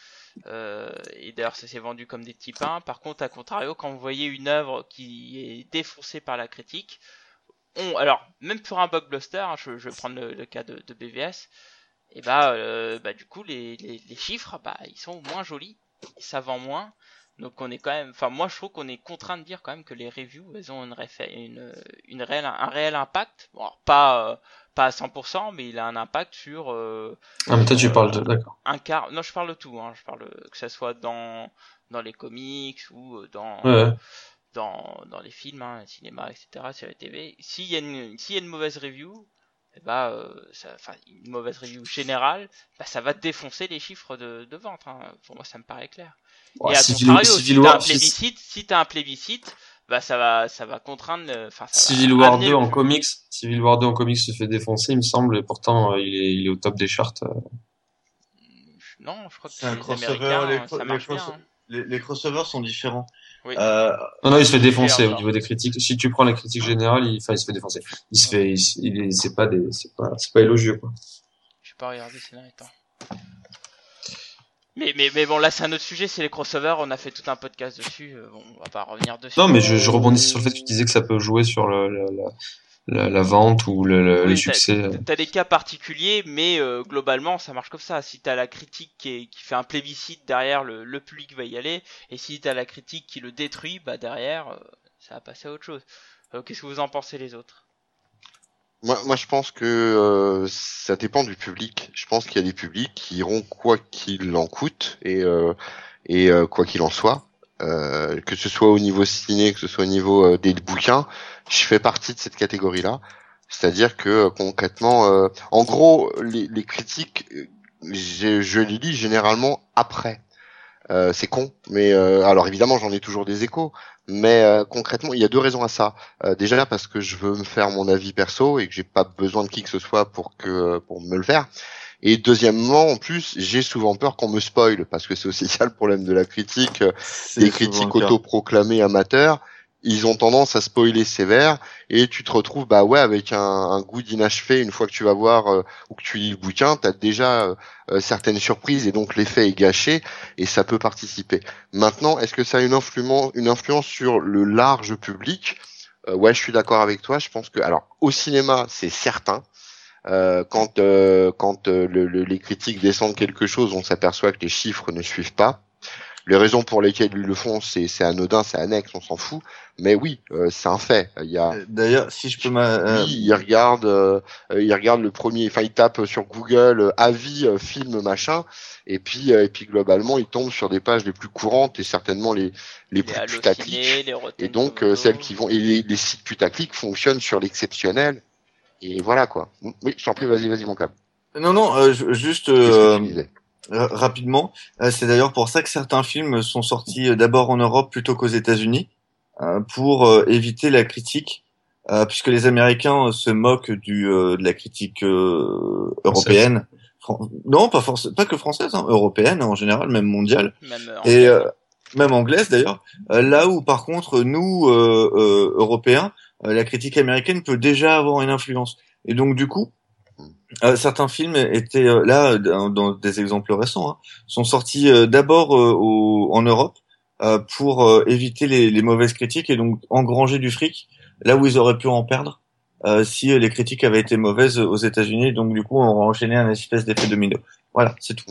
S1: Euh, et d'ailleurs, ça s'est vendu comme des petits pains. Par contre, à contrario, quand vous voyez une œuvre qui est défoncée par la critique, on, alors même pour un blockbuster, hein, je, vais prendre le, cas de, BVS, et bah, euh, bah du coup les, les, les chiffres, bah ils sont moins jolis, ça vend moins. Donc on est quand même, enfin moi je trouve qu'on est contraint de dire quand même que les reviews elles ont une, une, une réelle, un réel impact. Bon, alors, pas euh, pas à 100%, mais il a un impact sur euh,
S2: Ah, mais toi tu parles de, d'accord.
S1: un quart. Non, je parle de tout. Hein. Je parle que ça soit dans dans les comics ou euh, dans
S2: Ouais,
S1: dans dans les films, hein, cinéma, etc. Sur la TV. S'il y a une s'il y a une mauvaise review, bah, euh, ça, enfin une mauvaise review générale, bah, ça va défoncer les chiffres de, de vente. Hein. Pour moi, ça me paraît clair.
S2: Ouais,
S1: Et à
S2: Civil,
S1: contrario,
S2: Civil
S1: si t'as un
S2: War,
S1: plébiscite, si t'as un plébiscite, bah ça va ça va contraindre. Enfin,
S2: Civil War
S1: amener
S2: 2
S1: le-
S2: en comics, Civil War 2 en comics se fait défoncer, il me semble, et pourtant euh, il est, il est au top des charts. euh.
S1: Non, je crois que
S4: C'est un
S1: les
S4: crossover,
S1: Américains,
S4: les
S1: ça
S4: cro-
S1: marche
S4: les
S1: bien.
S4: cross-
S1: hein.
S4: Les, les crossovers sont différents.
S1: Oui.
S4: Euh,
S2: Non, non, il se fait défoncer au niveau des critiques. Si tu prends les critiques générales, il, enfin, il se fait défoncer. Il se fait, il, il c'est pas des, c'est pas, c'est pas élogieux, quoi.
S1: Je vais pas regarder ces derniers temps. Mais, mais, mais bon, là, c'est un autre sujet, c'est les crossovers. On a fait tout un podcast dessus. euh, Bon, on va pas revenir dessus.
S2: Non, mais je, je rebondissais sur le fait que tu disais que ça peut jouer sur le, le- la, la, la vente ou le, le-
S1: Oui,
S2: les
S1: t'as-
S2: succès.
S1: T'as des cas particuliers, mais euh, globalement, ça marche comme ça. Si t'as la critique qui, est- qui fait un plébiscite derrière, le, le public va y aller. Et si t'as la critique qui le détruit, bah derrière, euh, ça va passer à autre chose. Euh, Qu'est-ce que vous en pensez les autres?
S3: Moi, moi, je pense que euh, ça dépend du public. Je pense qu'il y a des publics qui iront quoi qu'il en coûte et euh, et euh, quoi qu'il en soit, euh, que ce soit au niveau ciné, que ce soit au niveau euh, des bouquins, je fais partie de cette catégorie-là. C'est-à-dire que euh, concrètement, euh, en gros, les, critiques, je, les lis généralement après. Euh, c'est con, mais euh, alors évidemment j'en ai toujours des échos, mais euh, concrètement il y a deux raisons à ça. Déjà parce que je veux me faire mon avis perso et que j'ai pas besoin de qui que ce soit pour que pour me le faire. Et deuxièmement, en plus, j'ai souvent peur qu'on me spoile parce que c'est aussi ça le problème de la critique. euh, Les
S4: souvent
S3: critiques autoproclamés amateurs, ils ont tendance à spoiler sévère et tu te retrouves bah ouais avec un, un goût d'inachevé une fois que tu vas voir euh, ou que tu lis le bouquin, t'as déjà euh, euh, certaines surprises et donc l'effet est gâché et ça peut participer. Maintenant, est-ce que ça a une influence, une influence sur le large public? Euh, Ouais, je suis d'accord avec toi. Je pense que alors au cinéma, c'est certain. Euh, quand euh, quand euh, le- le- les critiques descendent quelque chose, on s'aperçoit que les chiffres ne suivent pas. Les raisons pour lesquelles ils le font, c'est c'est anodin, c'est annexe, on s'en fout. Mais oui, euh, c'est un fait. Il y a
S4: Euh, D'ailleurs, si je peux m'a... euh,
S3: lui, il regarde, euh, euh, il regarde le premier, enfin il tape sur Google euh, avis euh, film machin, et puis euh, et puis globalement il tombe sur des pages les plus courantes et certainement les les plus putaclic. Et donc euh, celles qui vont et les, les sites putaclic fonctionnent sur l'exceptionnel. Et voilà quoi. Oui, je t'en prie, vas-y, vas-y mon câble.
S4: Non, non, euh, juste euh, ra- rapidement. euh, c'est d'ailleurs pour ça que certains films sont sortis euh, d'abord en Europe plutôt qu'aux États-Unis, euh, pour euh, éviter la critique, euh, puisque les Américains euh, se moquent du euh, de la critique euh, européenne. Fran- Non, pas forcément, pas que française, hein, européenne en général, même mondiale.
S1: Même, euh,
S4: et
S1: anglaise.
S4: euh, même anglaise d'ailleurs. Euh, là où par contre nous euh, euh, Européens, euh, la critique américaine peut déjà avoir une influence. Et donc du coup, euh, certains films étaient euh, là dans, des exemples récents, hein, sont sortis euh, d'abord euh, en Europe euh, pour euh, éviter les, les mauvaises critiques et donc engranger du fric là où ils auraient pu en perdre. euh, si euh, les critiques avaient été mauvaises aux États-Unis, donc du coup on enchaîné un espèce d'effet domino. Voilà, c'est tout.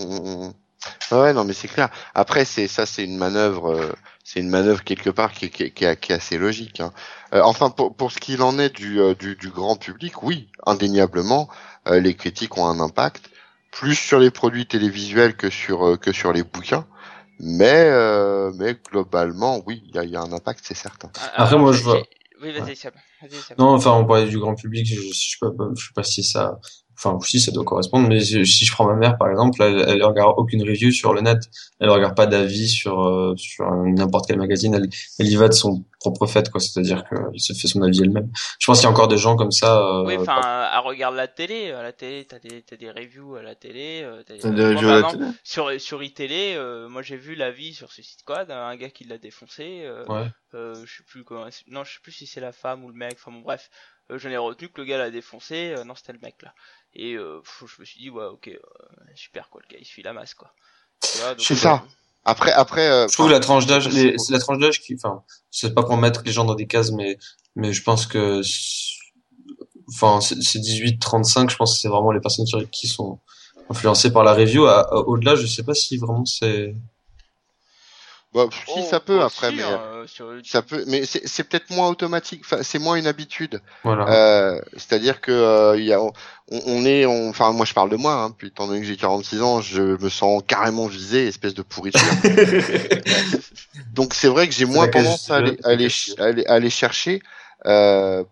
S3: Ouais, ouais, non, mais c'est clair. Après, c'est ça, c'est une manœuvre, euh, c'est une manœuvre quelque part qui, est- qui, est- qui, qui est assez logique. hein. Euh, enfin, pour, pour ce qu'il en est du, euh, du, du grand public, oui, indéniablement, euh, les critiques ont un impact plus sur les produits télévisuels que sur euh, que sur les bouquins. Mais euh, mais globalement, oui, il y a, il y a un impact, c'est certain.
S1: Ah,
S2: Après, moi, je vois-
S1: Oui, vas-y, Seb.
S2: Non, enfin, on parlait du grand public, je, je sais pas, je sais pas si ça, enfin, si ça doit correspondre, mais si je prends ma mère, par exemple, elle, elle regarde aucune review sur le net, elle regarde pas d'avis sur, euh, sur n'importe quel magazine, elle, elle y va de son propre fait, quoi, c'est-à-dire qu'elle se fait son avis elle-même. Je pense qu'il y a encore des gens comme ça, euh,
S1: Oui, enfin, elle regarde la télé. À la télé, t'as des, t'as des reviews à la télé. euh, t'as-
S4: des reviews
S1: par
S4: à la
S1: exemple,
S4: télé
S1: Sur, sur iTélé, euh, moi j'ai vu l'avis sur Suicide Squad, un gars qui l'a défoncé. Euh,
S2: ouais.
S1: euh, je sais plus comment, non, je sais plus si c'est la femme ou le mec. Enfin bon, bref, euh, j'en ai retenu que le gars l'a défoncé. euh, non, c'était le mec là. Et euh, je me suis dit, ouais, ok, euh, super quoi, le gars il suit la masse quoi.
S3: C'est ça. Après, après, euh,
S2: Je trouve que la tranche d'âge,
S3: c'est-
S2: la tranche d'âge qui, enfin, c'est pas pour mettre les gens dans des cases, mais, mais je pense que, c'est- enfin, c'est c'est 18-35, je pense que c'est vraiment les personnes qui, sont influencées par la review. Au-delà, je sais pas si vraiment c'est,
S3: bah, si
S1: Oh,
S3: ça peut après,
S1: si,
S3: mais
S1: hein, euh, sur-
S3: ça peut, mais c'est c'est peut-être moins automatique. Enfin, c'est moins une habitude.
S2: voilà.
S3: Euh, C'est-à-dire que euh, il y a, on, on est, on- enfin moi je parle de moi, hein, puis étant donné que j'ai 46 ans, je me sens carrément visé, espèce de pourriture. Donc c'est vrai que j'ai moins tendance à aller, à aller, à aller chercher euh,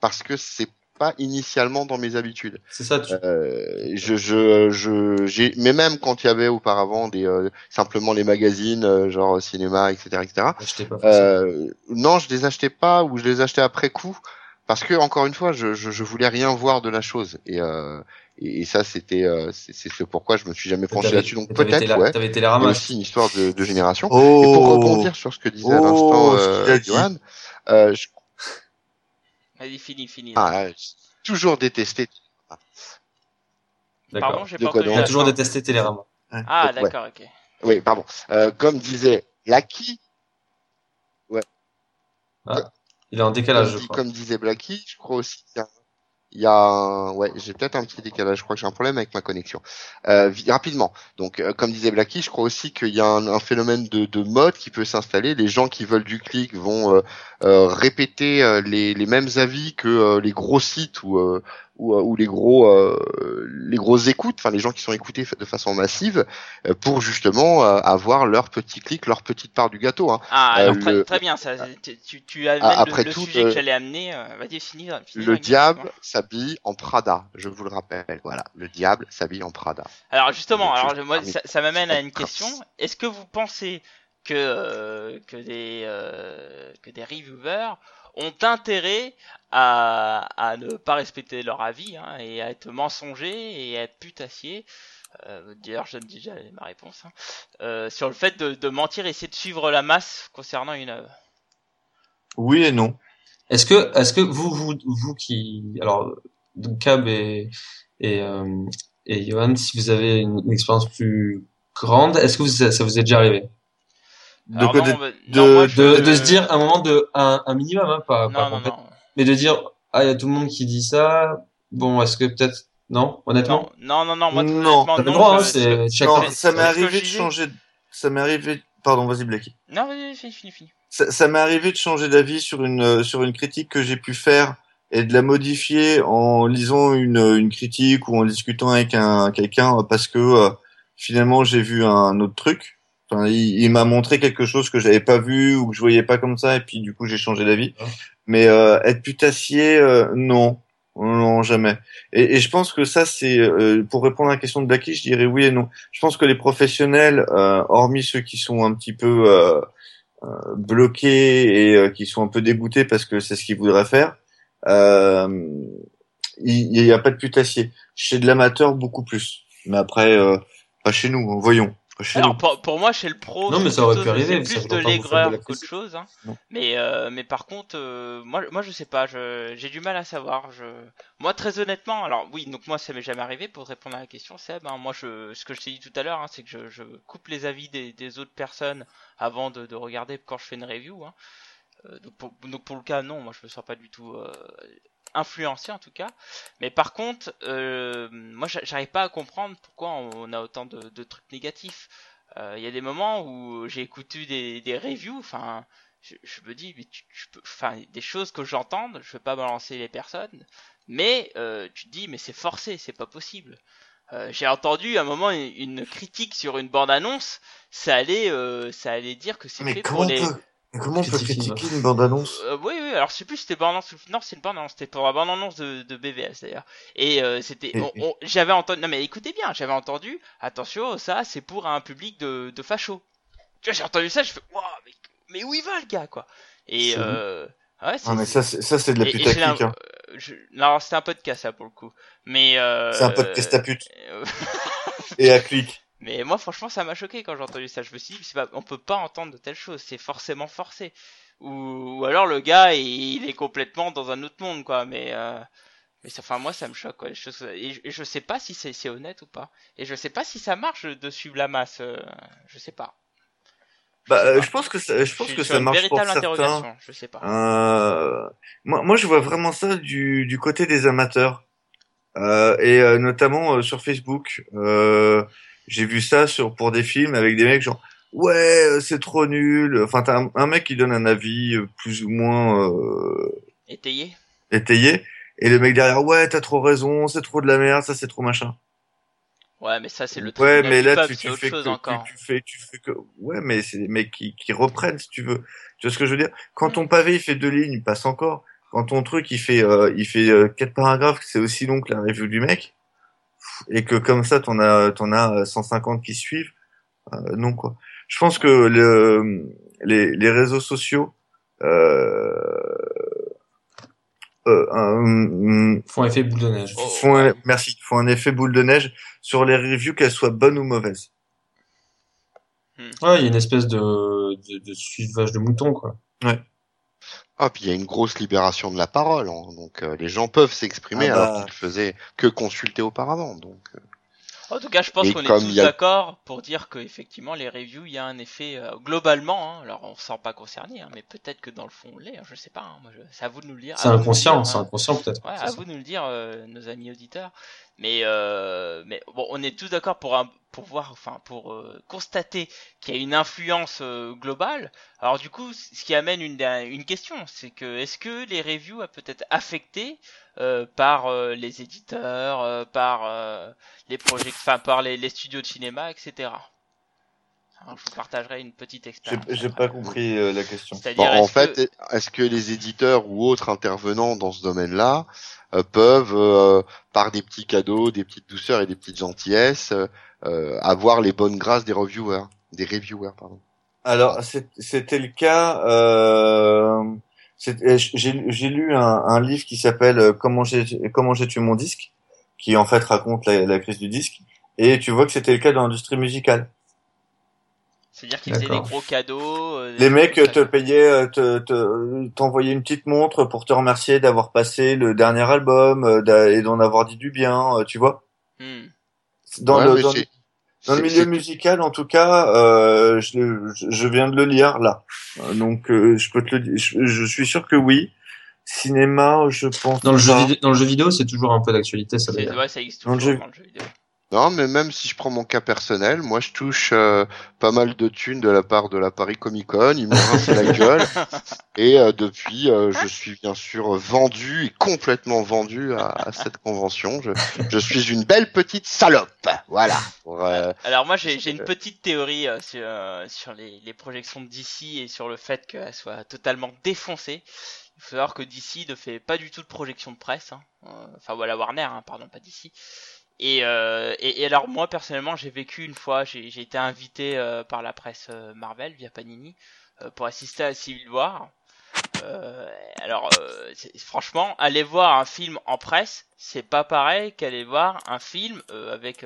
S3: parce que c'est pas initialement dans mes habitudes.
S2: C'est ça, tu,
S3: Euh, je, je, je, j'ai, mais même quand il y avait auparavant des euh, simplement les magazines euh, genre cinéma, etc., etc.
S2: pas.
S3: Euh, non, je les achetais pas ou je les achetais après coup parce que encore une fois, je, je, je voulais rien voir de la chose et euh, et, et ça c'était euh, c'est c'est ce pourquoi je me suis jamais penché là-dessus. Donc peut-être ouais.
S2: T'avais
S3: aussi une histoire de, de génération.
S4: Oh,
S3: Et pour rebondir sur ce que disait à
S4: Oh,
S3: l'instant
S4: a
S3: euh. Johan, euh, je,
S1: Vas-y, fini, fini.
S3: ah, j'ai toujours détesté.
S1: Pardon,
S2: D'accord.
S1: j'ai pas entendu
S2: On a toujours détesté Télérama.
S1: Ah,
S3: Ouais.
S1: d'accord, ok.
S3: Oui, pardon. Euh, comme disait Blacky,
S2: Il est en décalage,
S3: comme,
S2: je crois.
S3: comme disait Blacky, je crois aussi qu'il y a, il y a un- ouais, j'ai peut-être un petit décalage. Je crois que j'ai un problème avec ma connexion. Euh, rapidement. Donc, euh, comme disait Blacky, je crois aussi qu'il y a un, phénomène de, de mode qui peut s'installer. Les gens qui veulent du clic vont euh, euh, répéter euh, les, les mêmes avis que les gros sites ou euh, ou, euh, ou les gros euh, les grosses écoutes, enfin les gens qui sont écoutés de façon massive, euh, pour justement euh, avoir leur petit clic, leur petite part du gâteau. Hein.
S1: Ah, alors très,
S3: le-
S1: très bien, ça, tu, tu- amènes
S3: Ah,
S1: le-
S3: après
S1: le,
S3: tout,
S1: sujet que j'allais amener. Vas-y,
S3: Le diable s'habille en Prada, je vous le rappelle. Voilà, le diable s'habille en Prada.
S1: Alors justement, alors moi, ça, ça m'amène à une question. Est-ce que vous pensez que euh, que des euh, que des reviewers ont intérêt à, à ne pas respecter leur avis hein, et à être mensongers et à être putassiers euh, D'ailleurs, je donne déjà ma réponse hein, euh, sur le fait de, de mentir et essayer de suivre la masse concernant une œuvre.
S4: Oui et non.
S2: Est-ce que, est-ce que vous, vous, vous qui, alors, donc Cab et et euh, et Johan, si vous avez une, une expérience plus grande, est-ce que vous, ça, ça vous est déjà arrivé?
S4: De
S1: non, bah,
S4: de-
S1: non, moi, je-
S2: de, de se dire un moment de un, un minimum, hein, pas, pas
S1: non, non.
S2: mais de dire ah il y a tout le monde qui dit ça, bon est-ce que peut-être non, honnêtement,
S1: Non, non, non, moi,
S4: Non.
S2: t'as le
S1: non,
S2: droit, hein, c'est
S4: ça m'est arrivé de changer. Ça m'est arrivé. Pardon, vas-y Blacky.
S1: Non, vas-y, fini, fini, fini.
S4: Ça, ça m'est arrivé de changer d'avis sur une euh, sur une critique que j'ai pu faire et de la modifier en lisant une une critique ou en discutant avec un quelqu'un parce que euh, finalement j'ai vu un autre truc. Enfin, il, il m'a montré quelque chose que j'avais pas vu ou que je voyais pas comme ça et puis du coup j'ai changé d'avis.
S2: Ouais.
S4: Mais euh, être putassier, euh, non, non jamais. Et, et je pense que ça c'est euh, pour répondre à la question de Blacky, je dirais oui et non. Je pense que les professionnels, euh, hormis ceux qui sont un petit peu euh, euh, bloqués et qui sont un peu dégoûtés parce que c'est ce qu'ils voudraient faire, euh, il n'y a pas de putassier. Chez de l'amateur, beaucoup plus. Mais après, euh, pas chez nous, voyons. Chez
S1: Alors pour, pour moi chez le pro,
S2: Non, mais
S1: c'est
S2: ça aurait
S1: plutôt-
S2: pu arriver,
S1: plus de l'aigreur
S2: la
S1: qu'autre chose. Hein. Mais euh, mais par contre, euh, moi moi je sais pas, je j'ai du mal à savoir. Je moi très honnêtement, alors oui, donc moi ça m'est jamais arrivé pour répondre à la question, Seb. Hein, moi je ce que je t'ai dit tout à l'heure, hein, c'est que je, je coupe les avis des, des autres personnes avant de, de regarder quand je fais une review. Hein. Euh, donc, pour, donc pour le cas non, moi je me sens pas du tout euh, influencé en tout cas. Mais par contre, euh, moi j'a- j'arrive pas à comprendre pourquoi on a autant de, de trucs négatifs. Euh, Il y a des moments où j'ai écouté des, des reviews, enfin, je, je me dis, mais tu, tu peux, enfin, des choses que j'entends, je veux pas balancer les personnes, mais euh, tu te dis, mais c'est forcé, c'est pas possible. Euh, j'ai entendu à un moment une, une critique sur une bande annonce, ça allait, euh, ça allait dire que c'est fait pour les.
S4: peut, comment on peut
S2: Critiquer,
S4: une bande-annonce?
S1: Euh, oui, oui, alors je sais plus si c'était bande annonce. ou- Non, c'est une bande annonce, c'était pour la bande annonce de, de BVS d'ailleurs. Et euh, c'était.
S4: Et-
S1: on- on- J'avais entendu. Non, mais écoutez bien, j'avais entendu. Attention, ça, c'est pour un public de, de fachos. Tu vois, j'ai entendu ça, je fais. Waouh, mais, mais où il va le gars, quoi? Et.
S4: C'est
S1: Euh, ouais,
S4: Ah, mais ça, c'est- ça c'est de la putaclic. Hein.
S1: euh, je- Non, c'était un podcast, ça, pour le coup. Mais. Euh...
S4: C'est un podcast à pute et à clic.
S1: Mais moi, franchement, ça m'a choqué quand j'ai entendu ça. Je me suis dit, pas, on peut pas entendre de telles choses. C'est forcément forcé. Ou, ou alors le gars, il, il est complètement dans un autre monde, quoi. Mais, euh, mais ça, enfin, moi, ça me choque, quoi. les choses- et, je- et je sais pas si c'est honnête ou pas. Et je sais pas si ça marche de suivre la masse. euh, je sais pas. Je
S4: Bah, euh, je pense que ça, je pense
S1: suis
S4: que ça marche pour
S1: véritable
S4: certains.
S1: interrogation. Je sais pas.
S4: Euh, moi, moi, je vois vraiment ça du, du côté des amateurs. Euh, et euh, notamment euh, sur Facebook. J'ai vu ça sur pour des films avec des mecs genre ouais euh, c'est trop nul. Enfin t'as un, un mec qui donne un avis euh, plus ou moins euh,
S1: Étayé.
S4: étayé et le mec derrière ouais t'as trop raison c'est trop de la merde ça c'est trop machin.
S1: Ouais, mais ça, c'est le
S4: Ouais mais là tu, fais que, tu, tu fais tu fais que ouais mais c'est des mecs qui, qui reprennent si tu veux. Tu vois ce que je veux dire? Quand
S1: Mm.
S4: ton pavé il fait deux lignes il passe encore. Quand ton truc il fait euh, il fait euh, quatre paragraphes c'est aussi long que la review du mec et que comme ça t'en as t'en as 150 qui suivent euh, non quoi. Je pense que le les les réseaux sociaux euh, euh, un-
S2: Font effet boule de neige.
S4: Font
S1: ouais.
S4: un, merci font un effet boule de neige sur les reviews qu'elles soient bonnes ou mauvaises.
S2: Ouais, il y a une espèce de, de, de suivage de mouton, quoi.
S3: Ah, puis il y a une grosse libération de la parole, hein. donc euh, les gens peuvent s'exprimer
S4: Ah bah.
S3: alors qu'ils faisaient que consulter auparavant. Donc, euh,
S1: En tout cas, je pense
S3: Et
S1: qu'on est
S3: comme
S1: tous
S3: il y a-
S1: d'accord pour dire que effectivement les reviews, il y a un effet euh, globalement. hein, alors on se sent pas concerné, hein, mais peut-être que dans le fond on l'est. hein, je sais pas. hein, moi, je- c'est à vous de nous le dire.
S2: C'est
S1: à vous de nous le
S2: inconscient,
S1: dire,
S2: c'est
S1: hein.
S2: inconscient peut-être.
S1: Ouais, à vous de nous le dire, euh, nos amis auditeurs. Mais euh, mais bon, on est tous d'accord pour un, pour voir, enfin pour euh, constater qu'il y a une influence euh, globale. Alors du coup, ce qui amène une une question, c'est que est-ce que les reviews a peut-être affecté euh, par euh, les éditeurs, euh, par les projets, enfin par les, les studios de cinéma, etc. Alors, je vous partagerai une petite expérience.
S4: j'ai pas compris euh, la question.
S3: Bon, en
S1: est-ce que-
S3: fait, est-ce que les éditeurs ou autres intervenants dans ce domaine-là euh, peuvent, euh, par des petits cadeaux, des petites douceurs et des petites gentillesses, euh, avoir les bonnes grâces des reviewers, des reviewers, pardon.
S4: Alors, c'est- c'était le cas. Euh, c'est- euh, j'ai j'ai lu un, un livre qui s'appelle euh, Comment j'ai comment j'ai tué mon disque, qui en fait raconte la, la crise du disque. Et tu vois que c'était le cas dans l'industrie musicale.
S1: C'est-à-dire qu'ils faisaient des gros cadeaux. euh,
S4: Les mecs te payaient, euh, te te- t'envoyaient une petite montre pour te remercier d'avoir passé le dernier album euh, d'a- et d'en avoir dit du bien, euh, tu vois.
S1: Hmm.
S4: Dans
S3: Ouais,
S4: le dans, le milieu musical, en tout cas, euh, je, je- viens de le lire là. Donc, euh, je peux te le dire. Je, je suis sûr que oui. Cinéma, je pense.
S2: Dans le jeu vidéo, dans le jeu vidéo, c'est toujours un peu d'actualité, ça
S1: ouais, ça existe
S4: Dans le
S1: toujours
S4: jeu-
S1: dans le jeu vidéo.
S3: Non, mais même si je prends mon cas personnel, moi je touche euh, pas mal de thunes de la part de la Paris Comic Con, ils m'ont rincé la gueule, et euh, depuis euh, je suis bien sûr vendu, et complètement vendu à, à cette convention. Je, je suis une belle petite salope, voilà. Pour, euh,
S1: Alors moi j'ai j'ai une
S3: Euh.
S1: petite théorie euh, sur, euh, sur les, les projections de DC et sur le fait qu'elles soient totalement défoncées. Il faut savoir que DC ne fait pas du tout de projection de presse. hein. Enfin voilà Warner, hein, pardon, pas DC. Et, euh, et, et alors moi personnellement j'ai vécu une fois, j'ai été invité euh, par la presse euh, Marvel via Panini euh, pour assister à Civil War. Euh, alors euh, franchement, aller voir un film en presse, c'est pas pareil qu'aller voir un film avec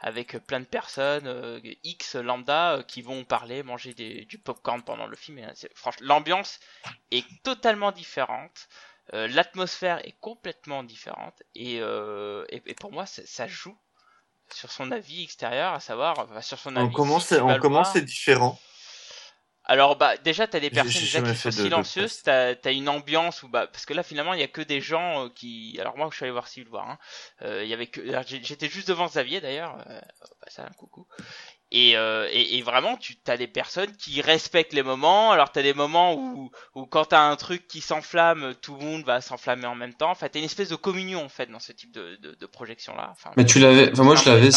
S1: avec plein de personnes X lambda qui vont parler, manger des, du popcorn pendant le film. Franchement, l'ambiance est totalement différente. Euh, L'atmosphère est complètement différente et, euh, et, et pour moi ça, joue sur son avis extérieur, à savoir enfin, sur son avis.
S4: En comment
S1: si
S4: c'est différent
S1: Alors bah déjà t'as des personnes déjà qui sont
S4: de-
S1: silencieuses, t'as t'as une ambiance où bah parce que là finalement il y a que des gens euh, qui alors moi je suis allé voir Civil War, hein, euh, il y avait que j'étais juste devant Xavier d'ailleurs, euh, bah, ça un coucou. Et, euh, et, et vraiment tu as des personnes qui respectent les moments. Alors t'as des moments où où quand t'as un truc qui s'enflamme, tout le monde va s'enflammer en même temps. Enfin t'as une espèce de communion en fait dans ce type de de, de projection là. Enfin,
S2: Mais tu l'avais, enfin moi je l'avais.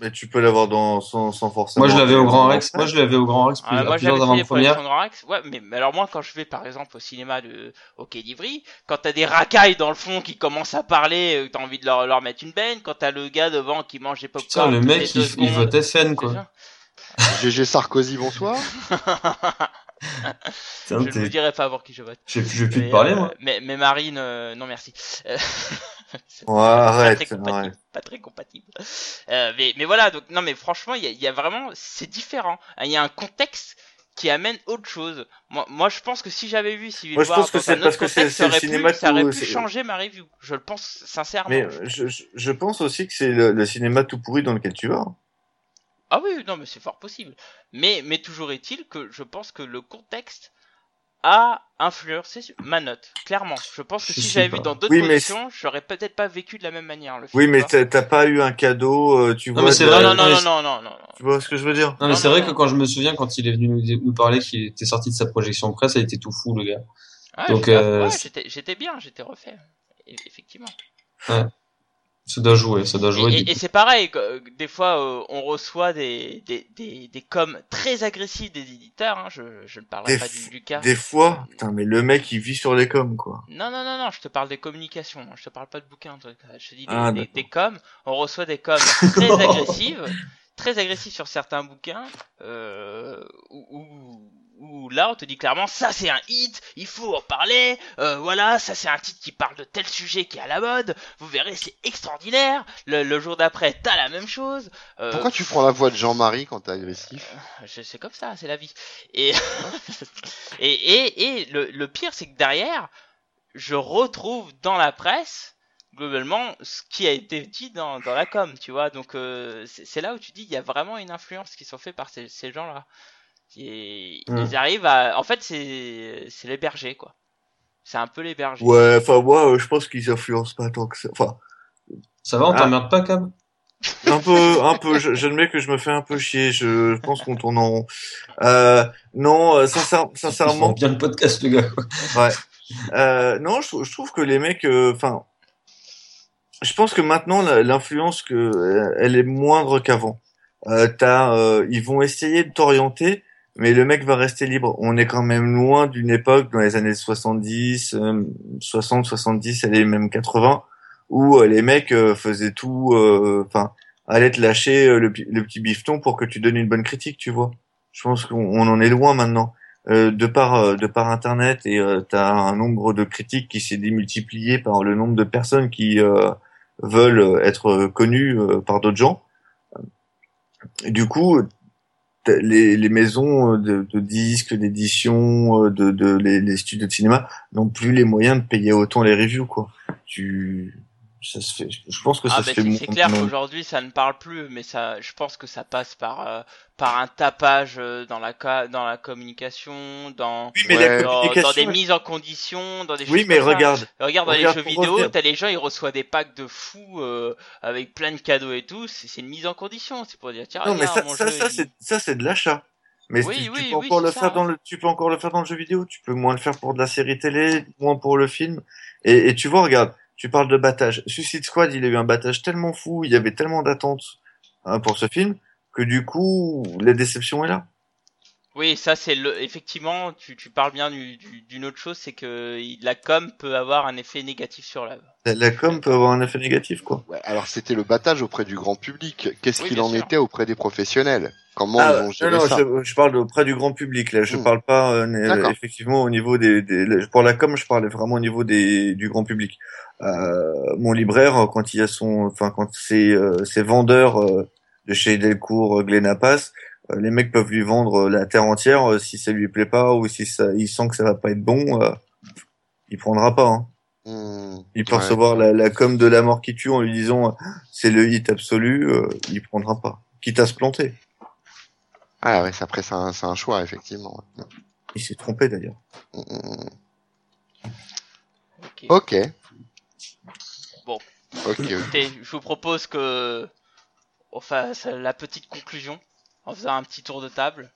S4: Mais tu peux l'avoir dans sans, sans forcément.
S2: moi je l'avais au Grand Rex, moi je l'avais au Grand Rex
S1: Ah,
S2: plus- à
S1: moi
S2: plusieurs
S1: j'avais projections de Grand Rex. Ouais, mais, mais alors moi quand je vais par exemple au cinéma de au Quai d'Ivry, quand t'as des racailles dans le fond qui commencent à parler, euh, t'as envie de leur, leur mettre une beigne. Quand t'as le gars devant qui mange des
S2: Putain,
S1: popcorn,
S2: le mec il, il vote FN quoi.
S3: GG Sarkozy, bonsoir.
S2: Putain,
S1: Je ne vous dirai pas pour qui je vote.
S2: Je je vais plus
S1: Mais,
S2: te parler
S1: euh,
S2: moi.
S1: Mais, mais Marine, euh, non merci. Euh, c'est
S4: Ouais,
S1: pas très compatible.
S4: arrête.
S1: Pas très compatible. Euh, mais, mais voilà, donc non mais franchement, il y a, il y a vraiment, c'est différent. Il y a un contexte qui amène autre chose. Moi, moi je pense que si j'avais vu Civil
S4: Moi, je pense que c'est parce que c'est- le
S1: aurait
S4: cinéma
S1: pu, ça aurait pu
S4: c'est-
S1: changer ma review. Je le pense sincèrement.
S4: Mais euh, je, je, je pense aussi que c'est le, le cinéma tout pourri dans lequel tu vas.
S1: Ah oui, non mais c'est fort possible. Mais, mais toujours est-il que je pense que le contexte a influencé ma note. Clairement. Je pense que
S2: Je
S1: si j'avais vu dans d'autres
S4: Oui, mais
S1: conditions, j'aurais peut-être pas vécu de la même manière le film.
S4: Oui, mais t'as t'as pas eu un cadeau, tu
S2: Non,
S4: vois.
S2: mais c'est
S4: de-
S2: vrai,
S1: non, non,
S2: mais
S1: non, non, non, non, non.
S4: Tu vois ce que je veux dire?
S2: Non mais c'est vrai
S1: non.
S2: que quand je me souviens quand il est venu nous, nous parler qu'il était sorti de sa projection presse, il était tout fou le gars.
S1: Ah,
S2: Donc,
S1: j'étais-
S2: euh,
S1: ouais,
S2: c'est-
S1: j'étais, j'étais bien, j'étais refait. E- Effectivement.
S2: Ça doit jouer, ça doit jouer.
S1: Et, et- et c'est pareil, que, euh, des fois euh, on reçoit des, des, des, des coms très agressifs des éditeurs, hein, je, je ne parlerai
S4: Des
S1: pas du, du cas.
S4: Des fois, putain, mais le mec il vit sur les coms quoi.
S1: Non, non, non, non, je te parle des communications, hein, je te parle pas de bouquins, je te dis des,
S4: Ah,
S1: des, coms, on reçoit des coms très agressives, très agressives sur certains bouquins, euh, où, où- où là on te dit clairement ça c'est un hit, il faut en parler, euh, voilà, ça c'est un titre qui parle de tel sujet qui est à la mode, vous verrez c'est extraordinaire, le, le jour d'après t'as la même chose. euh,
S3: Pourquoi tu prends la voix de Jean-Marie quand t'es agressif?
S1: Je- c'est comme ça, c'est la vie. Et, et, et, et le, le pire, c'est que derrière, je retrouve dans la presse globalement ce qui a été dit dans, dans la com, tu vois. Donc euh, c'est c'est là où tu dis il y a vraiment une influence qui sont faits par ces, ces gens-là. Et
S4: Mm.
S1: ils arrivent à, en fait c'est c'est les bergers quoi. C'est un peu les bergers.
S4: Ouais, enfin moi, euh, je pense qu'ils influencent pas tant que ça. Enfin,
S2: Ça va, on
S4: Ah.
S2: t'emmerde pas, Cab?
S4: Un peu, un peu. je- J'admets que je me fais un peu chier. Je, je pense qu'on tourne en rond. Euh, non, euh, sincère- sincèrement,
S2: bien le podcast, le gars. quoi.
S4: Ouais. Euh, non, je, je trouve que les mecs, euh, enfin, je pense que maintenant l'influence que elle est moindre qu'avant. Euh, t'as, euh, ils vont essayer de t'orienter, mais le mec va rester libre. On est quand même loin d'une époque dans les années 70, euh, 60, 70, et même 80, où euh, les mecs euh, faisaient tout, euh, enfin, allaient te lâcher euh, le, petit bifton pour que tu donnes une bonne critique, tu vois. Je pense qu'on on en est loin maintenant euh, de par euh, de par internet et euh, t'as un nombre de critiques qui s'est démultiplié par le nombre de personnes qui euh, veulent être connues euh, par d'autres gens. Du coup, les, maisons de, de disques, d'édition, euh, de, les, les studios de cinéma n'ont plus les moyens de payer autant les reviews quoi. Ça se fait je pense que ça
S1: Ah,
S4: se
S1: mais
S4: fait
S1: c'est- clair qu'aujourd'hui ça ne parle plus, mais ça, je pense que ça passe par euh, par un tapage euh, dans la ca- dans la communication, dans
S4: Oui, mais
S3: Ouais.
S4: la
S1: dans, dans
S4: communication.
S1: des mises en condition, dans des
S4: Oui,
S1: choses
S4: mais
S1: ça.
S4: regarde,
S1: Regarde dans
S4: regarde,
S1: les jeux vidéo, t'as les gens, ils reçoivent des packs de fous euh, avec plein de cadeaux et tout. C'est c'est une mise en condition, c'est pour dire tiens
S4: Non, mais ça, ça,
S1: jeu.
S4: ça,
S1: il-
S4: c'est, ça, c'est de l'achat. Mais
S1: Oui,
S4: tu, tu
S1: oui,
S4: peux
S1: oui,
S4: encore le
S1: ça,
S4: faire dans le, tu peux encore le faire dans le jeu vidéo. Tu peux moins le faire pour de la série télé, moins pour le film. Et, et tu vois, regarde, tu parles de battage. Suicide Squad, il a eu un battage tellement fou, il y avait tellement d'attentes hein, pour ce film que du coup, la déception est là.
S1: Oui, ça c'est le. Effectivement, tu, tu parles bien du- du- d'une autre chose, c'est que la com peut avoir un effet négatif sur l'œuvre.
S4: La, la com peut avoir un effet négatif, quoi.
S3: Ouais, alors c'était le battage auprès du grand public. Qu'est-ce
S1: Oui,
S3: qu'il en
S1: sûr.
S3: était auprès des professionnels? Comment
S4: Ah,
S3: ils ont géré
S4: non, non,
S3: ça
S4: je, je parle auprès du grand public là. Je
S3: Hmm.
S4: parle pas euh, effectivement au niveau des, des pour la com, je parlais vraiment au niveau des du grand public. Euh, mon libraire quand il y a son, enfin quand c'est euh, ses vendeurs euh, de chez Delcourt, Glenapas, euh, les mecs peuvent lui vendre euh, la terre entière euh, si ça lui plaît pas ou si ça, il sent que ça va pas être bon, euh, il prendra pas. Hein.
S3: Hmm,
S4: Il peut
S3: ouais.
S4: recevoir la, la com de la mort qui tue en lui disant euh, c'est le hit absolu, euh, il prendra pas, quitte à se planter.
S3: Ah ouais, c'est- après c'est un, c'est un choix effectivement.
S4: Il s'est trompé d'ailleurs.
S1: Ok.
S3: Ok.
S1: Bon.
S3: Ok. ok.
S1: Écoutez, je vous propose que on fasse la petite conclusion en faisant un petit tour de table.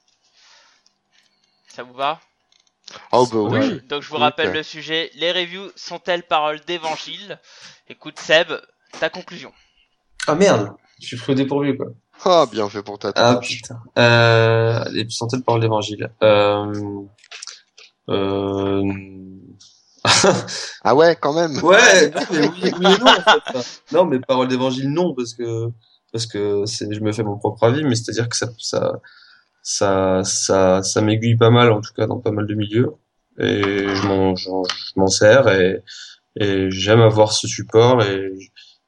S1: Ça vous va?
S3: Oh bah oui.
S1: Ouais, Donc je vous rappelle le sujet. Les reviews sont-elles paroles d'évangile? Écoute Seb, ta conclusion.
S2: Ah merde, je suis pris au dépourvu, quoi.
S3: Ah bien fait pour ta
S2: Ah
S3: tâche.
S2: putain. Euh, les de paroles d'évangile? Euh, euh,
S3: Ah ouais, quand même.
S2: ouais, non, mais oui, oui et non, en fait. Enfin, Non, mais paroles d'évangile, non, parce que, parce que je me fais mon propre avis, mais c'est-à-dire que ça, ça, ça, ça, ça m'aiguille pas mal, en tout cas, dans pas mal de milieux. Et je m'en sers et, et j'aime avoir ce support et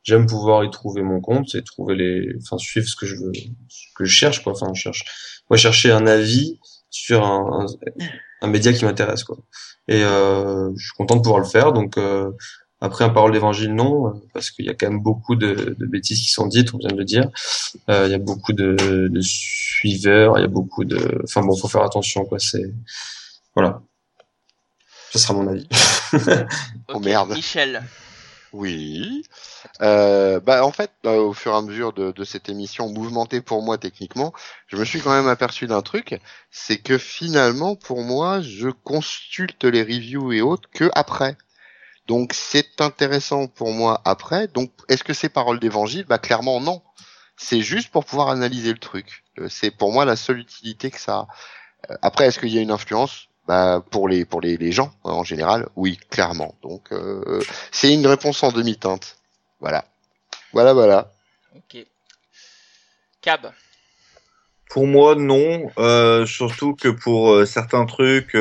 S2: j'aime pouvoir y trouver mon compte et trouver les, enfin, suivre ce que je veux, ce que je cherche, quoi. Enfin, je cherche, moi, chercher un avis sur un, un, un média qui m'intéresse, quoi. Et euh, je suis content de pouvoir le faire. Donc euh, après un parole d'évangile, non, euh, parce qu'il y a quand même beaucoup de, de bêtises qui sont dites, on vient de le dire. Euh, il y a beaucoup de, de suiveurs, il y a beaucoup de. Enfin bon, faut faire attention, quoi. C'est voilà. Ce sera mon avis.
S3: Oh, merde.
S1: Michel.
S3: Oui. Euh, bah en fait, euh, au fur et à mesure de, de cette émission mouvementée pour moi techniquement, je me suis quand même aperçu d'un truc, c'est que finalement pour moi, je consulte les reviews et autres que après. Donc c'est intéressant pour moi après. Donc est-ce que c'est parole d'évangile? Bah clairement non. C'est juste pour pouvoir analyser le truc. Euh, C'est pour moi la seule utilité que ça a. Euh, Après, est-ce qu'il y a une influence? Bah, pour les pour les, les gens en général, oui, clairement. Donc euh, c'est une réponse en demi-teinte. Voilà. Voilà, voilà.
S1: Ok. Cab.
S4: Pour moi, non. Euh, surtout que pour euh, certains trucs,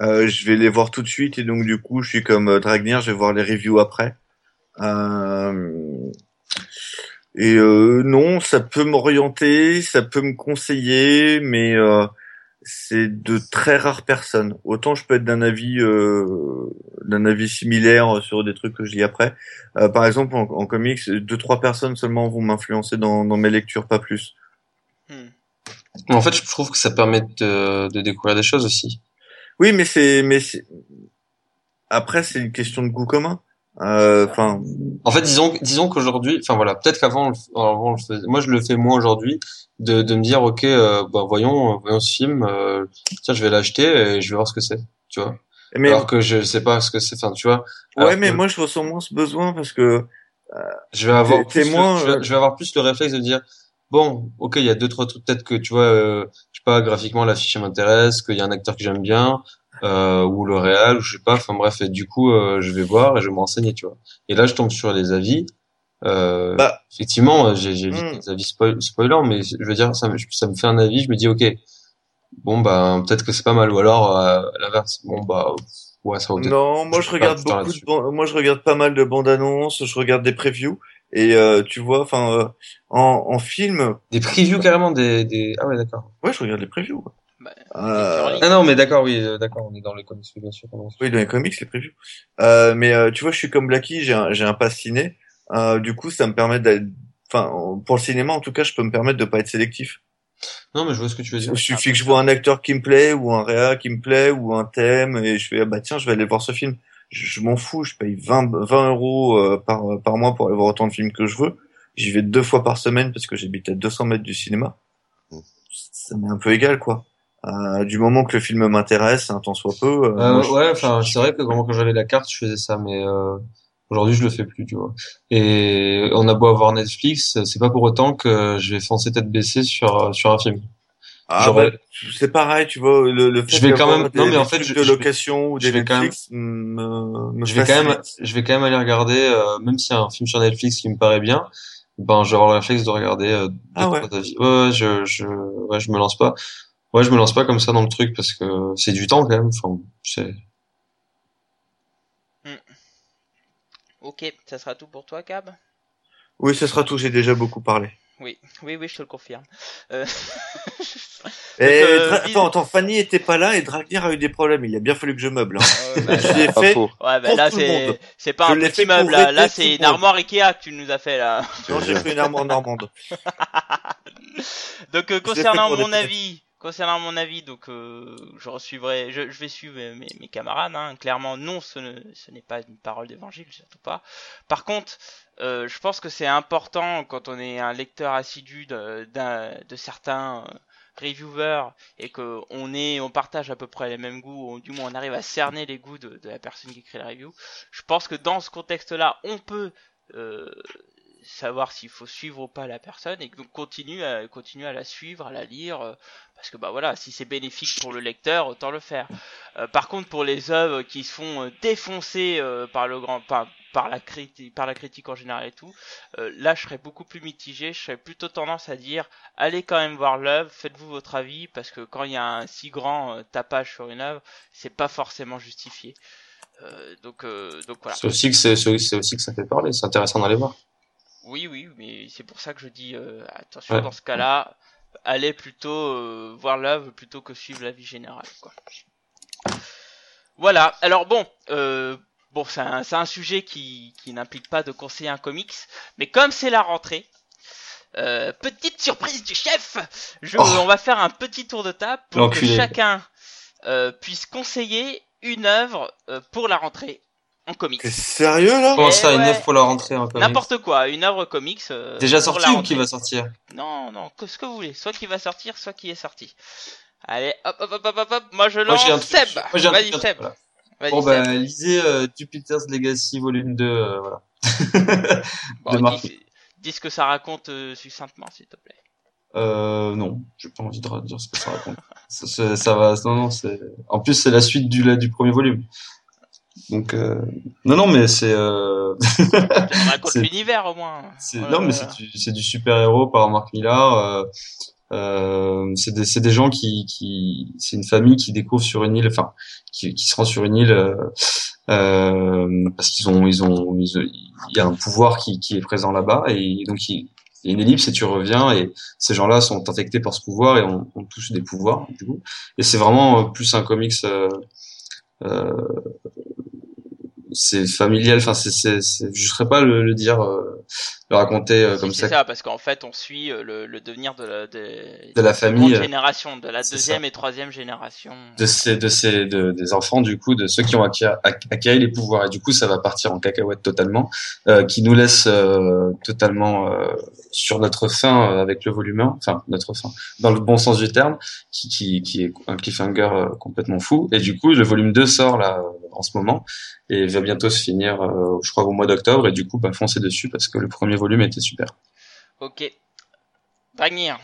S4: euh, je vais les voir tout de suite et donc du coup, je suis comme euh, Dragnir, je vais voir les reviews après. Euh, et euh, non, ça peut m'orienter, ça peut me conseiller, mais euh, c'est de très rares personnes. Autant je peux être d'un avis euh, d'un avis similaire sur des trucs que je lis après. Euh, par exemple, en, en, comics, deux trois personnes seulement vont m'influencer dans, dans mes lectures, pas plus.
S2: Hmm. En fait, je trouve que ça permet de, de découvrir des choses aussi.
S4: Oui, mais c'est mais après c'est une question de goût commun. Euh, enfin.
S2: en fait, disons, disons qu'aujourd'hui, enfin voilà, peut-être qu'avant, avant, moi je le fais moins aujourd'hui, de, de me dire, ok, euh, bah, voyons, voyons ce film, euh, tiens, je vais l'acheter et je vais voir ce que c'est, tu vois. Mais, Alors que je sais pas ce que c'est, enfin, tu vois.
S4: Ouais, mais moi je ressens moins ce besoin parce que.
S2: je vais avoir plus, moins, je, vais, je, vais, avoir plus le réflexe de dire, bon, ok, il y a deux trois trucs peut-être que tu vois, sais pas, graphiquement l'affiche m'intéresse, qu'il y a un acteur que j'aime bien, euh, ou le réel, ou je sais pas. Enfin bref, et du coup, euh, je vais voir et je vais m'enseigner, tu vois. Et là, je tombe sur les avis. Euh, bah, effectivement, j'ai j'ai hmm. des avis spoil spoilants, mais je veux dire, ça me, ça me fait un avis. Je me dis, ok, bon bah peut-être que c'est pas mal, ou alors euh, l'inverse. Bon bah ouais, ça.
S4: Non, moi je, regarde beaucoup de moi je regarde pas mal de bandes annonces, je regarde des previews. Et euh, tu vois, enfin, euh, en, en film.
S2: Des previews carrément des, des... ah ouais d'accord.
S4: Ouais, je regarde les previews.
S2: Bah, euh... Ah non, mais d'accord, oui, euh, d'accord, on est dans les comics, bien sûr.
S4: Oui, dans les comics, les previews. Euh, mais euh, tu vois, je suis comme Blacky, j'ai un, j'ai un pass ciné. Euh, du coup, ça me permet d'être, enfin, pour le cinéma, en tout cas, je peux me permettre de pas être sélectif.
S2: Non, mais je vois ce que tu veux dire.
S4: Il suffit que je vois un acteur qui me plaît, ou un réa qui me plaît, ou un thème, et je fais, ah bah tiens, je vais aller voir ce film. Je, m'en fous, je paye 20, 20 euros euh, par, par mois pour aller voir autant de films que je veux. J'y vais deux fois par semaine parce que j'habite à 200 mètres du cinéma. Mmh. Ça m'est un peu égal, quoi. Euh, du moment que le film m'intéresse, un temps soit peu.
S2: Euh, euh ouais, enfin, c'est vrai que quand j'avais la carte, je faisais ça, mais euh, aujourd'hui, je le fais plus, tu vois. Et on a beau avoir Netflix, c'est pas pour autant que je vais foncer tête baissée sur sur un film.
S4: Ah bah, c'est pareil, tu vois, le, le fait
S2: je vais quand même, non mais en fait,
S4: je, de location ou des
S2: vais quand même, je vais quand même, je vais quand même aller regarder, euh, même si un film sur Netflix qui me paraît bien, ben je vais avoir le réflexe de regarder. Euh,
S4: ah ouais.
S2: ouais, je, je, ouais, je me lance pas. Ouais, je me lance pas comme ça dans le truc parce que c'est du temps quand même. Enfin, c'est.
S1: Hmm. Ok, ça sera tout pour toi, Cab?
S4: Oui, ça sera tout. J'ai déjà beaucoup parlé.
S1: Oui, oui, oui, je te le confirme. Euh...
S4: et euh, attends, attends, Fanny était pas là et Dragnir a eu des problèmes. Il a bien fallu que je meuble. Hein.
S1: bah, je l'ai fait. Ouais, bah, là c'est c'est pas un petit meuble. Là, là c'est une armoire Ikea que tu nous as fait là.
S4: Non, j'ai pris une armoire normande.
S1: Donc euh, concernant mon avis, Concernant mon avis, donc euh, je suivrai, je, vais suivre mes, mes camarades. Hein. Clairement, non, ce, n'est pas une parole d'évangile, surtout pas. Par contre, euh, je pense que c'est important quand on est un lecteur assidu de, de certains euh, reviewers et que on est, on partage à peu près les mêmes goûts, ou du moins on arrive à cerner les goûts de, la personne qui écrit la review. Je pense que dans ce contexte-là, on peut euh, savoir s'il faut suivre ou pas la personne et donc continue à, à la suivre, à la lire, parce que bah voilà, si c'est bénéfique pour le lecteur, autant le faire. Par contre, pour les œuvres qui se font défoncer par le grand, par la critique, par la critique en général et tout, là je serais beaucoup plus mitigé, je serais plutôt tendance à dire allez quand même voir l'œuvre, faites-vous votre avis, parce que quand il y a un si grand tapage sur une œuvre, c'est pas forcément justifié. donc, donc voilà.
S2: C'est aussi que c'est aussi que ça fait parler, c'est intéressant d'aller voir.
S1: Oui, oui, mais c'est pour ça que je dis euh, attention dans ce cas-là, allez plutôt euh, voir l'œuvre plutôt que suivre la vie générale. Quoi. Voilà. Alors bon, euh, bon, c'est un, un, sujet qui, qui n'implique pas de conseiller un comics, mais comme c'est la rentrée, petite surprise du chef, je, oh. on va faire un petit tour de table pour que chacun puisse conseiller une œuvre pour la rentrée en comics.
S4: T'es sérieux là?
S2: Comment ça, une œuvre pour la rentrée en comics?
S1: N'importe quoi, une œuvre comics. Euh,
S2: Déjà sorti ou qui va sortir?
S1: Non, non, que ce que vous voulez, soit qui va sortir, soit qui est sorti. Allez, hop, hop, hop, hop, hop, moi je lance moi, Seb. Vas-y Seb.
S2: Bon bah lisez euh, Jupiter's Legacy volume 2, euh, voilà.
S1: bon, dis, dis, ce que ça raconte euh, succinctement, s'il te plaît.
S2: Euh, non, j'ai pas envie de dire ce que ça raconte. ça, ça, va, non, non, c'est. En plus, c'est la suite du, du premier volume. Donc euh... non non mais c'est euh...
S1: raconte l'univers au moins.
S2: non mais c'est du, c'est du super héros par Mark Millar. Euh... Euh, c'est des, des gens qui, qui c'est une famille qui découvre sur une île, enfin qui, qui se rend sur une île euh, euh, parce qu'ils ont ils ont il y a un pouvoir qui, qui est présent là-bas et donc il y a une ellipse et tu reviens et ces gens-là sont infectés par ce pouvoir et ont, tous des pouvoirs du coup. Et c'est vraiment euh, plus un comics. Euh, c'est familial. Enfin, c'est, c'est, c'est- je serais pas le, le dire, euh, le raconter euh, comme ça.
S1: c'est ça, parce qu'en fait, on suit euh, le, le devenir de la, de,
S2: De la famille, euh,
S1: génération, de la deuxième et troisième génération.
S2: de ces, de ces, de, des enfants du coup, de ceux qui ont acquis, ac- acquis les pouvoirs. Et du coup, ça va partir en cacahuète totalement, euh, qui nous laisse euh, totalement euh, sur notre fin euh, avec le volume 1, enfin notre fin, dans le bon sens du terme, qui, qui, qui est un cliffhanger complètement fou. Et du coup, le volume 2 sort là euh, en ce moment et va bientôt se finir, euh, je crois au mois d'octobre. Et du coup, bah, foncez dessus parce que le premier volume était super.
S1: Ok. Dragnir.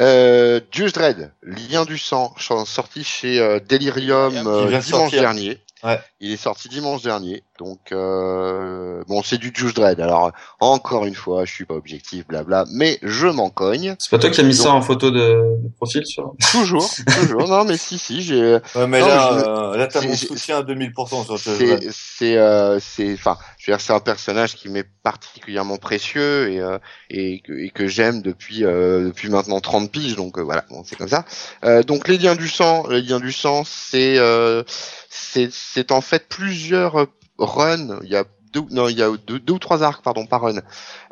S3: Euh, Judge Dredd, Lien du sang, sorti chez euh, Delirium euh, dimanche
S4: sortir.
S3: dernier.
S4: Ouais.
S3: Il est sorti dimanche dernier, donc euh, bon, c'est du Judge Dredd. Alors encore une fois, je suis pas objectif, blabla, mais je m'en cogne
S2: C'est pas toi qui as mis ça en photo de, de profil sur
S3: toujours, toujours. Non, mais si, si, j'ai.
S4: Ouais, mais
S3: Non,
S4: là,
S3: je-
S4: euh, là, t'as mon soutien à 2000% sur ce.
S3: C'est, c'est, euh, c'est, enfin, dire, c'est un personnage qui m'est particulièrement précieux et euh, et que, et que j'aime depuis euh, depuis maintenant 30 piges, donc euh, voilà, bon, c'est comme ça. Euh, donc les liens du sang, les liens du sang, c'est euh, c'est c'est en fait plusieurs runs. Il y a deux, non, il y a deux, deux ou trois arcs, pardon, par run.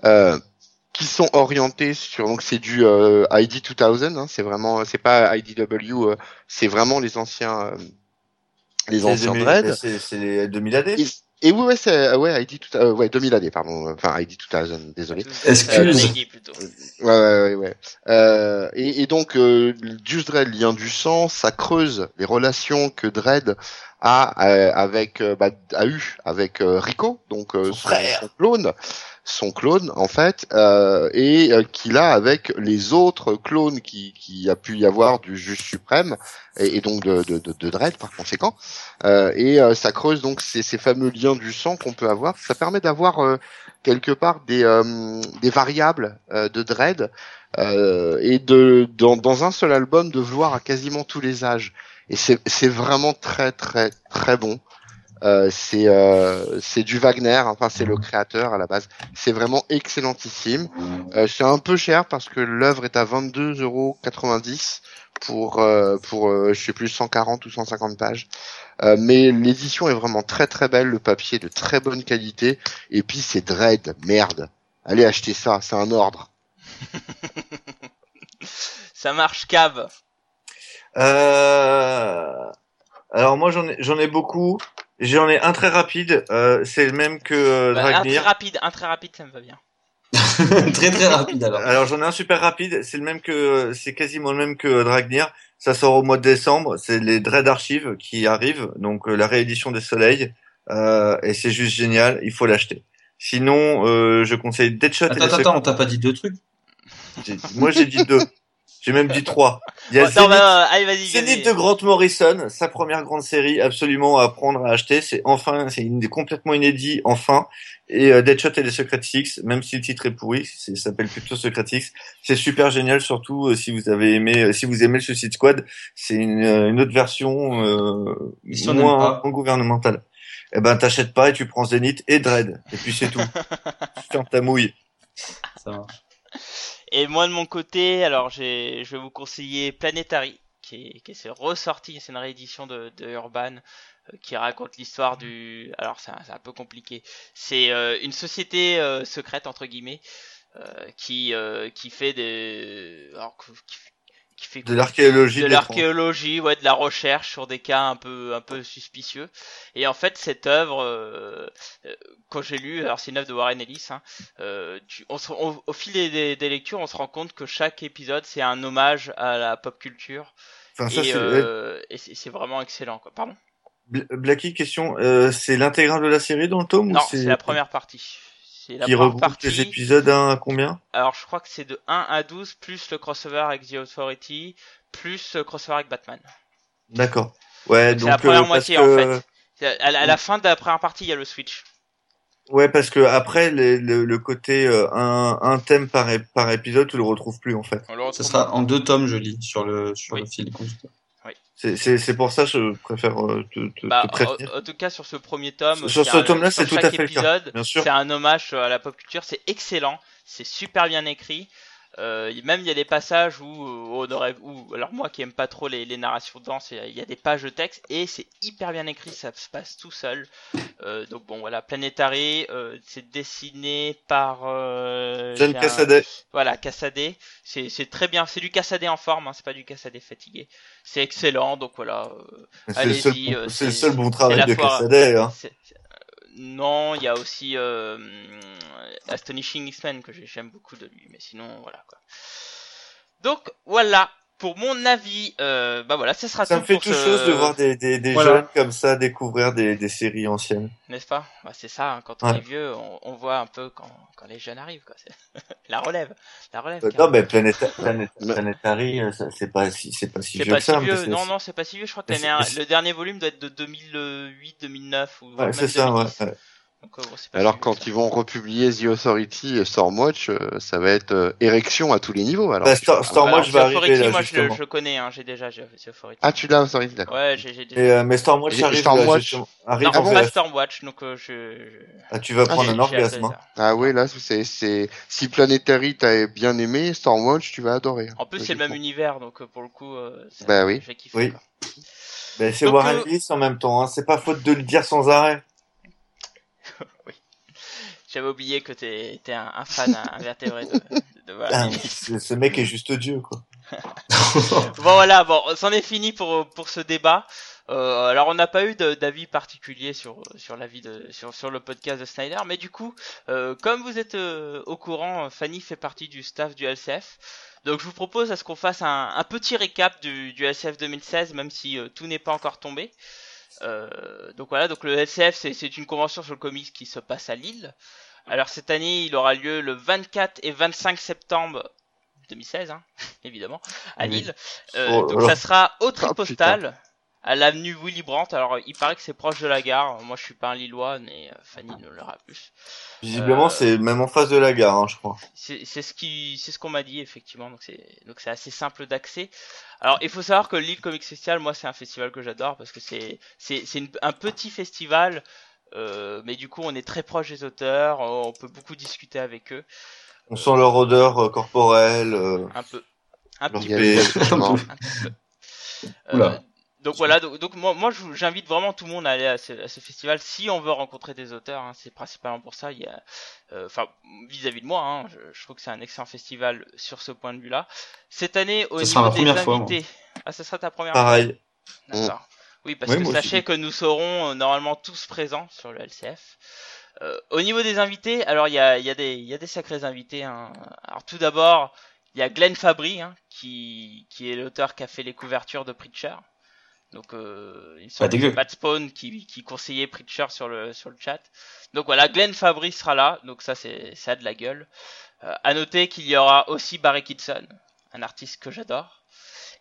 S3: Euh, qui sont orientés sur donc c'est du euh, ID 2000 hein, c'est vraiment c'est pas IDW euh, c'est vraiment les anciens euh, les anciens
S4: 2000
S3: Dread
S4: C'est c'est les 2000 AD.
S3: Et, oui, ouais, c'est, euh, ouais, ID tout, euh, ouais, 2000 AD, pardon, enfin, ID 2000, désolé.
S2: Excuse.
S1: Euh.
S3: Ouais, ouais, ouais, ouais. Euh, et, et donc, euh, Just Dread, lien du sang, ça creuse les relations que Dread a euh, avec, euh, bah, a eu avec euh, Rico, donc euh,
S4: Son frère.
S3: son clone, son clone en fait, euh, et euh, qu'il a avec les autres clones qui, qui a pu y avoir du juge suprême et, donc de, de, de, de Dredd par conséquent. Euh, et euh, ça creuse donc ces, ces fameux liens du sang qu'on peut avoir. Ça permet d'avoir euh, quelque part des, euh, des variables de Dread et de dans, dans un seul album de voir à quasiment tous les âges. Et c'est vraiment très très très bon. Euh, c'est euh, c'est du Wagner, enfin c'est le créateur à la base. C'est vraiment excellentissime. Euh, c'est un peu cher parce que l'œuvre est à 22,90€ pour euh, pour euh, je sais plus 140 ou 150 pages. Euh, mais l'édition est vraiment très très belle, le papier est de très bonne qualité et puis c'est Dread, merde. Allez acheter ça, c'est un ordre.
S1: Ça marche, cave.
S4: Euh... Alors moi j'en ai j'en ai beaucoup. J'en ai un très rapide. Euh, c'est le même que euh,
S1: Bah, un très
S4: Dragnir.
S1: rapide, un très rapide, ça me va bien.
S2: très très rapide alors.
S4: Alors j'en ai un super rapide. C'est le même que c'est quasiment le même que Dragnir. Ça sort au mois de décembre. C'est les Dread Archives qui arrivent. Donc euh, la réédition des Soleils. Euh, et c'est juste génial. Il faut l'acheter. Sinon, euh, je conseille Deadshot. et
S2: Attends, attends, attends, on t'a pas dit deux trucs
S4: Moi, j'ai dit deux. J'ai même dit trois. Il y a Zenith,
S1: bah, allez, vas-y,
S4: Zenith
S1: vas-y.
S4: de Grant Morrison, sa première grande série, absolument à prendre à acheter. C'est enfin, c'est une complètement inédit, enfin. Et euh, Deadshot et les Secret Six, même si le titre est pourri, c'est- ça s'appelle plutôt Secret Six. C'est super génial, surtout euh, si vous avez aimé, euh, si vous aimez le Suicide Squad. C'est une, euh, une autre version euh,
S2: si
S4: moins, gouvernementale. Eh ben, t'achètes pas et tu prends Zenith et Dread. Et puis c'est tout. Ferme ta mouille.
S2: Ça marche.
S1: Et moi de mon côté, alors je vais vous conseiller Planetary, qui est, qui est ressorti, c'est une réédition de, de Urban, euh, qui raconte l'histoire du. Alors c'est un, peu compliqué. C'est euh, une société euh, secrète entre guillemets euh, qui euh, qui fait des, alors, qui, qui fait
S4: De l'archéologie.
S1: de l'archéologie, ouais, de la recherche sur des cas un peu un peu suspicieux. Et en fait, cette œuvre, euh, euh, quand j'ai lu, alors c'est une œuvre de Warren Ellis, hein, euh, tu- on se- on- au fil des, des- des lectures, on se rend compte que chaque épisode c'est un hommage à la pop culture
S4: Enfin, ça,
S1: et,
S4: c'est,
S1: euh, et c'est c'est vraiment excellent. Quoi. Pardon?
S4: Bla- Blacky, question, c'est l'intégrale de la série dans le tome
S1: Non, c'est la première partie. C'est la
S4: qui
S1: première partie.
S4: les épisodes à combien?
S1: Alors je crois que c'est de 1 à 12 plus le crossover avec The Authority plus le crossover avec Batman.
S4: D'accord. Ouais,
S1: C'est
S4: donc
S1: la première
S4: euh,
S1: moitié
S4: parce
S1: en fait. C'est- À la, à la fin de la première partie, il y a le switch.
S4: Ouais, parce que après les- le, le côté euh, un, un thème par, ép- par épisode, tu le retrouves plus en fait.
S2: Ça sera en deux tomes, je lis, sur le, sur
S1: Oui.
S2: le fil conducteur.
S4: C'est- pour ça que je préfère euh, te, te,
S1: Bah,
S4: te prévenir.
S1: en, en tout cas, sur ce premier tome,
S4: Sur ce tome-là, c'est tout à fait le cas.
S1: épisode,
S4: Bien sûr.
S1: C'est un hommage à la pop culture, c'est excellent, c'est super bien écrit. Euh, même il y a des passages où euh, on aurait, où, alors moi qui aime pas trop les, les narrations de danse, il y a- des pages de texte et c'est hyper bien écrit, ça se passe tout seul. Euh, donc bon voilà, Planetary, euh, c'est dessiné par euh,
S4: John
S1: un-
S4: Cassaday.
S1: Voilà, Cassadé, c'est c'est très bien, c'est du Cassadé en forme, hein, c'est pas du Cassadé fatigué. C'est excellent, donc voilà. euh,
S4: C'est le
S1: euh,
S4: c'est le seul bon travail de. Cassaday. Hein.
S1: Non, il y a aussi euh, Astonishing X-Men que j'ai- j'aime beaucoup de lui, mais sinon voilà quoi. Donc voilà pour mon avis. Euh, bah voilà, ce sera
S4: Ça
S1: tout
S4: me fait tout
S1: ce-
S4: chose de voir des, des, des
S2: Voilà.
S4: jeunes comme ça découvrir des, des séries anciennes.
S1: n'est-ce pas? Bah, C'est ça. hein, quand on
S4: Ouais.
S1: est vieux, on, on voit un peu quand, quand les jeunes arrivent. Quoi. la relève, la relève.
S4: Euh, non, mais Planeta, Planeta, Planetary, euh, ça- c'est pas si, c'est pas si
S1: C'est
S4: vieux
S1: pas
S4: que ça.
S1: si vieux. Non, non, c'est pas si vieux. Je crois que le dernier volume doit être de 2008, 2009 ou
S4: Ouais, c'est ça, ouais.
S1: 2010.
S4: ouais.
S1: Donc,
S3: Alors quand
S1: ça.
S3: ils vont republier The Authority et Stormwatch, euh, ça va être euh, érection à tous les niveaux. Alors.
S4: Bah, Star- Stormwatch
S1: Alors,
S4: va
S1: The
S4: arriver
S1: Authority,
S4: là,
S1: moi je,
S4: justement.
S1: je connais, hein, j'ai déjà The Authority.
S3: Ah tu l'as Authority, d'accord.
S1: Ouais, j'ai déjà.
S4: Et, euh, mais Stormwatch arrive,
S3: Stormwatch-
S4: là, arrive
S1: Non,
S4: en
S1: pas. Stormwatch, donc euh, je, je...
S4: Ah, tu vas prendre
S3: j'ai-
S4: un orgasme. hein.
S3: Ah oui là c'est c'est si Planetary t'as bien aimé, Stormwatch tu vas adorer.
S1: En plus, c'est le même univers, donc euh, pour le coup, euh, ça-
S3: Bah oui.
S1: j'ai kiffé.
S4: Oui. Ben, c'est Warren
S1: euh,
S4: Ellis en même temps. Hein. C'est pas faute de le dire sans arrêt.
S1: J'avais oublié que t'es t'es un, un fan invétébré de, de.
S4: Ah, ce, mec est juste Dieu, quoi.
S1: Bon voilà, bon, c'en est fini pour pour ce débat. Euh, alors on n'a pas eu d'avis particulier sur sur l'avis de sur sur le podcast de Snyder, mais du coup, euh, comme vous êtes euh, au courant, Fanny fait partie du staff du LCF. Donc je vous propose à ce qu'on fasse un, un petit récap du, du LCF 2016, même si tout n'est pas encore tombé. Euh, donc voilà, donc le LCF c'est une convention sur le comics qui se passe à Lille. Alors cette année, il aura lieu le 24 et 25 septembre 2016, hein, évidemment, à. Lille. Euh,
S4: Oh,
S1: donc ça sera au Tripostal, à l'avenue Willy Brandt. Alors il paraît que c'est proche de la gare. Moi je suis pas un Lillois, mais euh, Fanny ne l'aura plus.
S4: Visiblement,
S1: Euh,
S4: c'est même en face de la gare, hein, je crois.
S1: C'est c'est ce qui, c'est ce qu'on m'a dit effectivement. Donc c'est, donc c'est assez simple d'accès. Alors il faut savoir que Lille Comics Festival, moi c'est un festival que j'adore parce que c'est, c'est, c'est un petit festival. euh, mais du coup, on est très proche des auteurs, on peut beaucoup discuter avec eux,
S4: On sent leur odeur euh, corporelle. euh,
S1: un peu, un
S4: leur
S1: petit
S3: effectivement.
S1: un petit peu. Euh,
S2: Oula.
S1: Donc voilà, donc, donc moi, moi j'invite vraiment tout le monde à aller à ce, à ce festival si on veut rencontrer des auteurs. hein, c'est principalement pour ça. Il y a, euh, enfin, vis-à-vis de moi, hein, je, je trouve que c'est un excellent festival sur ce point de vue-là. Cette année, au
S2: Ça
S1: niveau des
S2: première fois,
S1: invités, ah, ça sera ta première fois.
S4: Pareil.
S1: D'accord. Oui, parce
S4: Oui,
S1: que sachez
S4: aussi.
S1: que nous serons euh, normalement tous présents sur le LCF. Euh, au niveau des invités, alors il y a, il y, a des- il y a des sacrés invités. hein. Alors tout d'abord, il y a Glenn Fabry, hein, qui, qui est l'auteur qui a fait les couvertures de Preacher. Donc euh, il me semble que Pat Spawn qui, qui conseillait Preacher sur le, sur le chat. Donc voilà, Glenn Fabry sera là, donc ça c'est ça a de la gueule. Euh, à noter qu'il y aura aussi Barry Kitson, un artiste que j'adore.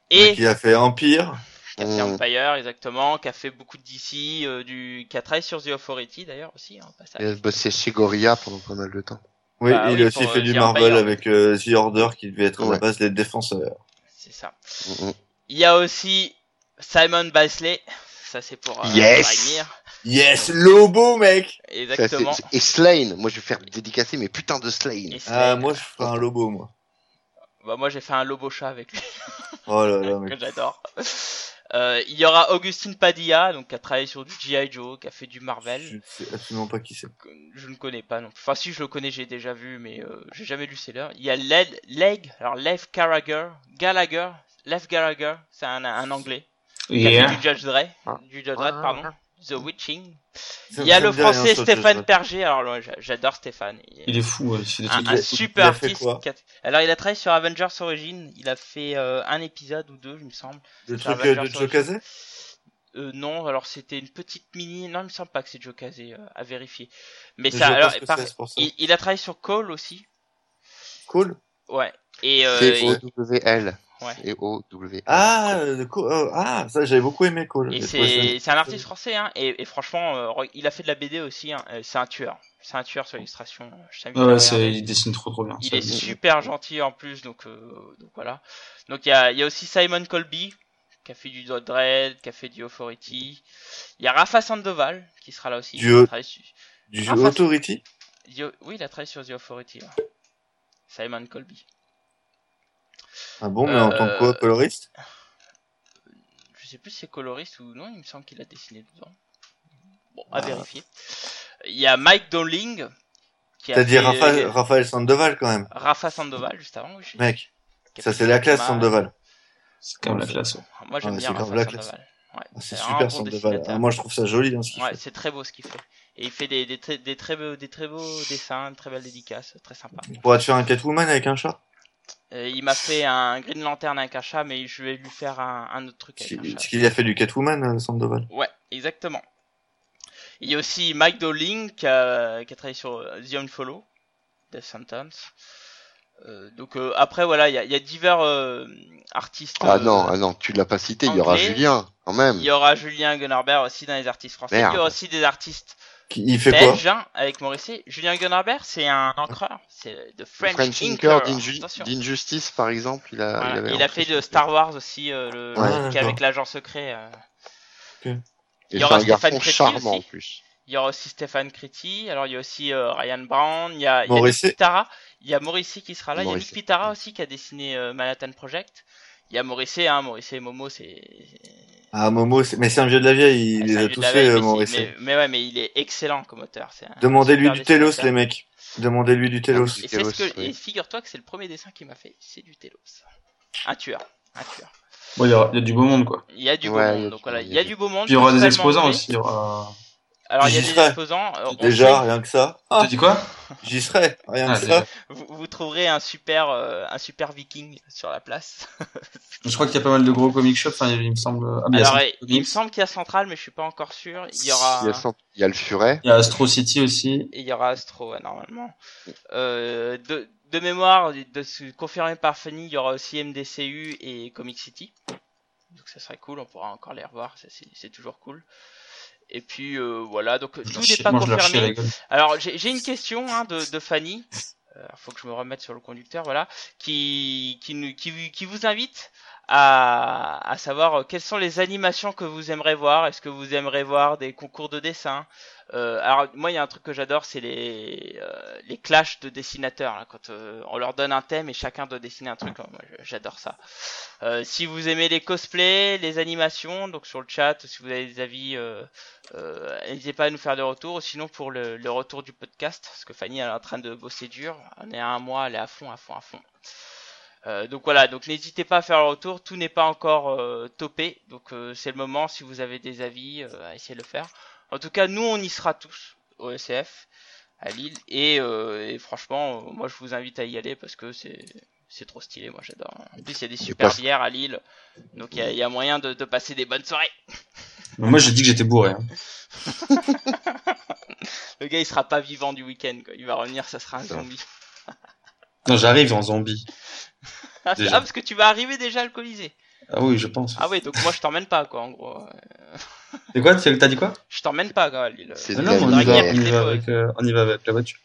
S1: Et
S4: Qui a fait Empire.
S1: qui a fait
S3: Mm.
S1: Empire exactement, qui a fait beaucoup de DC, euh, du, qui a travaillé sur The Authority d'ailleurs aussi, hein.
S3: Il a bossé chez Gorilla pendant pas mal de temps.
S4: Oui,
S1: Bah
S4: il
S1: oui,
S4: a aussi fait
S1: euh,
S4: du
S1: The
S4: Marvel
S1: Empire.
S4: avec euh, The Order qui devait être à la base les défenseurs.
S1: C'est ça. Il y a aussi Simon Basley, ça c'est pour euh,
S3: Yes
S1: Ragnir.
S4: Yes, Lobo, mec
S1: Exactement.
S3: Et Slane, moi je vais faire dédicacer mes putains de Slane.
S4: Ah, moi, je ferais un Lobo, moi.
S1: Bah, moi j'ai fait un Lobo chat avec lui,
S4: Oh là là, mec.
S1: que j'adore. Euh, il y aura Augustine Padilla, donc qui a travaillé sur du G.I. Joe, qui a fait du Marvel.
S4: Je sais absolument pas qui c'est.
S1: je ne connais pas non plus. Enfin, si je le connais, j'ai déjà vu, mais euh, j'ai jamais lu Seller. Il y a Led, Leg, alors Lev Gallagher, Gallagher, Lev Gallagher, c'est un, un anglais.
S2: Yeah.
S1: du Judge Dredd,
S3: Ah.
S1: du Judge Dredd, pardon. The Witching. Il y a le français
S4: ça,
S1: Stéphane. Perger, alors j'adore Stéphane. Il-
S2: Il est fou, il fait des
S1: un,
S2: trucs.
S1: un super
S4: il a fait
S1: artiste. Alors il a travaillé sur Avengers Origin, il a fait euh, un épisode ou deux, il me semble.
S4: Le truc euh, de Joe. Casey
S1: Euh, non, alors c'était une petite mini. Non, il me semble pas que c'est Joe Casey, euh, à vérifier. Mais ça, alors, par- il, il a travaillé sur Cole aussi.
S4: Cool.
S1: Ouais. Et, euh, et-
S3: C-O-W-L.
S4: Ah, euh, Co- euh, ah, ça, j'avais beaucoup aimé Cole.
S1: c'est un artiste français, hein. Et, et franchement, euh, il a fait de la BD aussi. Hein. C'est un tueur. C'est un tueur sur l'illustration.
S2: Ouais, il dessine trop trop bien.
S1: Il est super gentil en plus, donc, euh, donc voilà. Donc il y a, il y a aussi Simon Colby, qui a fait du Dread, qui a fait du Authority. Il y a Rafa Sandoval qui sera là aussi.
S4: Du-
S1: sur-
S4: Du Authority?
S1: Oui, il a travaillé sur The Authority. Simon Colby.
S4: Ah bon, mais en tant que
S1: Euh,
S4: quoi, coloriste?
S1: Je sais plus si c'est coloriste ou non, il me semble qu'il a dessiné dedans. Bon, à
S4: Ah.
S1: vérifier. Il y a Mike Dowling.
S4: dit
S1: fait-
S4: Raphaël, Raphaël Sandoval quand même.
S1: Rafa Sandoval, juste avant. oui, je-
S4: Mec, ça c'est la classe. Sandoval.
S2: C'est quand même la classe. ouais.
S1: Moi j'aime
S4: Ouais,
S1: bien
S4: c'est
S1: Rafa
S4: la classe.
S1: Sandoval. Ouais,
S4: Ah, c'est
S1: un
S4: super Sandoval. Ah, moi je trouve ça joli hein, ce qu'il
S1: Ouais,
S4: fait.
S1: c'est très beau ce qu'il fait. Et il fait des, des, très, des, très beaux, des très beaux dessins, de très belles dédicaces, très sympa.
S4: Il pourra te faire un Catwoman avec un chat?
S1: Euh, il m'a fait un Green Lantern avec un chat, mais je vais lui faire un, un autre truc avec un
S4: Est-ce
S1: chat.
S4: qu'il a fait du Catwoman, euh, Sandoval
S1: Ouais, exactement. Il y a aussi Mike Dowling qui a, qui a travaillé sur euh, The Unfollow, Death Sentence. Euh, donc euh, après voilà, il y a, il y a divers euh, artistes.
S3: Ah
S1: euh,
S3: non, ah non, tu l'as pas cité, il y aura. Julien, quand même.
S1: Il y aura Julien Gunnarbert aussi dans les artistes français. Il y aura aussi des artistes
S4: Il fait quoi
S1: belges hein, avec Morisset. Julien Gunnarbert, c'est un encreur, c'est de French,
S3: French
S1: Inker.
S3: D'Injustice, par exemple, il a,
S1: Voilà.
S3: il avait
S1: Il a fait de Star Wars aussi, euh, le
S3: Ouais.
S1: truc avec l'agent secret. euh.
S3: Et
S1: il y aura
S3: un
S1: Stéphane
S3: charmant
S1: aussi.
S3: en plus.
S1: Il y aura aussi Stéphane Criti, alors il y a aussi euh, Ryan Brown, il y a, il y a
S4: Morisset.
S1: Nick Pitara, il y a Morisset qui sera là, il y a. Pitara aussi qui a dessiné euh, Manhattan Project. Il y a Morisset, hein, Morisset et Momo, c'est...
S4: Ah Momo, c'est- mais c'est un vieux de la vieille, il
S1: c'est
S4: les a tous fait, euh,
S1: mais, c'est- mais, mais ouais, mais il est excellent comme auteur.
S4: Demandez-lui du Télos,
S1: dessinateur.
S4: les mecs. Demandez-lui du Télos.
S3: Ah,
S1: Et, c'est ce que,
S3: Télos, oui.
S1: et figure-toi que c'est le premier dessin qu'il m'a fait, c'est du Télos. Un tueur, un tueur.
S2: Bon, il y, a du beau monde, quoi.
S1: Il y a du beau monde, donc voilà,
S3: il y a du-
S1: beau monde.
S2: Il y aura des exposants aussi. Il y aura...
S1: Alors il y a des
S4: serai.
S1: exposants. euh,
S4: Déjà, rien que ça. Ah,
S2: T'as dit quoi?
S4: J'y serai, rien
S2: Ah,
S4: que
S2: déjà.
S4: ça.
S1: vous, vous trouverez un super, euh, un super viking sur la place.
S2: Je crois qu'il y a pas mal de gros comic shops. Il me semble. Ah, mais il y a
S1: Alors,
S2: Central
S1: il, il me semble qu'il y a Central, mais je suis pas encore sûr. Il y aura,
S3: Il y a, Cent- il y a le Furet.
S2: Il y a Astro City aussi.
S1: et il y aura Astro, ouais, normalement. Euh, de, de mémoire, de ce confirmé par Fanny, il y aura aussi MDCU et Comic City. Donc ça serait cool, on pourra encore les revoir, c'est toujours cool. Et puis euh, voilà, donc tout n'est pas confirmé. Alors j'ai j'ai une question hein, de, de Fanny. Euh, faut que je me remette sur le conducteur, voilà, qui qui qui, qui vous invite à, à savoir euh, quelles sont les animations que vous aimeriez voir? Est-ce que vous aimeriez voir des concours de dessin? Euh, Alors moi, il y a un truc que j'adore, c'est les euh, les clashs de dessinateurs. Là, quand euh, on leur donne un thème et chacun doit dessiner un truc. Moi, j'adore ça. Euh, si vous aimez les cosplays, les animations, donc sur le chat, si vous avez des avis, euh, n'hésitez pas à nous faire des retours. Sinon, pour le, le retour du podcast, parce que Fanny elle est en train de bosser dur, on est à un mois, elle est à fond, à fond, à fond. Euh, donc voilà, donc n'hésitez pas à faire le retour. Tout n'est pas encore euh, topé, donc euh, c'est le moment. Si vous avez des avis, euh, à essayer de le faire. En tout cas, nous on y sera tous au SF à Lille et, euh, et franchement, moi je vous invite à y aller parce que c'est c'est trop stylé. Moi j'adore. En plus, il y a des super bières à Lille, donc il y y a moyen de, de passer des bonnes soirées.
S2: Moi, j'ai dit que j'étais bourré. hein.
S1: Le gars il sera pas vivant du week-end, quoi. il va revenir, ça sera un zombie.
S2: Non, j'arrive en zombie.
S1: Ah,
S2: Déjà.
S1: ah, parce que tu vas arriver déjà alcoolisé.
S2: Ah oui, je pense.
S1: Ah oui, donc moi je t'emmène pas quoi en gros.
S2: C'est quoi tu- T'as dit quoi?
S1: Je t'emmène pas quoi à Lille.
S3: C'est
S2: Ah Non, on y va,
S1: avec
S2: on y va avec, euh, on y va avec la voiture.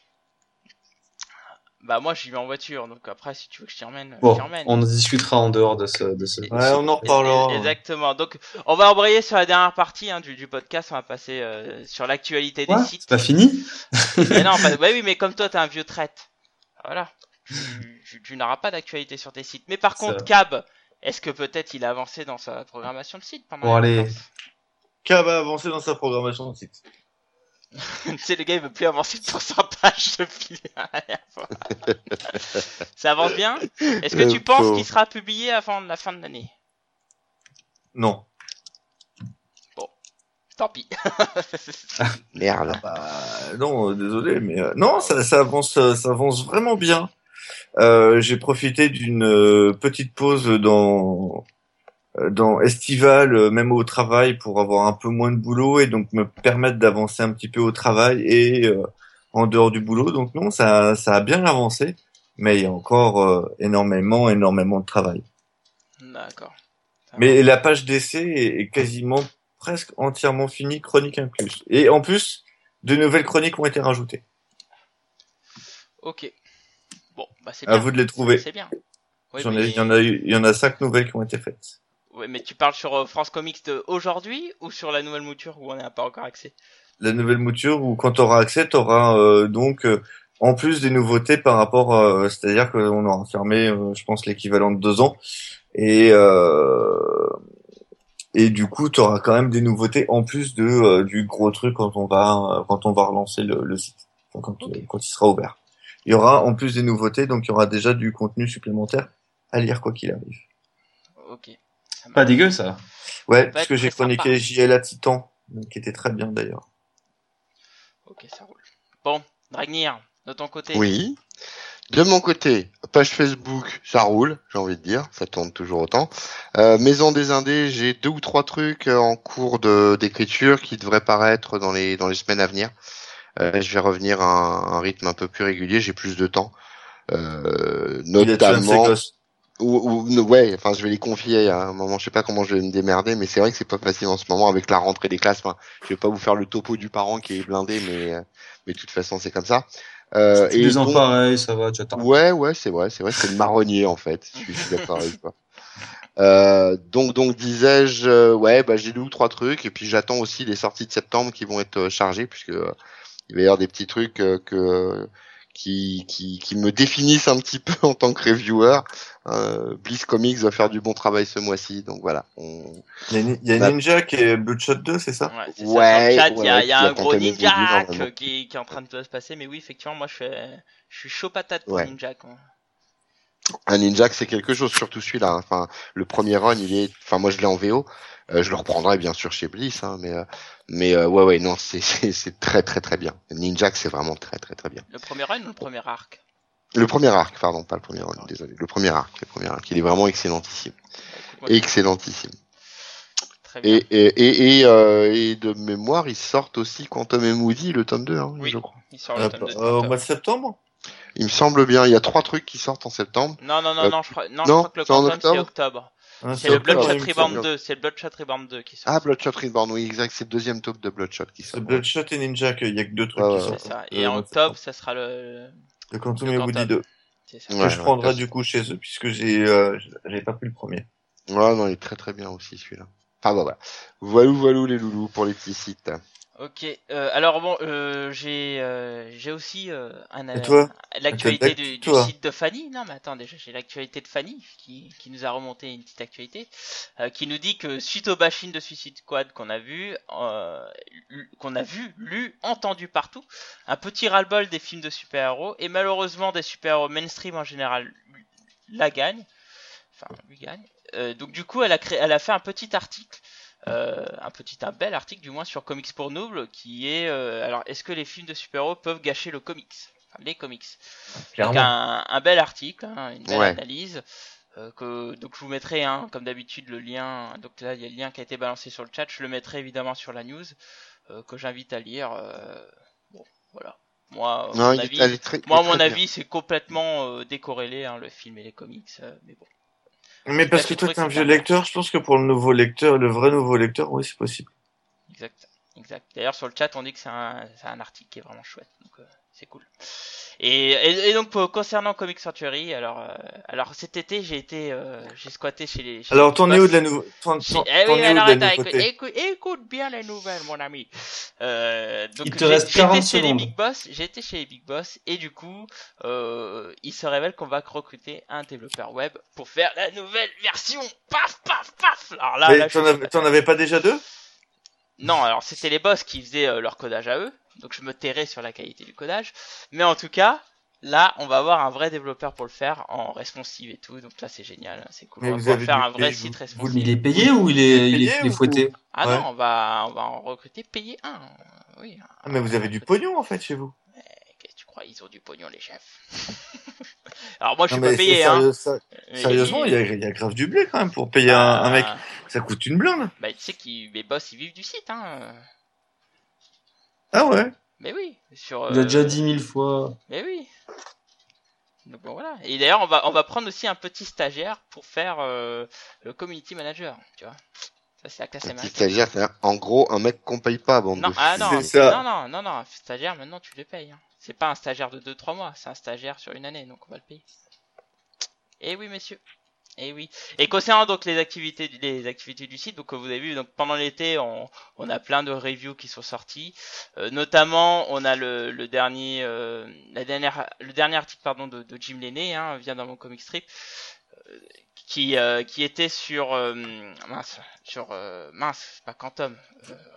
S1: Bah moi j'y vais en voiture, donc après si tu veux que je t'y emmène, je
S2: Bon,
S1: t'y emmène.
S2: on en discutera en dehors de ce. De ce,
S1: Ouais,
S4: on en reparlera.
S1: Exactement. Donc, on va embrayer sur la dernière partie hein, du, du podcast. On va passer euh, sur l'actualité des
S2: Quoi
S1: sites.
S2: C'est pas fini
S1: mais non, pas- ouais, oui, mais comme toi, t'es un vieux traite. Voilà. Tu, tu- tu n'auras pas d'actualité sur tes sites. Mais par contre. Cab, est-ce que peut-être il a avancé dans sa programmation de site pendant
S2: Bon, allez.
S4: K va avancer dans sa programmation de site.
S1: Tu sais, le gars, il veut plus avancer sur sa page depuis la dernière fois. Ça avance bien? Est-ce que
S3: Le
S1: tu penses qu'il sera publié avant la fin de l'année?
S4: Non.
S1: Tant pis.
S3: Merde.
S4: Bah, non, euh, désolé, mais euh, non, ça, ça avance, euh, ça avance vraiment bien. Euh, J'ai profité d'une euh, petite pause dans dans estival, euh, même au travail, pour avoir un peu moins de boulot et donc me permettre d'avancer un petit peu au travail et euh, en dehors du boulot. Donc non, ça, ça a bien avancé, mais il y a encore euh, énormément, énormément de travail.
S1: D'accord.
S4: Mais la page d'essai est, est quasiment presque entièrement finie, chronique incluse. Et en plus, de nouvelles chroniques ont été rajoutées.
S1: Ok. Bon, bah c'est
S4: À
S1: bien.
S4: vous de les trouver.
S1: C'est bien. Oui,
S4: J'en
S1: mais-
S4: ai, il y en a eu, il y en a cinq nouvelles qui ont été faites.
S1: Ouais, mais tu parles sur euh, France Comics de aujourd'hui ou sur la nouvelle mouture où on n'a pas encore accès?
S4: La nouvelle mouture où quand tu auras accès, tu auras donc euh, en plus des nouveautés par rapport, euh, c'est-à-dire qu'on aura fermé, euh, je pense, l'équivalent de deux ans. Et euh, et du coup, tu auras quand même des nouveautés en plus de euh, du gros truc quand on va quand on va relancer le, le site, Enfin, quand,
S1: Ok.
S4: quand il sera ouvert. Il y aura en plus des nouveautés, donc il y aura déjà du contenu supplémentaire à lire quoi qu'il arrive.
S1: Ok.
S2: Pas dégueu ça.
S4: Ouais, parce que j'ai chroniqué JL à Titan, qui était très bien d'ailleurs.
S1: Ok, ça roule. Bon, Dragnir, de ton côté.
S3: Oui. De mon côté, page Facebook, ça roule, j'ai envie de dire, ça tourne toujours autant. Euh, Maison des Indés, j'ai deux ou trois trucs euh, en cours de d'écriture qui devraient paraître dans les dans les semaines à venir. Euh, je vais revenir à un, un rythme un peu plus régulier, j'ai plus de temps. Euh, notamment ou, ou- ouais, enfin je vais les confier à un moment, je sais pas comment je vais me démerder, mais c'est vrai que c'est pas facile en ce moment avec la rentrée des classes. Enfin, je vais pas vous faire le topo du parent qui est blindé, mais euh, mais de toute façon c'est comme ça. Euh,
S2: Tous les pareil, ça va, tu attends.
S3: Ouais, ouais, c'est vrai, c'est vrai, c'est le marronnier en fait. Je suis, d'accord avec toi. Euh, donc, donc disais-je, euh, ouais, bah j'ai deux ou trois trucs, et puis j'attends aussi les sorties de septembre qui vont être euh, chargées, puisque euh, il va y avoir des petits trucs euh, que qui, qui qui me définissent un petit peu en tant que reviewer. Euh, Bliss Comics va faire du bon travail ce mois-ci, donc voilà. On...
S4: Il y a, Ni- il y a
S3: Bah-
S4: Ninja qui est Bloodshot 2, c'est ça
S1: Ouais, ça. Il y a,
S3: ouais,
S1: il y a
S3: ouais,
S1: un gros ninja euh, qui, qui est en train de se passer, mais oui, effectivement, moi je suis, je suis chaud patate pour
S3: Ouais.
S1: Ninja. Quoi.
S3: Un Ninja, c'est quelque chose, surtout celui-là. hein. Enfin, le premier run, il est, enfin, moi je l'ai en VO. Euh, je le reprendrai bien sûr chez Bliss, hein, mais euh, mais euh, ouais ouais non, c'est c'est c'est très très très bien. Ninja, c'est vraiment très très très bien.
S1: Le premier run ou le premier arc?
S3: Le premier arc, pardon, pas le premier run, désolé. Le premier arc, le premier arc, il est vraiment excellentissime,
S1: Écoute-moi,
S3: excellentissime.
S1: Très bien.
S3: Et et et et, euh, et de mémoire, ils sortent aussi Quantum et Moody, le tome 2, hein,
S1: Oui.
S3: je crois.
S1: Il sort le
S4: Euh,
S1: tome 2
S4: euh, Au mois de septembre?
S3: Il me semble bien. Il y a trois trucs qui sortent en septembre.
S1: Non, non, non,
S3: Euh,
S1: non, je crois, non, je
S3: non,
S1: crois que le
S3: c'est en
S1: Quantum c'est
S3: octobre
S1: octobre.
S4: Hein,
S1: C'est le Bloodshot
S4: il
S1: Reborn
S4: semble.
S1: 2, c'est le Bloodshot Reborn 2 qui sort.
S3: Ah, Bloodshot Reborn, oui, exact. C'est le deuxième tome de Bloodshot qui
S4: C'est
S3: sort.
S4: Bloodshot et Ninja, qu'il y a que deux trucs qui sortent.
S1: C'est ça.
S4: Euh,
S1: Et en octobre, ça sera le.
S4: Le Quantum et Woody
S1: Quantum.
S4: 2.
S1: C'est ça.
S3: Ouais.
S4: que je prendrai du coup chez eux, puisque j'ai euh, j'ai pas pris le premier.
S3: Ouais, non, il est très très bien aussi celui-là. Enfin bah voilà. Voilou voilou les loulous pour les petits sites.
S1: Ok. Euh, alors bon, euh, j'ai euh, j'ai aussi euh, un
S4: Et toi
S1: l'actualité du, site de Fanny. Non, mais attends, déjà j'ai l'actualité de Fanny qui qui nous a remonté une petite actualité euh, qui nous dit que suite au bashing de Suicide Squad qu'on a vu, euh, qu'on a vu, lu, entendu partout, un petit ras-le-bol des films de super-héros et malheureusement des super-héros mainstream en général la gagne. Enfin, lui gagne. Euh, donc du coup, elle a créé, elle a fait un petit article, euh, un petit, un bel article du moins sur Comics pour Noob, qui est, euh, alors, est-ce que les films de super-héros peuvent gâcher le comics, enfin, les comics. Donc un, un bel article, hein, une belle
S3: Ouais.
S1: analyse. euh, que, donc je vous mettrai, hein, comme d'habitude, le lien. Donc là, il y a le lien qui a été balancé sur le chat. Je le mettrai évidemment sur la news euh, que j'invite à lire. euh, bon, voilà. Moi, à
S3: Non,
S1: mon avis,
S3: très,
S1: moi, mon c'est complètement euh, décorrélé, hein, le film et les comics. euh, mais bon.
S4: Mais parce que toi, t'es un vieux lecteur, je pense que pour le nouveau lecteur, le vrai nouveau lecteur, oui, c'est possible.
S1: Exact, exact. D'ailleurs, sur le chat, on dit que c'est un, article qui est vraiment chouette, donc euh, c'est cool. Et, et, et donc pour- concernant Comic Sanctuary, alors, euh, alors cet été, j'ai été, euh, j'ai squatté chez les. chez
S4: Alors,
S1: les
S4: t'en
S1: Big
S4: es où de la t'en-
S1: Eh oui, alors
S4: la
S1: attends, écoute, écoute, écoute bien les nouvelles, mon ami. Euh, donc
S2: Il te reste
S1: j'étais
S2: 40
S1: chez les
S2: secondes.
S1: Big Boss, j'ai été chez les Big Boss, et du coup, euh, il se révèle qu'on va recruter un développeur web pour faire la nouvelle version. Paf, paf, paf. Alors là, là,
S4: avais, t'en avais pas déjà deux?
S1: Non, alors c'était les boss qui faisaient euh, leur codage à eux, donc je me tairais sur la qualité du codage. Mais en tout cas, là, on va avoir un vrai développeur pour le faire en responsive et tout, donc là c'est génial, c'est cool.
S4: Mais
S1: on va
S4: vous
S1: faire un vrai site
S4: vous-
S1: responsive.
S2: Il est payé ou il est, il
S4: payé
S2: est, il est
S4: ou-
S2: fouetté
S1: Ah
S4: Ouais.
S1: non, on va, on va en recruter, payer un. Oui.
S4: Ah, mais vous avez du pognon, en fait, chez vous.
S1: Qu'est-ce que tu crois, ils ont du pognon les chefs. alors moi je suis
S4: Non,
S1: pas payé, hein.
S4: ça- Sérieusement, il y a, il y a grave du blé, quand même, pour payer un, un mec. Ça coûte une blinde.
S1: Bah tu sais que les boss ils vivent du site, hein.
S4: Ah ouais
S1: Mais oui, sur.
S2: Il a
S1: euh,
S2: déjà dit mille fois.
S1: Mais oui. Donc bon, voilà. Et d'ailleurs, on va on va prendre aussi un petit stagiaire pour faire euh, le community manager, tu vois. Ça c'est la classe
S3: Un petit stagiaire, c'est en gros un mec qu'on paye pas, bande
S1: Non,
S3: de
S1: ah non,
S4: C'est ça.
S1: non, non, non, non, stagiaire maintenant tu le payes. Hein. C'est pas un stagiaire de 2-3 mois, c'est un stagiaire sur une année, donc on va le payer. Et oui, messieurs. Et oui. Et concernant donc les activités, les activités du site, donc vous avez vu, donc pendant l'été, on, on a plein de reviews qui sont sortis. Euh, notamment, on a le, le dernier, euh, la dernière, le dernier article pardon de, de Jim Lenné, hein, vient dans mon comic strip, euh, qui euh, qui était sur euh, mince, sur euh, mince, c'est pas Quantum.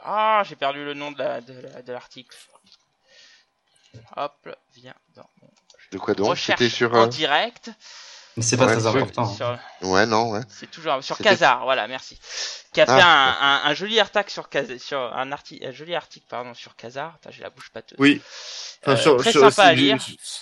S1: Ah, j'ai perdu le nom de la de, la- de l'article. Hop, viens dans mon
S3: De quoi donc?
S1: Recherche
S3: C'était sur.
S1: en direct.
S2: Mais c'est pas
S3: Ouais,
S2: très important. hein.
S1: Sur,
S3: Ouais, non, ouais.
S1: c'est toujours sur Kazar, voilà, merci. Qui a
S3: Ah,
S1: fait un, un, un joli article sur Kazar, sur un, arti un joli article pardon sur Kazar. Attends, j'ai la bouche pâteuse.
S4: Oui.
S1: Euh,
S4: Enfin, sur-
S1: très
S4: sur-
S1: sympa à lire.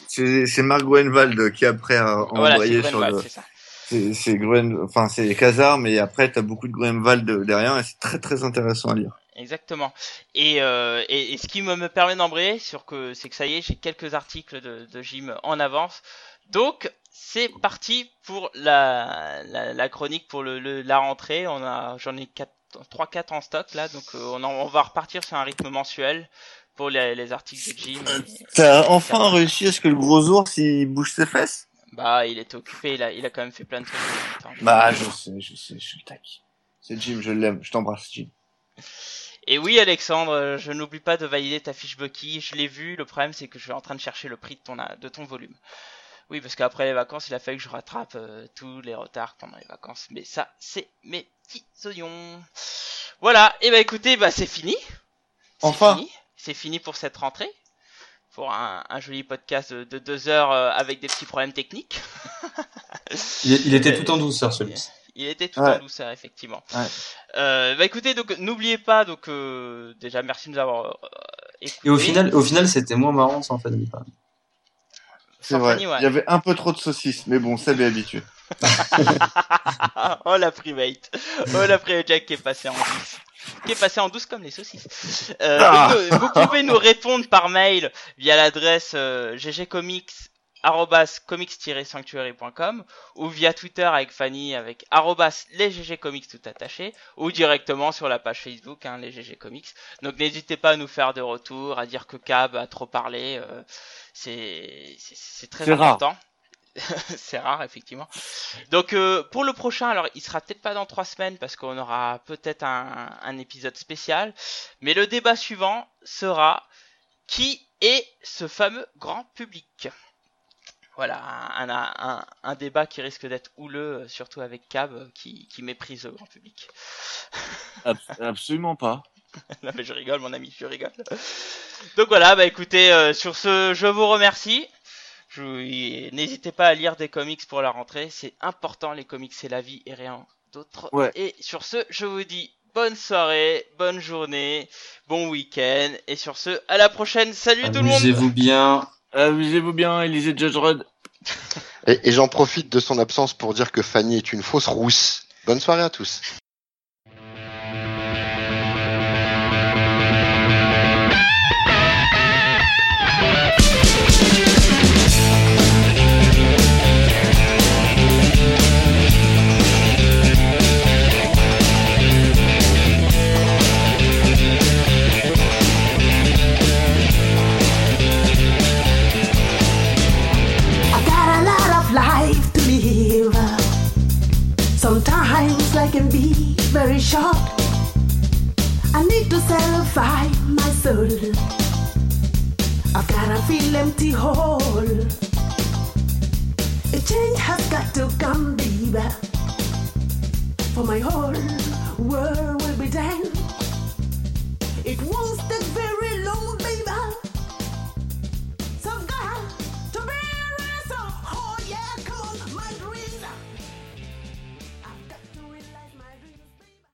S4: C'est c'est Mark Gwenwald qui après a
S1: Voilà, c'est
S4: envoyé sur le.
S1: c'est ça.
S4: C'est c'est Gwen, enfin c'est Khazar, mais après t'as beaucoup de Gwenwald derrière et c'est très très intéressant à lire.
S1: Exactement. Et, euh, et, et ce qui me, me permet d'embrayer sur que c'est que ça y est, j'ai quelques articles de, de Jim en avance. Donc c'est parti pour la, la, la chronique pour le, le- la rentrée. On a j'en ai quatre, trois quatre en stock là, donc euh, on, en- on va repartir sur un rythme mensuel pour les, les articles de Jim.
S4: T'as enfin réussi à ce que le gros ours il bouge ses fesses?
S1: Bah il était occupé, il a, il a quand même fait plein de trucs.
S4: Bah je sais, je sais, je suis tac. C'est Jim, je l'aime, je t'embrasse Jim.
S1: Et oui, Alexandre, je n'oublie pas de valider ta fiche Bucky. Je l'ai vu. Le problème, c'est que je suis en train de chercher le prix de ton, de ton volume. Oui, parce qu'après les vacances, il a fallu que je rattrape euh, tous les retards pendant les vacances. Mais ça, c'est mes petits oignons. Voilà. Et bah écoutez, bah c'est fini. C'est
S4: Enfin.
S1: fini. C'est fini pour cette rentrée. Pour un, un joli podcast de, de deux heures euh, avec des petits problèmes techniques.
S2: Il, il était tout en douceur celui-ci.
S1: Il était tout
S4: Ouais.
S1: en douceur, effectivement.
S4: Ouais.
S1: Euh, bah écoutez, donc n'oubliez pas, donc euh, déjà merci de nous avoir euh, écoutés.
S2: Et au final, au final, c'était moins marrant sans Fanny.
S4: C'est vrai.
S1: Ouais.
S4: Il y avait un peu trop de saucisses, mais bon, c'est habitué.
S1: oh la private. Oh la private Jack qui est passé en douce. Qui est passé en douce comme les saucisses. Euh,
S4: Ah.
S1: vous, vous pouvez nous répondre par mail via l'adresse euh, ggcomics comics-sanctuary.com ou via Twitter avec Fanny avec arrobas Comics tout attaché ou directement sur la page Facebook hein, les GG Comics. Donc n'hésitez pas à nous faire des retours, à dire que Cab a trop parlé, euh, c'est c'est- très
S4: rare.
S1: important. c'est rare effectivement. Donc euh, pour le prochain, alors il sera peut-être pas dans trois semaines parce qu'on aura peut-être un, un épisode spécial, mais le débat suivant sera qui est ce fameux grand public? Voilà, un, un, un, un débat qui risque d'être houleux, euh, surtout avec Cab euh, qui, qui méprise le grand public.
S5: Ab- absolument pas.
S1: non mais je rigole mon ami, je rigole. Donc voilà, bah écoutez, euh, sur ce, je vous remercie. Je vous- N'hésitez pas à lire des comics pour la rentrée, c'est important, les comics c'est la vie et rien d'autre.
S5: Ouais.
S1: Et sur ce, je vous dis bonne soirée, bonne journée, bon week-end, et sur ce, à la prochaine, salut tout le monde
S2: Amusez-vous bien.
S5: Amusez-vous bien, Élisée Judge Rudd.
S3: Et j'en profite de son absence pour dire que Fanny est une fausse rousse. Bonne soirée à tous.
S6: find my soul. I've gotta feel empty hole. A change has got to come, baby. For my whole world will be down. It wants that very